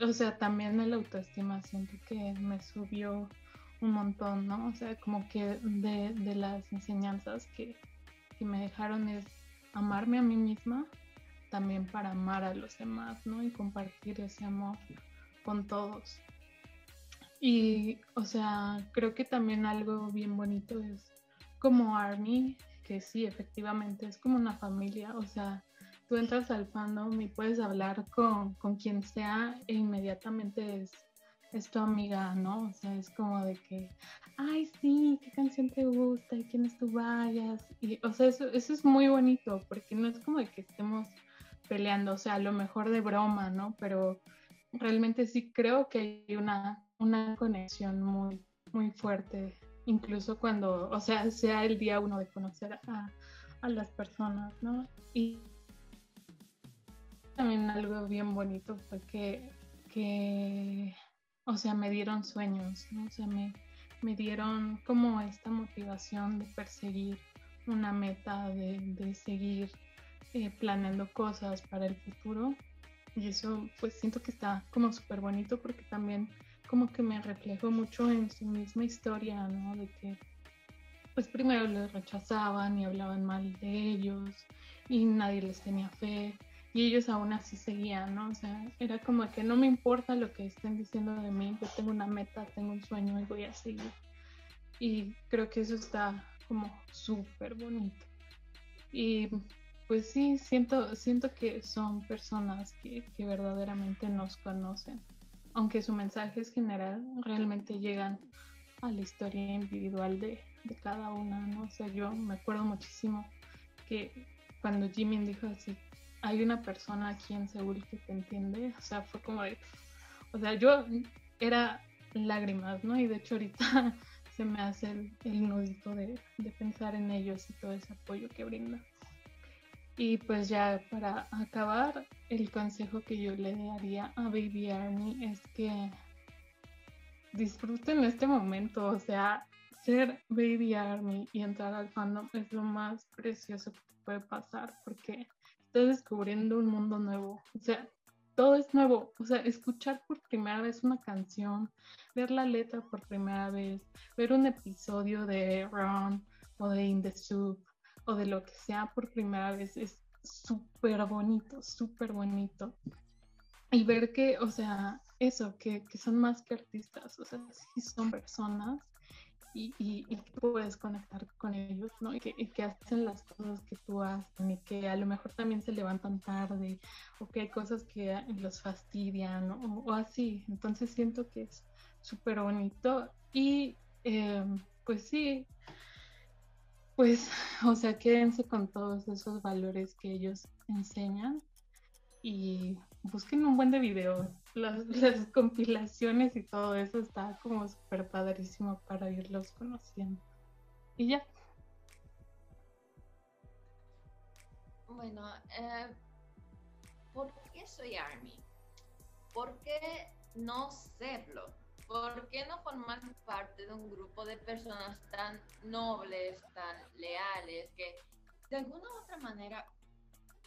Speaker 10: o sea, también el autoestima siento que me subió un montón, ¿no? O sea, como que de, de las enseñanzas que, que me dejaron es amarme a mí misma, también para amar a los demás, ¿no? Y compartir ese amor con todos. Y, o sea, creo que también algo bien bonito es como Army, que sí, efectivamente es como una familia, o sea, tú entras al fandom y puedes hablar con, con quien sea e inmediatamente es, es tu amiga, ¿no? O sea, es como de que, ay, sí, qué canción te gusta y quién es tu vayas. Y, o sea, eso, eso es muy bonito porque no es como de que estemos peleando, o sea, a lo mejor de broma, ¿no? Pero realmente sí creo que hay una, una conexión muy, muy fuerte, incluso cuando, o sea, sea el día uno de conocer a, a las personas, ¿no? También algo bien bonito fue que, que, o sea, me dieron sueños, ¿no? O sea, me, me dieron como esta motivación de perseguir una meta, de, de seguir eh, planeando cosas para el futuro. Y eso pues siento que está como súper bonito porque también como que me reflejo mucho en su misma historia, ¿no? De que pues primero les rechazaban y hablaban mal de ellos y nadie les tenía fe y ellos aún así seguían, ¿no? O sea, era como que no me importa lo que estén diciendo de mí, yo tengo una meta, tengo un sueño y voy a seguir. Y creo que eso está como súper bonito. Y pues sí, siento, siento que son personas que, que verdaderamente nos conocen. Aunque su mensaje es general, realmente llegan a la historia individual de, de cada una, ¿no? O sea, yo me acuerdo muchísimo que cuando Jimmy dijo así, hay una persona aquí en Seúl que te entiende, o sea, fue como de, o sea, yo era lágrimas, ¿no? Y de hecho ahorita *laughs* se me hace el, el nudito de, de, pensar en ellos y todo ese apoyo que brinda. Y pues ya para acabar, el consejo que yo le daría a Baby Army es que disfruten este momento, o sea, ser Baby Army y entrar al fandom es lo más precioso que puede pasar porque estás descubriendo un mundo nuevo, o sea, todo es nuevo, o sea, escuchar por primera vez una canción, ver la letra por primera vez, ver un episodio de Ron o de In the Soup o de lo que sea por primera vez es súper bonito, súper bonito. Y ver que, o sea, eso, que, que son más que artistas, o sea, sí son personas y, y, y puedes conectar con ellos, ¿no? Y que, hacen las cosas que tú haces y que a lo mejor también se levantan tarde o que hay cosas que los fastidian o, o así. Entonces siento que es súper bonito y eh, pues sí, pues, *laughs* o sea, quédense con todos esos valores que ellos enseñan y busquen un buen de videos. Las, las compilaciones y todo eso está como súper padrísimo para irlos conociendo. Y ya.
Speaker 4: Bueno, eh, ¿por qué soy Army? ¿Por qué no serlo? ¿Por qué no formar parte de un grupo de personas tan nobles, tan leales, que de alguna u otra manera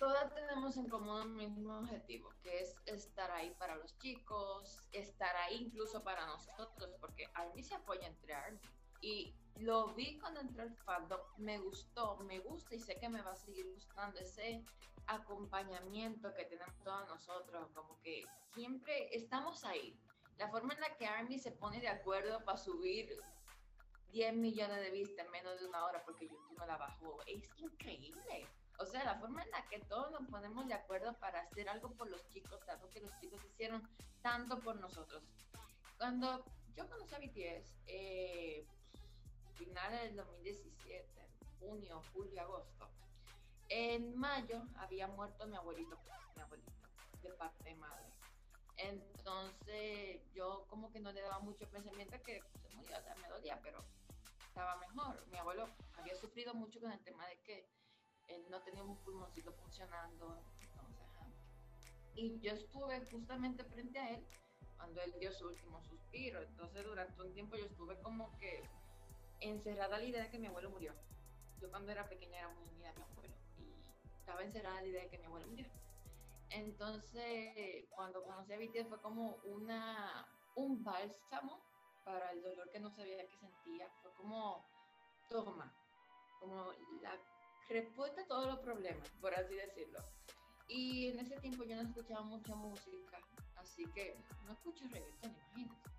Speaker 4: todas tenemos en común un mismo objetivo, que es estar ahí para los chicos, estar ahí incluso para nosotros, porque Army se apoya entre Army. Y lo vi cuando entré al fandom, me gustó, me gusta y sé que me va a seguir gustando ese acompañamiento que tenemos todos nosotros, como que siempre estamos ahí. La forma en la que Army se pone de acuerdo para subir 10 millones de vistas en menos de una hora porque YouTube no la bajó, es increíble. O sea, la forma en la que todos nos ponemos de acuerdo para hacer algo por los chicos, algo que los chicos hicieron tanto por nosotros. Cuando yo conocí a BTS, eh, finales del 2017, junio, julio, agosto, en mayo había muerto mi abuelito, mi abuelito, de parte de madre. Entonces yo como que no le daba mucho pensamiento que se murió, o sea, me dolía, pero estaba mejor. Mi abuelo había sufrido mucho con el tema de que él no tenía un pulmoncito funcionando. Entonces, ajá. y yo estuve justamente frente a él cuando él dio su último suspiro. Entonces, durante un tiempo yo estuve como que encerrada la idea de que mi abuelo murió. Yo cuando era pequeña era muy unida a mi abuelo y estaba encerrada la idea de que mi abuelo murió. Entonces, cuando conocí a BTS fue como una, un bálsamo para el dolor que no sabía que sentía. Fue como, toma, como la respuesta a todos los problemas, por así decirlo. Y en ese tiempo yo no escuchaba mucha música, así que no escucho reggaetón, imagínate.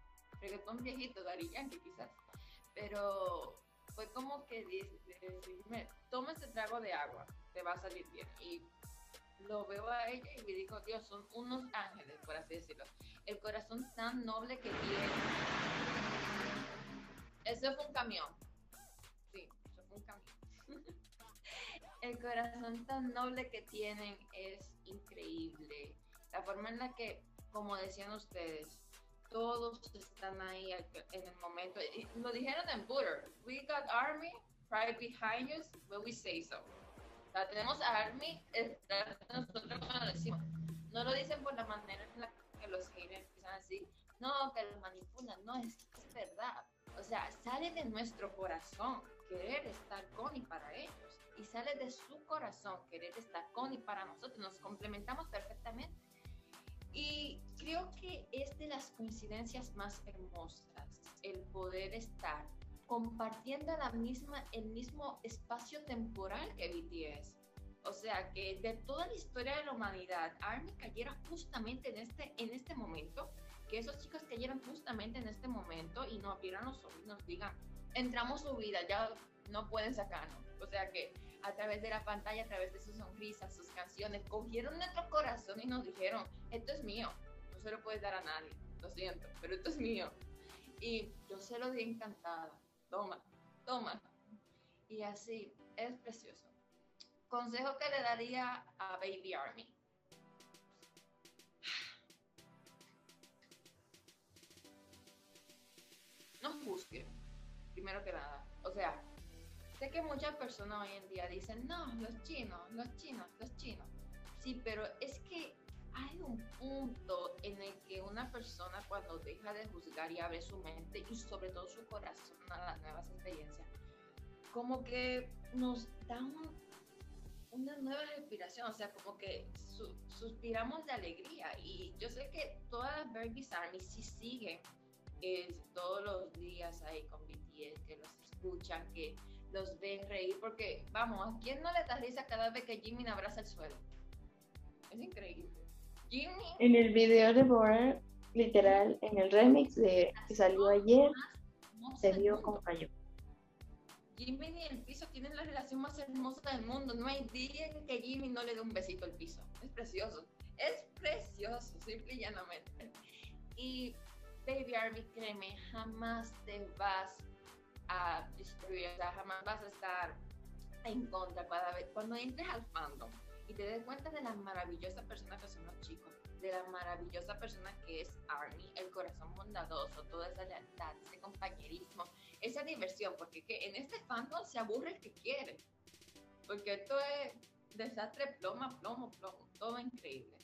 Speaker 4: Reggaetón viejito, Dari Yankee quizás. Pero fue como que decirme, toma ese trago de agua, te va a salir bien. Y lo veo a ella y me digo, Dios, son unos ángeles, por así decirlo. El corazón tan noble que tiene. Eso fue un camión. El corazón tan noble que tienen es increíble. La forma en la que, como decían ustedes, todos están ahí en el momento. Lo dijeron en Butter. We got army right behind us when we say so. O sea, tenemos army detrás de nosotros cuando decimos. No lo dicen por la manera en la que los haters empiezan así. No, que los manipulan. No, es, es verdad. O sea, sale de nuestro corazón querer estar con y para ellos. Y sale de su corazón querer estar con y para nosotros. Nos complementamos perfectamente. Y creo que es de las coincidencias más hermosas el poder estar compartiendo la misma, el mismo espacio temporal que BTS. O sea, que de toda la historia de la humanidad, ARMY cayera justamente en este, en este momento, que esos chicos cayeran justamente en este momento y nos abrieran los ojos y nos digan, entramos su vida, ya no pueden sacarnos. O sea que a través de la pantalla, a través de sus sonrisas, sus canciones, cogieron nuestro corazón y nos dijeron, esto es mío, no se lo puedes dar a nadie, lo siento, pero esto es mío. Y yo se lo di encantada, toma, toma. Y así, es precioso. Consejo que le daría a Baby Army. No juzgue, primero que nada. O sea, sé que muchas personas hoy en día dicen, no, los chinos, los chinos, los chinos. Sí, pero es que hay un punto en el que una persona cuando deja de juzgar y abre su mente y sobre todo su corazón a las nuevas experiencias, como que nos da un- una nueva respiración, o sea, como que su- suspiramos de alegría. Y yo sé que todas las Babies Army sí siguen eh, todos los días ahí con BTS, que los escuchan, que los ven reír, porque vamos, ¿a quién no le da risa cada vez que Jimmy abraza el suelo? Es increíble. Jimmy
Speaker 11: En el video de Border, literal, en el remix de que salió ayer, se vio como cayó.
Speaker 4: Jimmy y el piso tienen la relación más hermosa del mundo. No hay día en que Jimmy no le dé un besito al piso. Es precioso. Es precioso, simple y llanamente. Y Baby Army, créeme, jamás te vas a destruir, o sea, jamás vas a estar en contra cada vez. Cuando entres al fandom y te des cuenta de la maravillosa persona que son los chicos, de la maravillosa persona que es Army, el corazón bondadoso, toda esa lealtad, ese compañerismo, esa diversión, porque que en este fandom se aburre el que quiere, porque esto es desastre plomo, plomo, plomo, todo increíble.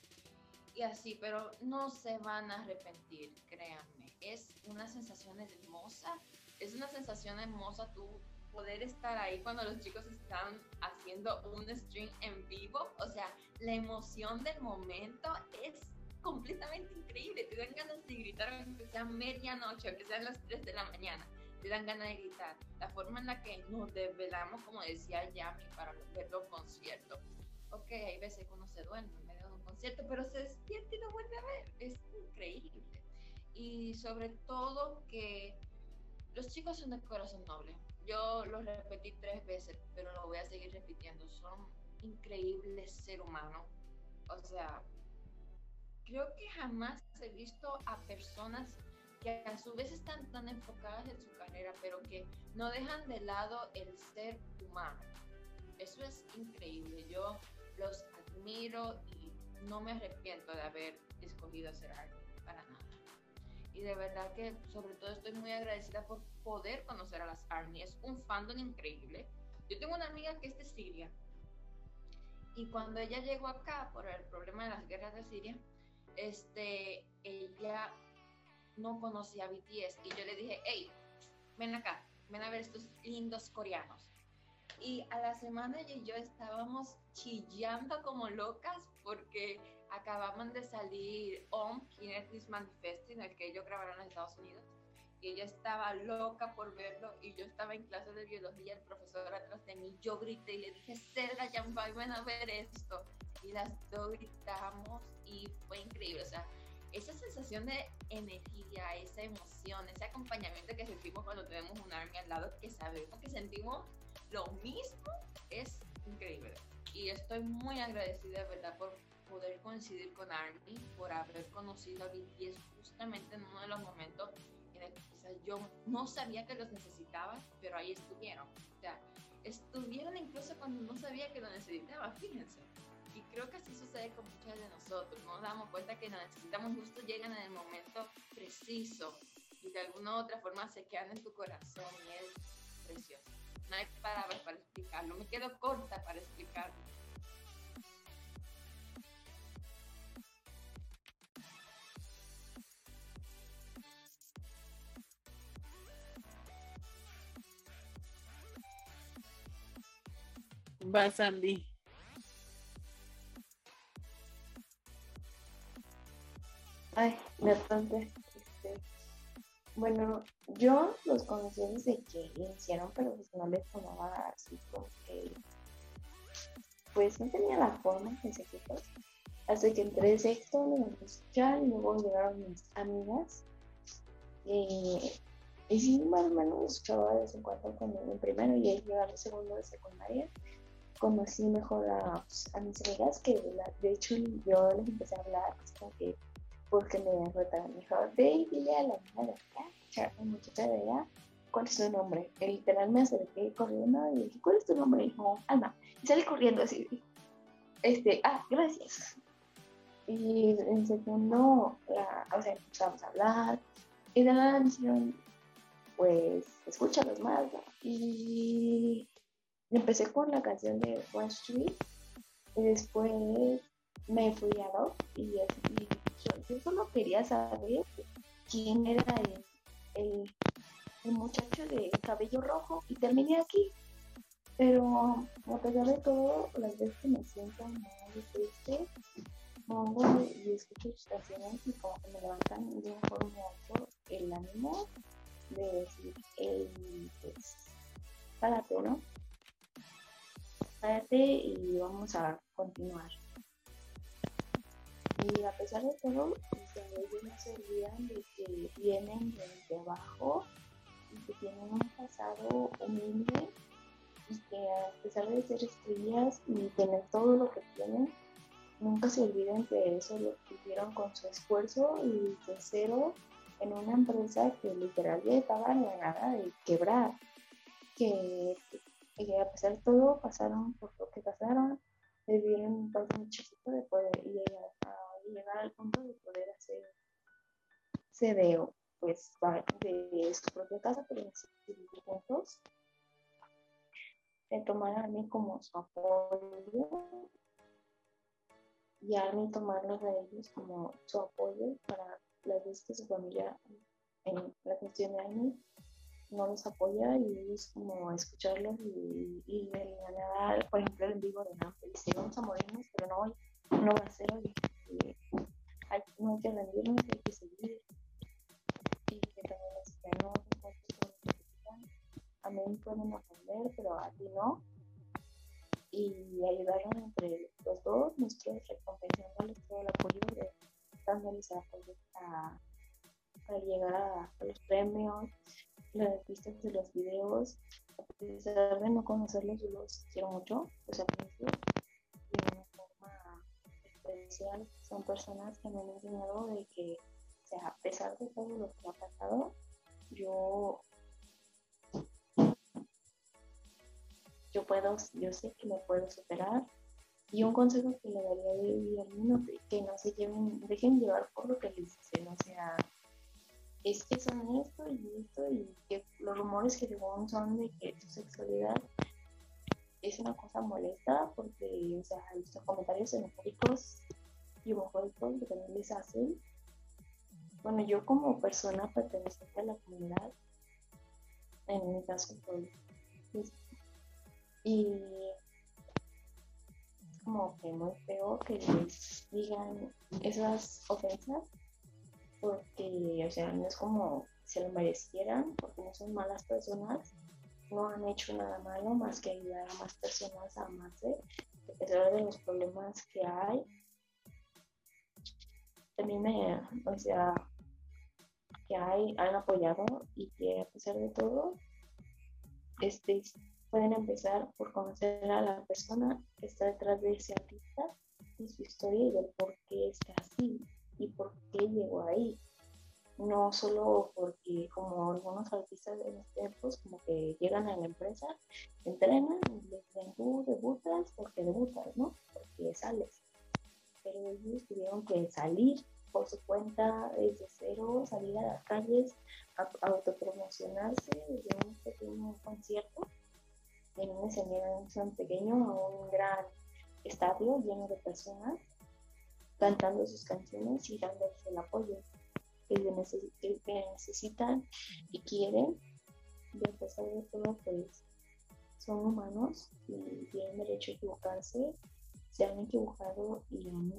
Speaker 4: Y así, pero no se van a arrepentir, créanme. Es una sensación hermosa, es una sensación hermosa tú poder estar ahí cuando los chicos están haciendo un stream en vivo, o sea, la emoción del momento es completamente increíble, te dan ganas de gritar aunque sea medianoche, aunque sean las 3 de la mañana, te dan ganas de gritar. La forma en la que nos desvelamos, como decía Yami, para ver los conciertos. Ok, hay veces que uno se duerme en medio de un concierto, pero se despierta y lo vuelve a ver. Es increíble. Y sobre todo que los chicos son de corazón noble. Yo lo repetí tres veces, pero lo voy a seguir repitiendo. Son increíbles ser humanos. O sea, creo que jamás he visto a personas que a su vez están tan enfocadas en su carrera, pero que no dejan de lado el ser humano. Eso es increíble. Yo los admiro y no me arrepiento de haber escogido hacer algo para nada. Y de verdad que sobre todo estoy muy agradecida por poder conocer a las ARMY. Es un fandom increíble. Yo tengo una amiga que es de Siria. Y cuando ella llegó acá por el problema de las guerras de Siria, este, ella no conocía a BTS. Y yo le dije, hey, ven acá, ven a ver estos lindos coreanos. Y a la semana ella y yo estábamos chillando como locas porque acababan de salir On Kinetis Manifesto, en el que ellos grabaron en Estados Unidos. Y ella estaba loca por verlo y yo estaba en clase de biología, el profesor atrás de mí, yo grité y le dije, Cedra, ya ven a ver esto. Y las dos gritamos y fue increíble. O sea, esa sensación de energía, esa emoción, ese acompañamiento que sentimos cuando tenemos un army al lado, que sabemos que sentimos lo mismo, es increíble. Y estoy muy agradecida, de verdad, por poder coincidir con Army, por haber conocido a BTS justamente en uno de los momentos en el que quizás yo no sabía que los necesitaba, pero ahí estuvieron. O sea, estuvieron incluso cuando no sabía que lo necesitaba, fíjense. Y creo que así sucede con muchos de nosotros. No nos damos cuenta que lo necesitamos justo llegan en el momento preciso y de alguna u otra forma se quedan en tu corazón y es precioso. No hay palabras para explicarlo. Me quedo corta para explicarlo.
Speaker 2: Va Sandy.
Speaker 11: Ay, bastante. Este, bueno, yo los conocí desde que iniciaron, pero pues no les tomaba así como que. Pues no tenía la forma de seguirlos. Hasta que entré de sexto, me empecé a escuchar y luego llegaron mis amigas. Y, y sí, más o menos escuchaba de vez en cuando cuando en primero y ahí llegaba el segundo de secundaria. Conocí mejor a, a mis amigas que la- de hecho yo les empecé a hablar, pues, porque me retaron, me dijo, ve a la niña de cha- la muchacha de allá, cuál es su nombre. Y literal me acerqué corriendo y dije, ¿cuál es tu nombre? Y dijo, Alma. Y salí corriendo así, este, ah, gracias. Y en segundo, la, o sea, empezamos a hablar y de nada me dijeron, pues, escúchalos más, ¿no? Y empecé con la canción de One Street y después me fui a Dog y, y yo, solo quería saber quién era el, el, el muchacho de cabello rojo y terminé aquí. Pero a pesar de todo, las veces que me siento muy triste, pongo y escucho sus canciones y como que me levantan de un forma el ánimo de decir, "Ey, pues, párate, ¿no? Párate y vamos a continuar. Y a pesar de todo, ellos no se olvidan de que vienen desde abajo y que tienen un pasado humilde y que a pesar de ser estrellas y tener todo lo que tienen, nunca se olviden que eso lo hicieron con su esfuerzo y de cero en una empresa que literal ya estaba negada de quebrar. Que, que a pesar de todo pasaron por lo que pasaron, vivieron un país muy chiquito de poder llegar, a llegar al punto de poder hacer de pues de su propia casa, pero vivir juntos. De tomar a mí como su apoyo y a mí tomarlos a ellos como su apoyo para las veces que su familia en la cuestión de Amy no los apoya y ellos como escucharlos y, y nada, por ejemplo, el vivo de Nampe dice vamos a morirnos, pero no hoy, no va a ser hoy. Y hay, no hay que rendirnos, hay que seguir. Y que también es que no, no a mí pueden ofender, pero a ti no. Y ayudaron entre los dos, nosotros recompensándoles todo el apoyo, de, dándoles el apoyo a, para llegar a los premios, las vistas de los videos, a pesar de no conocerlos, yo los quiero mucho, los aprecio de una forma especial. Son personas que me han enseñado de que, o sea, a pesar de todo lo que ha pasado, yo, yo puedo, yo sé que me puedo superar. Y un consejo que le daría de Guillermo, que no se lleven, dejen llevar por lo que les dicen, o sea, es que son esto y esto y que los rumores que según son de que su sexualidad es una cosa molesta porque, o sea, los comentarios xenofóbicos y homofóbicos que también les hacen. Bueno, yo como persona perteneciente a la comunidad, en mi caso, pues, pues, y como que muy feo que les digan esas ofensas porque, o sea, no es como se lo merecieran, porque no son malas personas, no han hecho nada malo más que ayudar a más personas a amarse, a pesar de los problemas que hay. También me, o sea, que hay, han apoyado y que a pesar de todo, este, pueden empezar por conocer a la persona que está detrás de ese artista y su historia y del por qué está así y por qué llegó ahí. No solo porque como algunos artistas de los tiempos como que llegan a la empresa, entrenan y les dicen tú debutas porque debutas, ¿no? Porque sales. Pero ellos tuvieron que salir por su cuenta desde cero, salir a las calles, a, autopromocionarse desde un pequeño concierto en un escenario tan pequeño a un gran estadio lleno de personas cantando sus canciones y dándoles el apoyo que, neces- que- que necesitan y quieren. Y a pesar de todo, pues son humanos y tienen derecho a equivocarse. Se han equivocado y han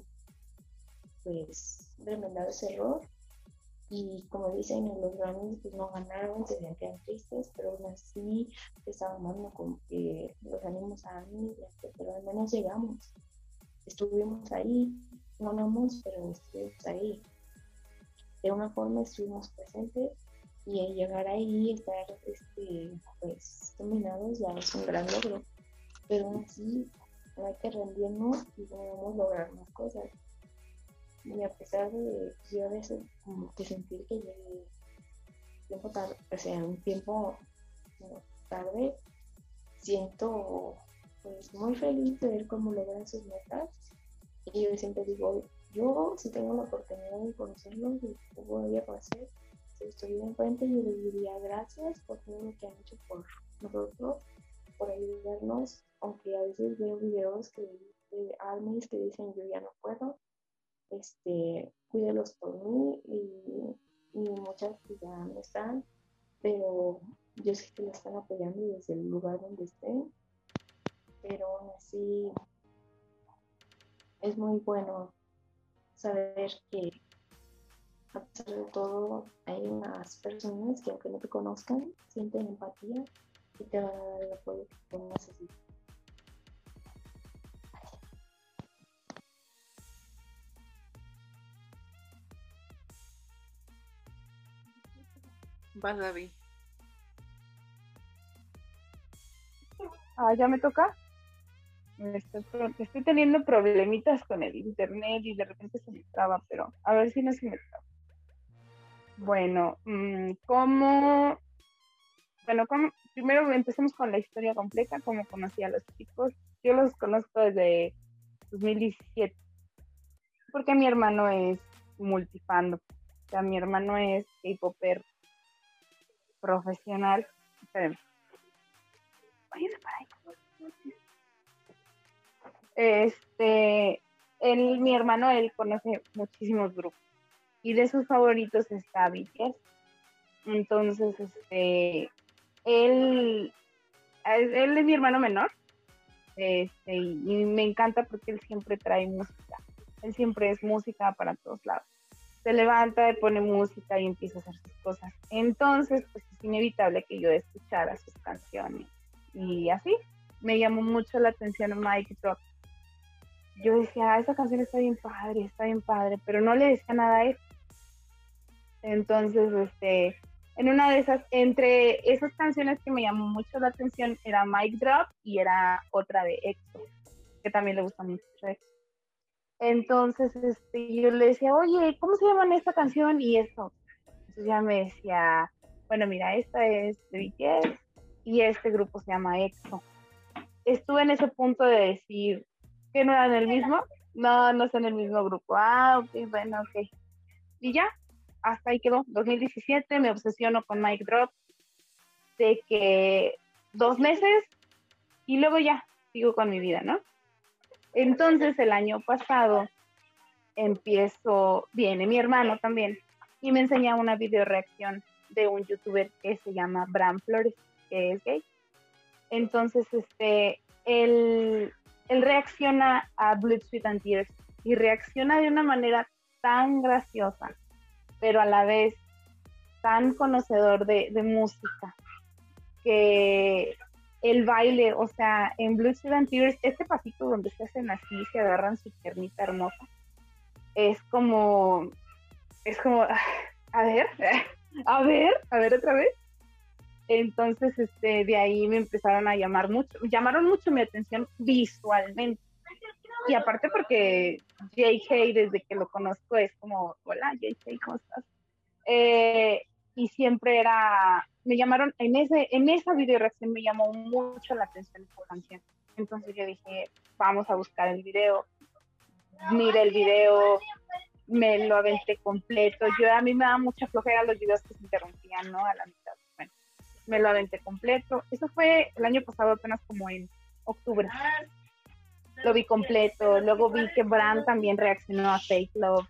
Speaker 11: pues remendado ese error. Y como dicen en los Grammys, pues no ganaron, se sentían tristes, pero aún así estaban dando como que los ánimos a mí, pero al menos llegamos. Estuvimos ahí, no pero estuvimos ahí. De una forma estuvimos presentes y al llegar ahí estar este, pues, dominados ya es un gran logro. Pero aún así hay que rendirnos y podemos lograr más cosas. Y a pesar de yo a veces como que sentir que llegué tiempo tarde, un tiempo tarde, siento pues muy feliz de ver cómo logran sus metas. Y yo siempre digo, yo si tengo la oportunidad de conocerlos, lo voy a conocer. Si estoy enfrente, yo les diría gracias por todo lo que han hecho por nosotros por ayudarnos, aunque a veces veo videos que de armies que dicen yo ya no puedo, este, cuídelos por mí y, y muchas que ya no están, pero yo sé que la están apoyando desde el lugar donde estén, pero aún así es muy bueno saber que a pesar de todo hay unas personas que aunque no te conozcan sienten empatía y te van a dar el apoyo que tú necesitas.
Speaker 2: Vas, David.
Speaker 12: Ah, ya me toca. Estoy, estoy teniendo problemitas con el internet y de repente se me traba, pero a ver si no se me traba. Bueno, mm, ¿cómo? Bueno, ¿cómo? primero empecemos con la historia completa, cómo conocí a los chicos. Yo los conozco desde 2017, porque mi hermano es multifando. O sea, mi hermano es K-Popper profesional. Espérenme. Váyanse para ahí. Este, él, mi hermano, él conoce muchísimos grupos y de sus favoritos está BTS. Entonces, este, él, él es mi hermano menor, este, y, y me encanta porque él siempre trae música. Él siempre es música para todos lados. Se levanta, pone música y empieza a hacer sus cosas. Entonces, pues es inevitable que yo escuchara sus canciones. Y así, me llamó mucho la atención Mike Drop. Yo decía, "Ah, esa canción está bien padre, está bien padre, pero no le decía nada a él. Entonces, este, en una de esas, entre esas canciones que me llamó mucho la atención era Mike Drop y era otra de EXO, que también le gusta mucho. Entonces, este, yo le decía, oye, ¿cómo se llama esta canción? Y esto. Entonces ya me decía, bueno, mira, esta es de BTS y este grupo se llama EXO. Estuve en ese punto de decir que no eran el mismo. No, no son el mismo grupo. Ah, ok, bueno, ok. Y ya, hasta ahí quedó. 2017 me obsesiono con Mike Drop de que dos meses y luego ya sigo con mi vida, ¿no? Entonces el año pasado empiezo, viene mi hermano también y me enseña una video reacción de un youtuber que se llama Bram Flores, que es gay. Entonces, este, él, él reacciona a Blood, Sweat and Tears y reacciona de una manera tan graciosa, pero a la vez tan conocedor de, música, que el baile, o sea, en Blood, Sweat and Tears, este pasito donde se hacen así, se agarran su piernita hermosa, es como, es como, ah, a ver, *laughs* a ver, a ver otra vez. Entonces, este, de ahí me empezaron a llamar mucho, llamaron mucho mi atención visualmente. Y aparte porque JK, desde que lo conozco, es como, hola JK, ¿cómo estás? Eh, y siempre era, me llamaron, en, ese, en esa video reacción me llamó mucho la atención esta canción. Entonces yo dije, vamos a buscar el video. Mire el video, me lo aventé completo. Yo a mí me da mucha flojera los videos que se interrumpían, ¿no? A la mitad. Me lo aventé completo. Eso fue el año pasado, apenas como en octubre. Lo vi completo. Luego vi que Bran también reaccionó a Fake Love.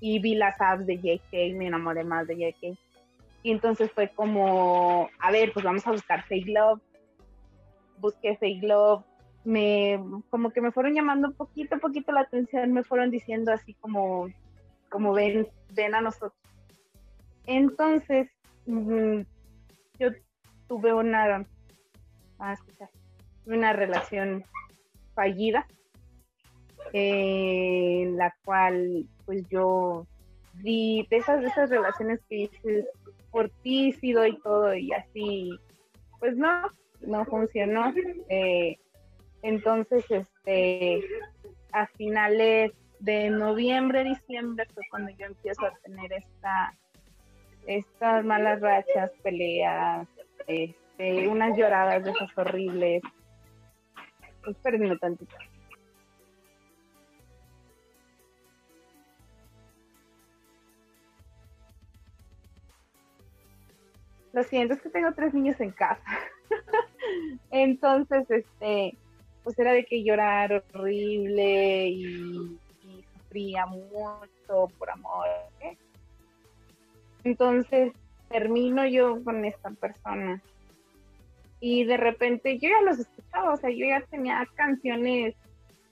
Speaker 12: Y vi las apps de JK, me enamoré más de JK. Y entonces fue como, a ver, pues vamos a buscar Fake Love. Busqué Fake Love. Me, como que me fueron llamando poquito a poquito la atención, me fueron diciendo así como, como ven, ven a nosotros. Entonces, mm, yo tuve una, ah, una relación fallida, eh, en la cual pues yo di de esas, de esas relaciones que dices, por ti sí doy todo y así, pues no, no funcionó. Eh, entonces, este, a finales de noviembre, diciembre fue cuando yo empiezo a tener esta, estas malas rachas, peleas, este, unas lloradas de esas horribles. Espérenme tantito. Lo siento, es que tengo tres niños en casa. *laughs* Entonces, este, pues era de que llorar horrible y, sufría mucho por amor. ¿eh? Entonces termino yo con esta persona y de repente yo ya los escuchaba, o sea, yo ya tenía canciones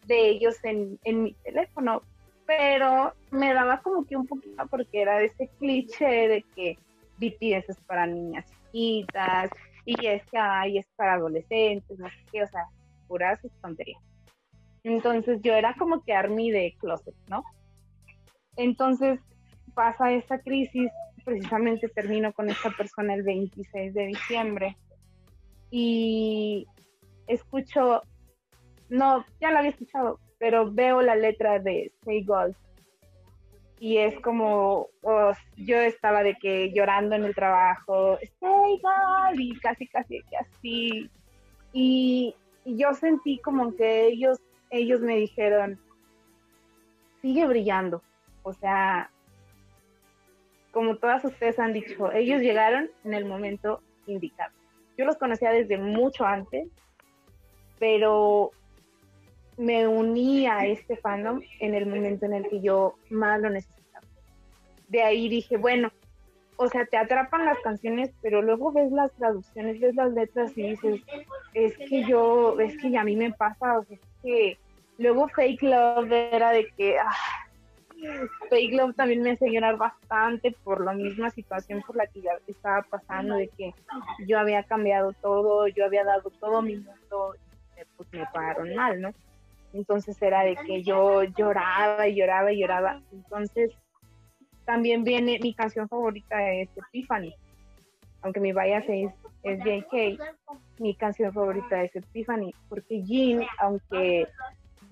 Speaker 12: de ellos en, en mi teléfono, pero me daba como que un poquito porque era ese cliché de que BTS es para niñas chiquitas y es que ay, es para adolescentes, no sé qué, o sea, puras tonterías. Entonces yo era como que army de closet, ¿no? Entonces pasa esta crisis, precisamente termino con esta persona el 26 de diciembre y escucho, no, ya la había escuchado, pero veo la letra de Say Gold y es como, oh, yo estaba de que llorando en el trabajo, Say Gold y casi, casi así. Y, y yo sentí como que ellos, ellos me dijeron, sigue brillando. O sea, como todas ustedes han dicho, ellos llegaron en el momento indicado. Yo los conocía desde mucho antes, pero me uní a este fandom en el momento en el que yo más lo necesitaba. De ahí dije, bueno, o sea, te atrapan las canciones, pero luego ves las traducciones, ves las letras y dices, es que yo, es que a mí me pasa, o sea, que luego Fake Love era de que, ah, Fake Love también me hace llorar bastante por la misma situación por la que ya estaba pasando, de que yo había cambiado todo, yo había dado todo mi mundo, pues me pagaron mal, ¿no? Entonces era de que yo lloraba y lloraba y lloraba. Entonces también viene mi canción favorita es Epiphany. Aunque mi bias es, es JK, mi canción favorita es Epiphany. Porque Jean, aunque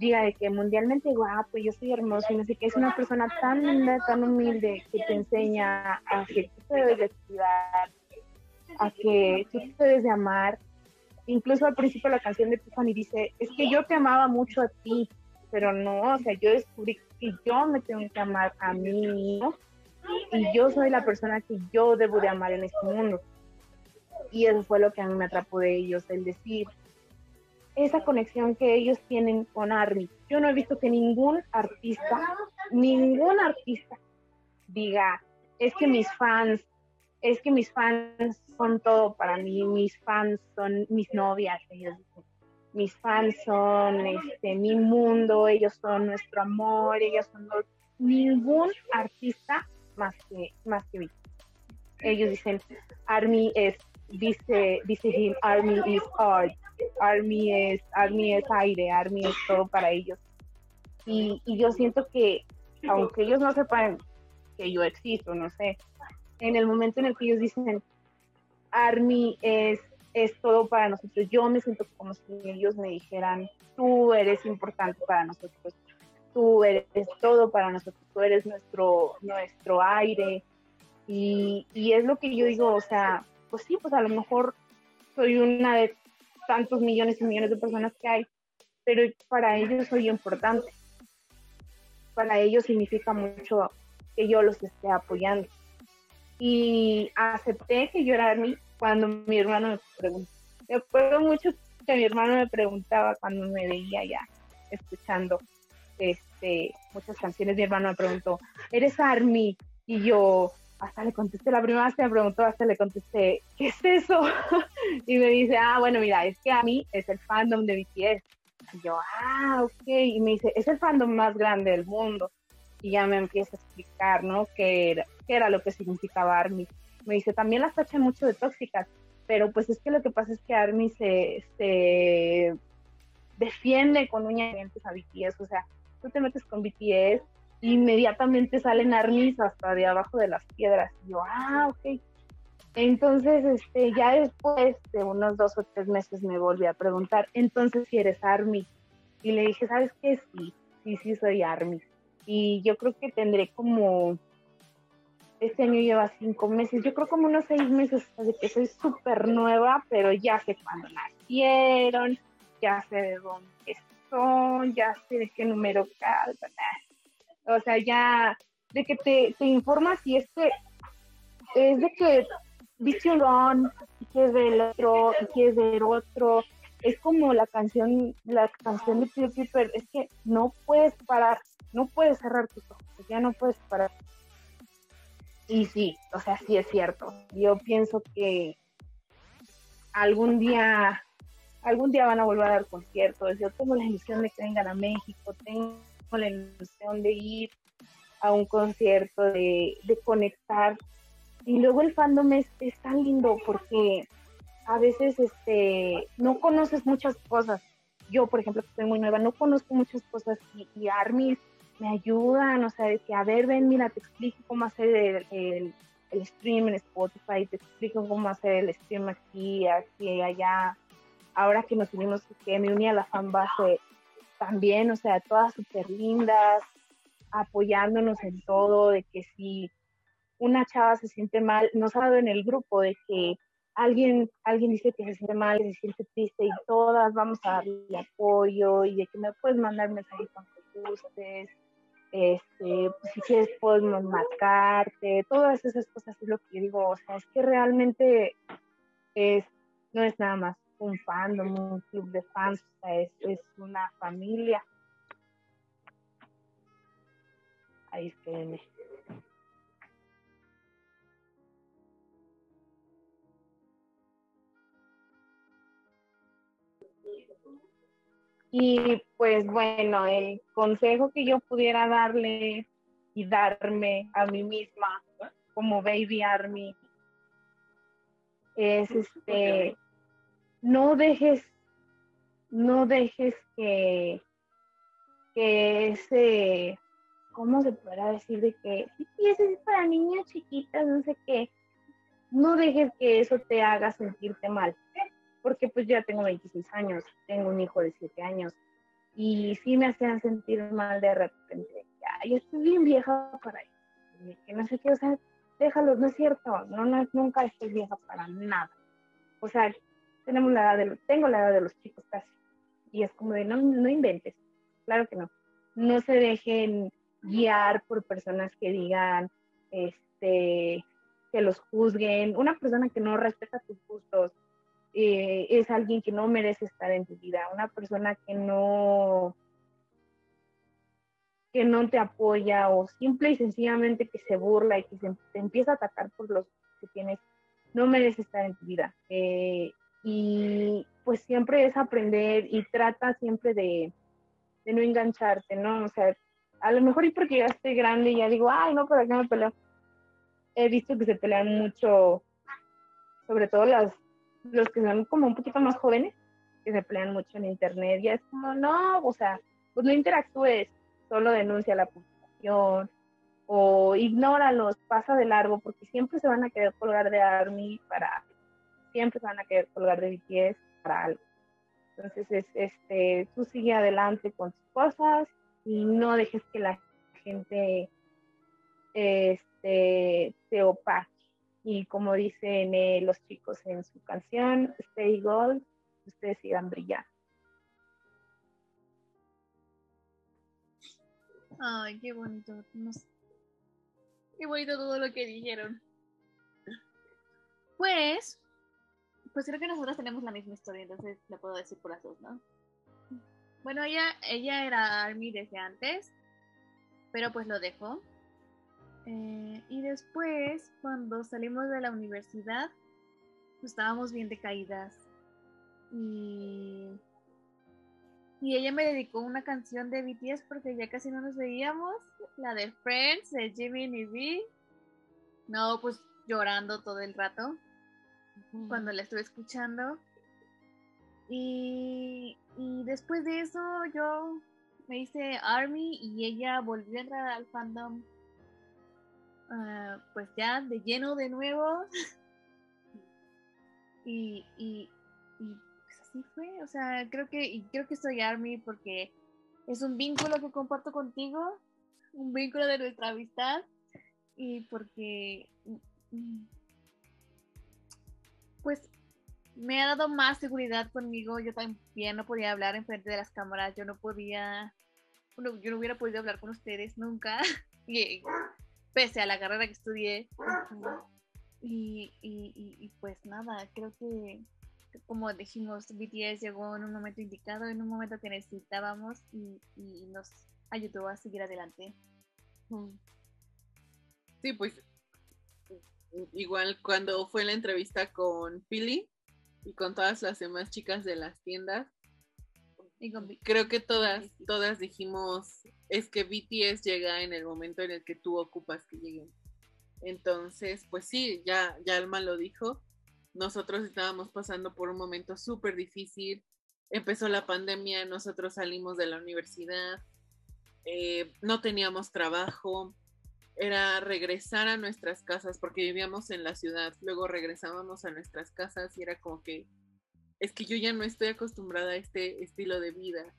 Speaker 12: diga de que mundialmente guapo, yo soy hermoso y no sé qué, es una persona tan tan humilde que te enseña a que tú te debes de cuidar, a que tú te debes de amar. Incluso al principio la canción de Tiffany dice, es que yo te amaba mucho a ti, pero no, o sea, yo descubrí que yo me tengo que amar a mí mismo y yo soy la persona que yo debo de amar en este mundo. Y eso fue lo que a mí me atrapó de ellos, el decir, esa conexión que ellos tienen con Army. Yo no he visto que ningún artista, ningún artista diga, es que mis fans, es que mis fans son todo para mí, mis fans son mis novias, ellos dicen. Mis fans son este, mi mundo, ellos son nuestro amor, ellos son ningún artista más que más que Ellos dicen, Army es dice dice him, Army is art, Army es Army es aire, Army es todo para ellos. Y, y yo siento que aunque ellos no sepan que yo existo, no sé, en el momento en el que ellos dicen Army es, es todo para nosotros, yo me siento como si ellos me dijeran, tú eres importante para nosotros, tú eres todo para nosotros, tú eres nuestro, nuestro aire. Y, y es lo que yo digo, o sea, pues sí, pues a lo mejor soy una de tantos millones y millones de personas que hay, pero para ellos soy importante. Para ellos significa mucho que yo los esté apoyando. Y acepté que yo era mí cuando mi hermano me preguntó. Me acuerdo mucho que mi hermano me preguntaba cuando me veía ya escuchando este, muchas canciones. Mi hermano me preguntó, ¿eres Army? Y yo hasta le contesté, la primera vez que me preguntó, hasta le contesté, ¿qué es eso? *laughs* y me dice, ah, bueno, mira, es que a mí es el fandom de BTS. Y yo, ah, ok. Y me dice, es el fandom más grande del mundo. Y ya me empieza a explicar, ¿no? ¿Qué era, qué era lo que significaba ARMY? Me dice, también las tachan mucho de tóxicas, pero pues es que lo que pasa es que ARMY se, se defiende con uñas y dientes a BTS. O sea, tú te metes con BTS, inmediatamente salen armies hasta de abajo de las piedras. Y yo, ah, ok. Entonces, este, ya después de unos dos o tres meses me volví a preguntar, entonces si eres Army. Y le dije, ¿sabes qué? Sí, sí, sí soy Army. Y yo creo que tendré como, este año lleva cinco meses, yo creo como unos seis meses de que soy súper nueva, pero ya sé cuándo nacieron, ya sé de dónde son, ya sé de qué número cada, o sea, ya de que te, te informas y es que es de que viste un y quieres ver el otro y quieres ver otro es como la canción, la canción de Peter Piper, es que no puedes parar, no puedes cerrar tus ojos, ya no puedes parar. Y sí, o sea, sí es cierto. Yo pienso que algún día, algún día van a volver a dar conciertos. Yo tengo la ilusión de que vengan a México, tengo la ilusión de ir a un concierto, de, de conectar. Y luego el fandom es, es tan lindo porque a veces este, no conoces muchas cosas. Yo, por ejemplo, que soy muy nueva, no conozco muchas cosas y, y me ayudan, o sea, de que, a ver, ven, mira, te explico cómo hacer el, el, el stream en Spotify, te explico cómo hacer el stream aquí, aquí, allá. Ahora que nos unimos, que me uní a la fanbase también, o sea, todas súper lindas, apoyándonos en todo, de que si una chava se siente mal, ha dado en el grupo de que alguien, alguien dice que se siente mal, que se siente triste y todas vamos a darle apoyo y de que me puedes mandar mensajes cuando gustes, este, si quieres podemos marcarte, todas esas cosas es lo que digo, o sea, es que realmente es, no es nada más un fandom, un club de fans, es, es una familia. Ahí espérenme. Y pues bueno, el consejo que yo pudiera darle y darme a mí misma como Baby Army es este, no dejes, no dejes que, que ese, ¿cómo se podrá decir? De que, y ese es para niñas chiquitas, no sé qué, no dejes que eso te haga sentirte mal porque pues ya tengo 26 años, tengo un hijo de 7 años y sí me hacían sentir mal de repente. Ya, yo estoy bien vieja para eso. Que no sé qué, o sea, déjalo, no es cierto, no, no, nunca estoy vieja para nada. O sea, tenemos la edad de los, tengo la edad de los chicos casi. Y es como de, no, no inventes. Claro que no. No se dejen guiar por personas que digan, este, que los juzguen. Una persona que no respeta tus gustos, eh, es alguien que no merece estar en tu vida, una persona que no que no te apoya o simple y sencillamente que se burla y que se, te empieza a atacar por los que tienes, no merece estar en tu vida. Eh, y pues siempre es aprender y trata siempre de, de, no engancharte, ¿no? O sea, a lo mejor y porque ya estoy grande y ya digo, ay, no, ¿para qué me peleo? He visto que se pelean mucho, sobre todo las los que son como un poquito más jóvenes, que se pelean mucho en internet, ya es como, no, o sea, pues no interactúes, solo denuncia la publicación o ignóralos, pasa de largo, porque siempre se van a querer colgar de ARMY para siempre se van a querer colgar de BTS para algo. Entonces, es, este, tú sigue adelante con tus cosas y no dejes que la gente este, te opaque y como dicen eh, los chicos en su canción, Stay Gold, ustedes sigan brillando.
Speaker 1: Ay, qué bonito. Qué bonito todo lo que dijeron. Pues, pues creo que nosotros tenemos la misma historia, entonces la puedo decir por las dos, ¿no? Bueno, ella, ella era Army desde antes, pero pues lo dejó eh, y después, cuando salimos de la universidad, pues, estábamos bien decaídas. Y, y ella me dedicó una canción de BTS porque ya casi no nos veíamos. La de Friends, de Jimmy y V. No, pues llorando todo el rato cuando la estuve escuchando. Y, y después de eso yo me hice Army y ella volvió a entrar al fandom Ah, pues ya de lleno de nuevo. *laughs* y, y, y, pues así fue. O sea, creo que, y creo que soy Army porque es un vínculo que comparto contigo, un vínculo de nuestra amistad. Y porque me ha dado más seguridad conmigo. Yo también no podía hablar en frente de las cámaras, yo no podía, bueno, yo no hubiera podido hablar con ustedes nunca. *laughs* y pese a la carrera que estudié. Y, y, y, pues nada, creo que como dijimos, BTS llegó en un momento indicado, en un momento que necesitábamos y, y nos ayudó a seguir adelante.
Speaker 2: Sí, pues igual cuando fue la entrevista con Pili y con todas las demás chicas de las tiendas, creo que todas, todas dijimos, es que BTS llega en el momento en el que tú ocupas que lleguen. Entonces, pues sí, ya, ya Alma lo dijo, nosotros estábamos pasando por un momento súper difícil, empezó la pandemia, nosotros salimos de la universidad, eh, no teníamos trabajo, era regresar a nuestras casas porque vivíamos en la ciudad, luego regresábamos a nuestras casas y era como que es que yo ya no estoy acostumbrada a este estilo de vida.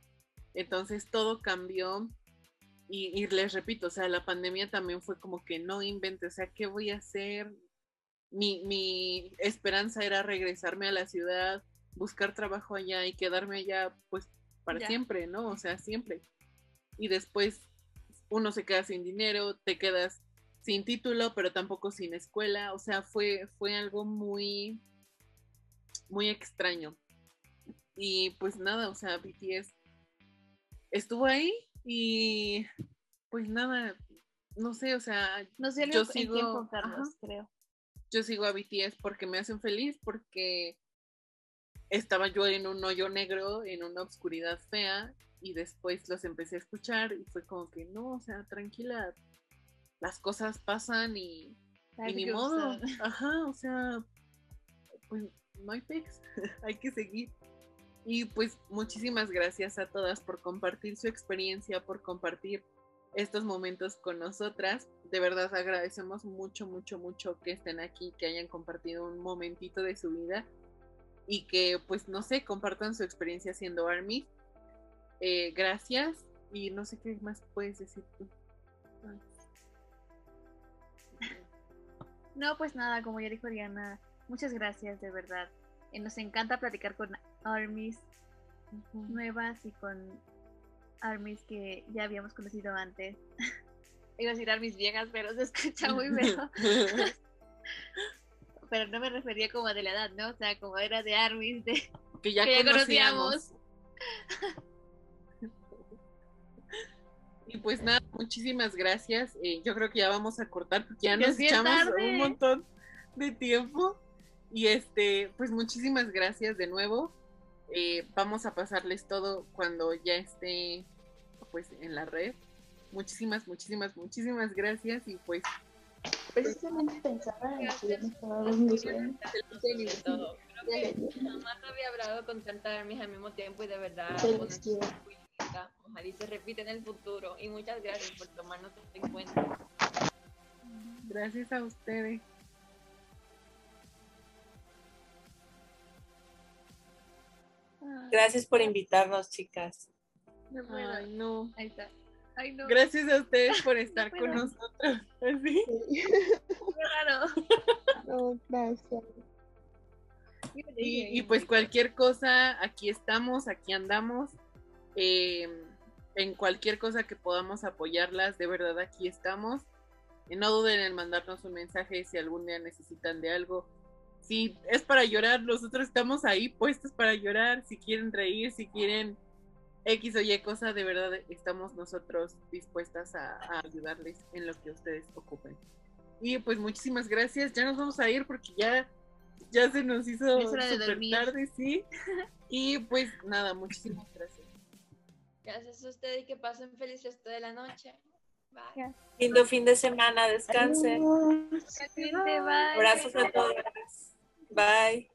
Speaker 2: Entonces todo cambió y, y les repito, o sea, la pandemia también fue como que no invente, o sea, ¿qué voy a hacer? Mi, mi esperanza era regresarme a la ciudad, buscar trabajo allá y quedarme allá pues para
Speaker 1: Ya.
Speaker 2: siempre, ¿no? O sea, siempre. Y después uno se queda sin dinero, te quedas sin título, pero tampoco sin escuela, o sea, fue, fue algo muy, muy extraño. Y pues nada, o sea, BTS estuvo ahí y pues nada, no sé, o sea,
Speaker 1: No sé,
Speaker 2: yo sigo,
Speaker 1: tiempo, Carlos,
Speaker 2: ajá,
Speaker 1: creo.
Speaker 2: yo sigo a BTS porque me hacen feliz, porque estaba yo en un hoyo negro, en una oscuridad fea, y después los empecé a escuchar y fue como que no, o sea, tranquila, las cosas pasan y, y ni modo, *laughs* ajá, o sea, pues no hay pex, *laughs* hay que seguir. Y pues muchísimas gracias a todas por compartir su experiencia, por compartir estos momentos con nosotras. De verdad agradecemos mucho, mucho, mucho que estén aquí, que hayan compartido un momentito de su vida y que pues no sé, compartan su experiencia siendo Army. Eh, gracias y no sé qué más puedes decir tú. *laughs*
Speaker 1: No, pues nada, como ya dijo Diana, muchas gracias, de verdad. Eh, nos encanta platicar con armies nuevas y con armies que ya habíamos conocido antes. *laughs* Iba a decir armies viejas, pero se escucha muy *laughs* feo. pero no me refería como de la edad, ¿no? O sea, como era de armies de
Speaker 2: Que ya
Speaker 1: que ya
Speaker 2: conocíamos.
Speaker 1: conocíamos.
Speaker 2: Y pues nada, muchísimas gracias. Eh, yo creo que ya vamos a cortar porque ya nos echamos
Speaker 1: tarde.
Speaker 2: un montón de tiempo. Y este, pues muchísimas gracias de nuevo. Eh, vamos a pasarles todo cuando ya esté pues en la red. Muchísimas, muchísimas, muchísimas gracias. Y pues
Speaker 11: Precisamente pensaba en que
Speaker 4: jamás había hablado con tanta armies al mismo tiempo y de verdad
Speaker 11: Se
Speaker 4: linda. Ojalá y se repite en el futuro. Y muchas gracias por tomarnos en cuenta.
Speaker 2: gracias a ustedes.
Speaker 5: Gracias por invitarnos, chicas.
Speaker 1: No.
Speaker 2: Ay, no.
Speaker 1: Ahí está. Ay, no.
Speaker 2: Gracias a ustedes por *laughs* estar
Speaker 1: No
Speaker 2: con nosotros. Así. *laughs*
Speaker 1: Qué raro. *laughs*
Speaker 8: No, gracias.
Speaker 2: Y, y pues cualquier cosa, aquí estamos, aquí andamos. Eh, en cualquier cosa que podamos apoyarlas, de verdad aquí estamos. Y no duden en mandarnos un mensaje si algún día necesitan de algo. Si es para llorar, nosotros estamos ahí puestos para llorar. Si quieren reír, si quieren X o Y cosa, de verdad estamos nosotros dispuestas a, a ayudarles en lo que ustedes ocupen. Y pues muchísimas gracias. Ya nos vamos a ir porque ya, ya se nos hizo
Speaker 1: dormir.
Speaker 2: tarde, sí. *laughs* Y pues nada, muchísimas gracias.
Speaker 4: Gracias a ustedes y que pasen feliz resto de la noche. Bye.
Speaker 5: Lindo fin de semana, descansen.
Speaker 1: Bye.
Speaker 5: Abrazos a todas. Bye.